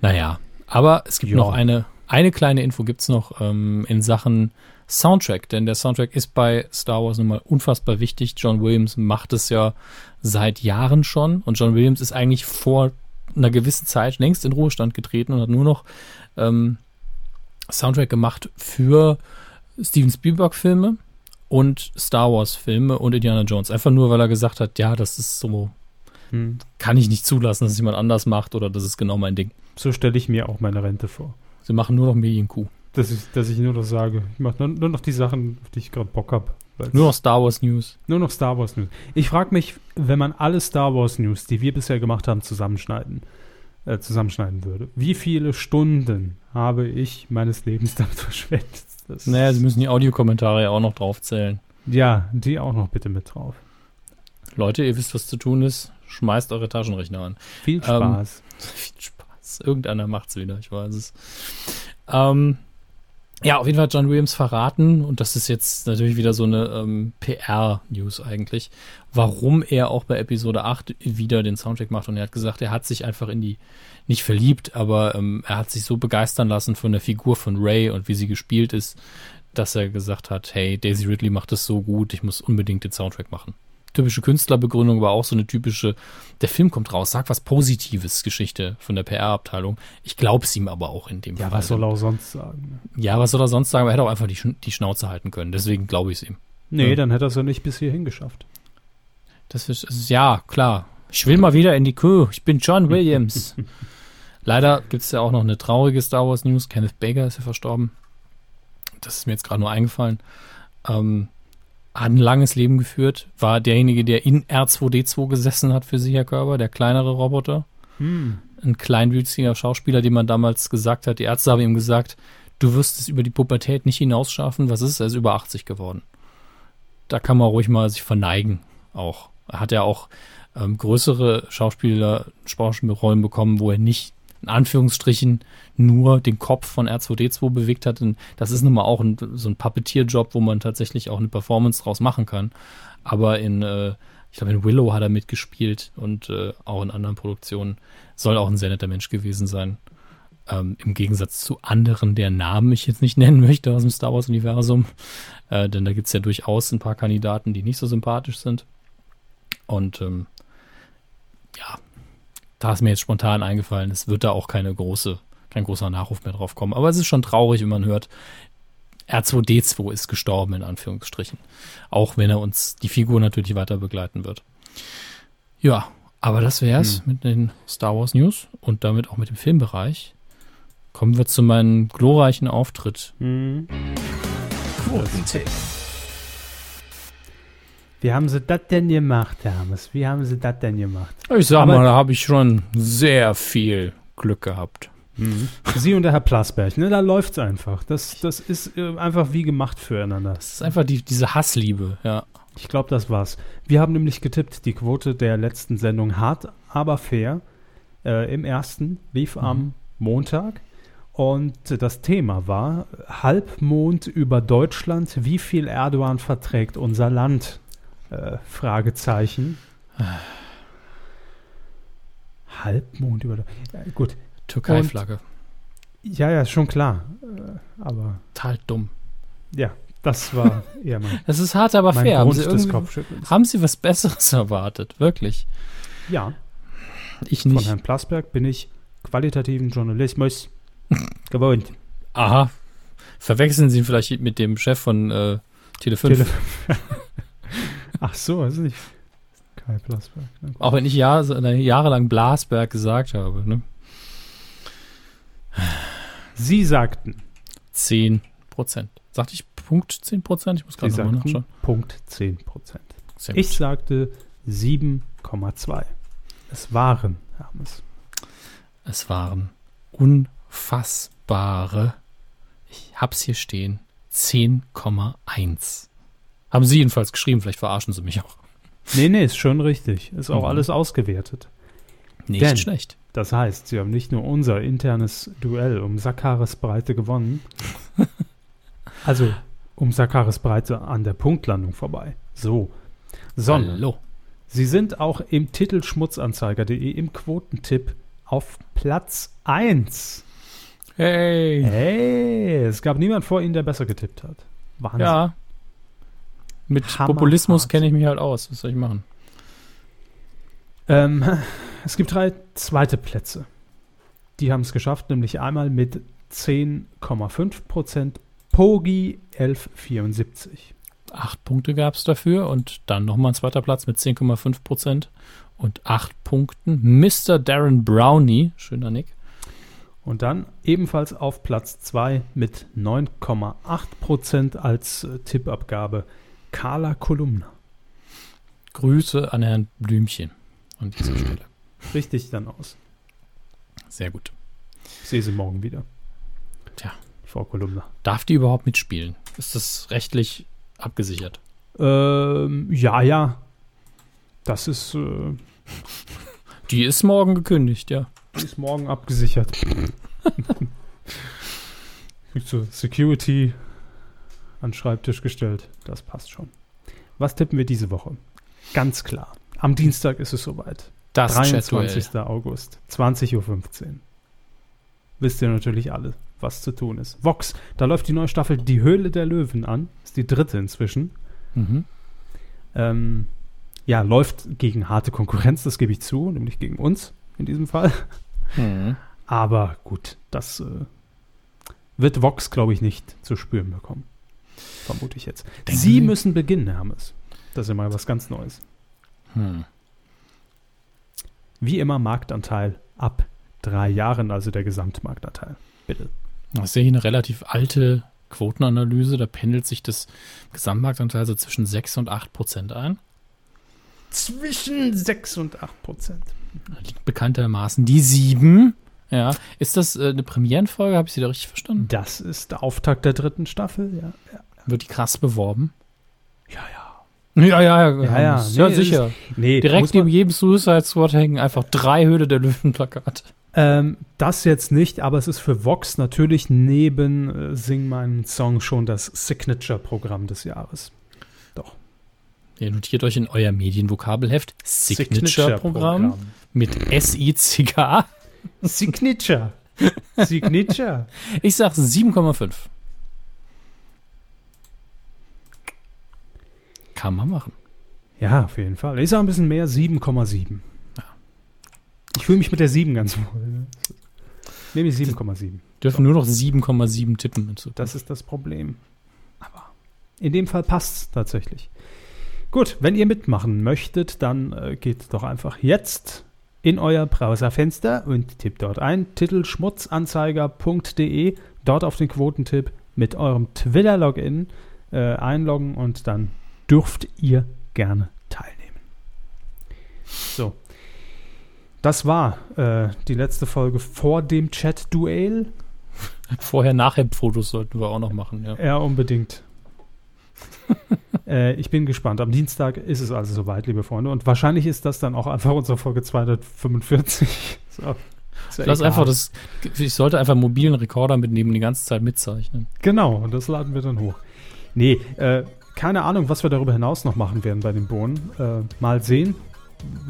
Naja, aber es gibt Ja. noch eine, eine kleine Info gibt's noch ähm, in Sachen Soundtrack, denn der Soundtrack ist bei Star Wars nun mal unfassbar wichtig. John Williams macht es ja seit Jahren schon und John Williams ist eigentlich vor einer gewissen Zeit längst in Ruhestand getreten und hat nur noch ähm, Soundtrack gemacht für Steven Spielberg-Filme und Star Wars-Filme und Indiana Jones. Einfach nur, weil er gesagt hat, ja, das ist so, Hm. kann ich nicht zulassen, dass es jemand anders macht oder das ist genau mein Ding. So stelle ich mir auch meine Rente vor. Sie machen nur noch Medien-Q. Dass ich, dass ich nur noch sage, ich mache nur, nur noch die Sachen, auf die ich gerade Bock habe. Nur noch Star Wars News. nur noch Star Wars News. Ich frage mich, wenn man alle Star Wars News, die wir bisher gemacht haben, zusammenschneiden, äh, zusammenschneiden würde, wie viele Stunden habe ich meines Lebens damit verschwendet? Das Naja, Sie müssen die Audiokommentare ja auch noch draufzählen. ja, die auch noch bitte mit drauf. Leute, ihr wisst, was zu tun ist. Schmeißt eure Taschenrechner an. Viel Spaß. Viel Spaß. Irgendeiner macht's wieder, ich weiß es. Ähm, ja, auf jeden Fall John Williams verraten, und das ist jetzt natürlich wieder so eine ähm, PR-News eigentlich, warum er auch bei Episode 8 wieder den Soundtrack macht. Und er hat gesagt, er hat sich einfach in die, nicht verliebt, aber ähm, er hat sich so begeistern lassen von der Figur von Ray und wie sie gespielt ist, dass er gesagt hat, hey, Daisy Ridley macht das so gut, ich muss unbedingt den Soundtrack machen. Typische Künstlerbegründung, aber auch so eine typische, der Film kommt raus, sag was Positives, Geschichte von der PR-Abteilung. Ich glaube es ihm aber auch in dem Ja, Fall. was soll er auch sonst sagen? Ja, was soll er sonst sagen? Er hätte auch einfach die, die Schnauze halten können. Deswegen glaube ich es ihm. Nee, Ja. dann hätte er es ja nicht bis hierhin geschafft. Das ist, ist ja klar. Ich will mal wieder in die Kuh. Ich bin John Williams. Leider gibt es ja auch noch eine traurige Star Wars News. Kenneth Baker ist ja verstorben. Das ist mir jetzt gerade nur eingefallen. Ähm, hat ein langes Leben geführt. War derjenige, der in R2D2 gesessen hat für sich, Herr Körber, der kleinere Roboter. Hm. ein kleinwüchsiger Schauspieler, dem man damals gesagt hat, die Ärzte haben ihm gesagt, du wirst es über die Pubertät nicht hinausschaffen. Was ist? Er ist über 80 geworden. Da kann man ruhig mal sich verneigen auch. Er hat ja auch ähm, größere Schauspieler, Schauspielrollen bekommen, wo er nicht in Anführungsstrichen nur den Kopf von R2D2 bewegt hat. Und das ist nun mal auch ein, so ein Puppeteer-Job, wo man tatsächlich auch eine Performance draus machen kann. Aber in, äh, ich glaube, in Willow hat er mitgespielt und äh, auch in anderen Produktionen. Soll auch ein sehr netter Mensch gewesen sein. Ähm, Im Gegensatz zu anderen, deren Namen ich jetzt nicht nennen möchte aus dem Star Wars-Universum. Äh, denn da gibt es ja durchaus ein paar Kandidaten, die nicht so sympathisch sind. Und ähm, ja, da ist mir jetzt spontan eingefallen, es wird da auch keine große, kein großer Nachruf mehr drauf kommen. Aber es ist schon traurig, wenn man hört, R2D2 ist gestorben, in Anführungsstrichen. Auch wenn er uns die Figur natürlich weiter begleiten wird. Ja, aber das wär's mit den Star Wars News und damit auch mit dem Filmbereich. Kommen wir zu meinem glorreichen Auftritt. Mhm. Quotentipp. Wie haben sie das denn gemacht, Hermes? Wie haben sie das denn gemacht? Ich sag Aber- mal, da habe ich schon sehr viel Glück gehabt. Sie und der Herr Plasberg, ne? Da läuft's einfach. Das, das ist äh, einfach wie gemacht füreinander. Das ist einfach die, diese Hassliebe, ja. Ich glaube, das war's. Wir haben nämlich getippt, die Quote der letzten Sendung hart, aber fair. Äh, Im ersten lief am Montag. Und das Thema war Halbmond über Deutschland. Wie viel Erdogan verträgt unser Land? Äh, Fragezeichen. Halbmond über Deutschland. Äh, gut. Türkei-Flagge. Ja, ja, schon klar. Äh, aber Total dumm. ja, das war eher mein, Es ist hart, aber fair. Haben Sie, haben Sie was Besseres erwartet? Wirklich? Ja. Ich Von nicht. Herrn Plasberg bin ich qualitativen Journalismus gewohnt. Aha. Verwechseln Sie ihn vielleicht mit dem Chef von äh, Tele 5. Tele- Ach so, ist nicht Kai Plasberg. Ne? Auch wenn ich Jahr, jahrelang Blasberg gesagt habe. Ne? Sie sagten, 10 Prozent. Sagte ich Punkt 10 Prozent? Ich muss gerade nochmal nachschauen. Punkt 10 Prozent. Ich sagte 7,2. Es waren, Hermes. Es waren unfassbare, ich hab's hier stehen, 10,1. Haben Sie jedenfalls geschrieben, vielleicht verarschen Sie mich auch. Nee, nee, ist schon richtig. Ist auch Mhm. alles ausgewertet. Nicht Denn- schlecht. Das heißt, sie haben nicht nur unser internes Duell um Sakaris-Breite gewonnen, also um Sakaris-Breite an der Punktlandung vorbei. So. Sondern Hallo. sie sind auch im Titel schmutzanzeiger.de im Quotentipp auf Platz 1. Hey. Hey, es gab niemand vor ihnen, der besser getippt hat. Wahnsinn. Ja. Mit Hammerhart. Populismus kenne ich mich halt aus. Was soll ich machen? Ähm, es gibt drei zweite Plätze. Die haben es geschafft, nämlich einmal mit 10,5%, Pogi 1174. Acht Punkte gab es dafür und dann nochmal ein zweiter Platz mit 10,5 Prozent und acht Punkten. Mr. Darren Brownie, schöner Nick, Und dann ebenfalls auf Platz 2 mit 9,8% als äh, Tippabgabe Carla Kolumna. Grüße an Herrn Blümchen an dieser Stelle. Richtig dann aus. Sehr gut. Ich sehe sie morgen wieder. Tja. Frau Kolumna. Darf die überhaupt mitspielen? Ist das rechtlich abgesichert? Ähm, ja, ja. Das ist, äh, Die ist morgen gekündigt, ja. ist morgen abgesichert. So Security an den Schreibtisch gestellt. Das passt schon. Was tippen wir diese Woche? Ganz klar. Am Dienstag ist es soweit. Das 23. Chatduell. August, 20.15 Uhr. Wisst ihr natürlich alle, was zu tun ist. Vox, da läuft die neue Staffel Die Höhle der Löwen an. Ist die dritte inzwischen. Mhm. Ähm, ja, läuft gegen harte Konkurrenz, das gebe ich zu, nämlich gegen uns in diesem Fall. Mhm. Aber gut, das äh, wird Vox, glaube ich, nicht zu spüren bekommen. Vermute ich jetzt. Denken Sie müssen beginnen, Hermes. Das ist immer was ganz Neues. Hm. Wie immer Marktanteil ab drei Jahren, also der Gesamtmarktanteil. Bitte. Das ist ja hier eine relativ alte Quotenanalyse. Da pendelt sich das Gesamtmarktanteil so zwischen 6 und 8 Prozent ein. Zwischen 6 und 8 Prozent. Liegt bekanntermaßen die 7. Ja. Ist das äh, eine Premierenfolge? Habe ich Sie da richtig verstanden? Das ist der Auftakt der dritten Staffel, ja. ja. Wird die krass beworben? Ja, ja. Ja, ja, ja. Ja, ja. ja Nee, sicher. Nee, muss Direkt neben jedem Suicide Squad hängen einfach drei Höhle der Löwen-Plakate. Ähm, das jetzt nicht, aber es ist für Vox natürlich neben äh, Sing meinen Song schon das Signature-Programm des Jahres. Doch. Ihr notiert euch in euer Medienvokabelheft Signature-Programm mit S-I-C-K. Signature. Signature. Ich sag 7,5. Kann man machen. Ja, auf jeden Fall. Ich sage ein bisschen mehr, 7,7. Ja. Ich fühle mich mit der 7 ganz wohl. ne? Nehme ich 7,7. Dürfen nur noch 7,7 tippen. Das ist das Problem. Aber in dem Fall passt es tatsächlich. Gut, wenn ihr mitmachen möchtet, dann äh, geht doch einfach jetzt in euer Browserfenster und tippt dort ein titelschmutzanzeiger.de, dort auf den Quotentipp mit eurem Twitter-Login äh, einloggen und dann dürft ihr gerne teilnehmen. So. Das war äh, die letzte Folge vor dem Chat-Duell. Vorher-Nachher-Fotos sollten wir auch noch machen, ja. Ja, unbedingt. äh, ich bin gespannt. Am Dienstag ist es also soweit, liebe Freunde. Und wahrscheinlich ist das dann auch einfach unsere Folge 245. so. Ja Lass einfach das, ich sollte einfach einen mobilen Rekorder mitnehmen und die ganze Zeit mitzeichnen. Genau, und das laden wir dann hoch. Nee, äh, keine Ahnung, was wir darüber hinaus noch machen werden bei den Bohnen. Äh, mal sehen,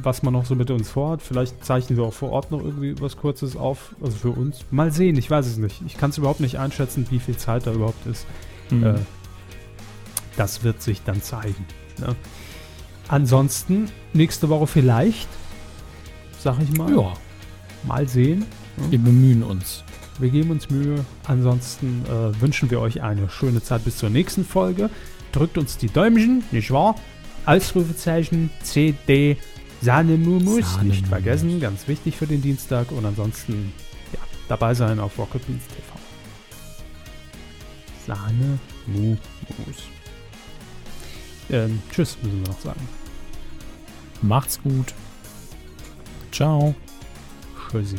was man noch so mit uns vorhat. Vielleicht zeichnen wir auch vor Ort noch irgendwie was Kurzes auf, also für uns. Mal sehen, ich weiß es nicht. Ich kann es überhaupt nicht einschätzen, wie viel Zeit da überhaupt ist. Mhm. Äh, das wird sich dann zeigen. Ne? Ansonsten, nächste Woche vielleicht, sag ich mal. ja, Mal sehen. wir bemühen uns. Wir geben uns Mühe. Ansonsten äh, wünschen wir euch eine schöne Zeit bis zur nächsten Folge. Drückt uns die Däumchen, nicht wahr? Ausrufezeichen, CD, Sahnemumus, Sahnemumus. nicht vergessen, ganz wichtig für den Dienstag. Und ansonsten, ja, dabei sein auf Rocket Beans TV. Sahnemumus. Ähm, tschüss, müssen wir noch sagen. Macht's gut. Ciao. Tschüssi.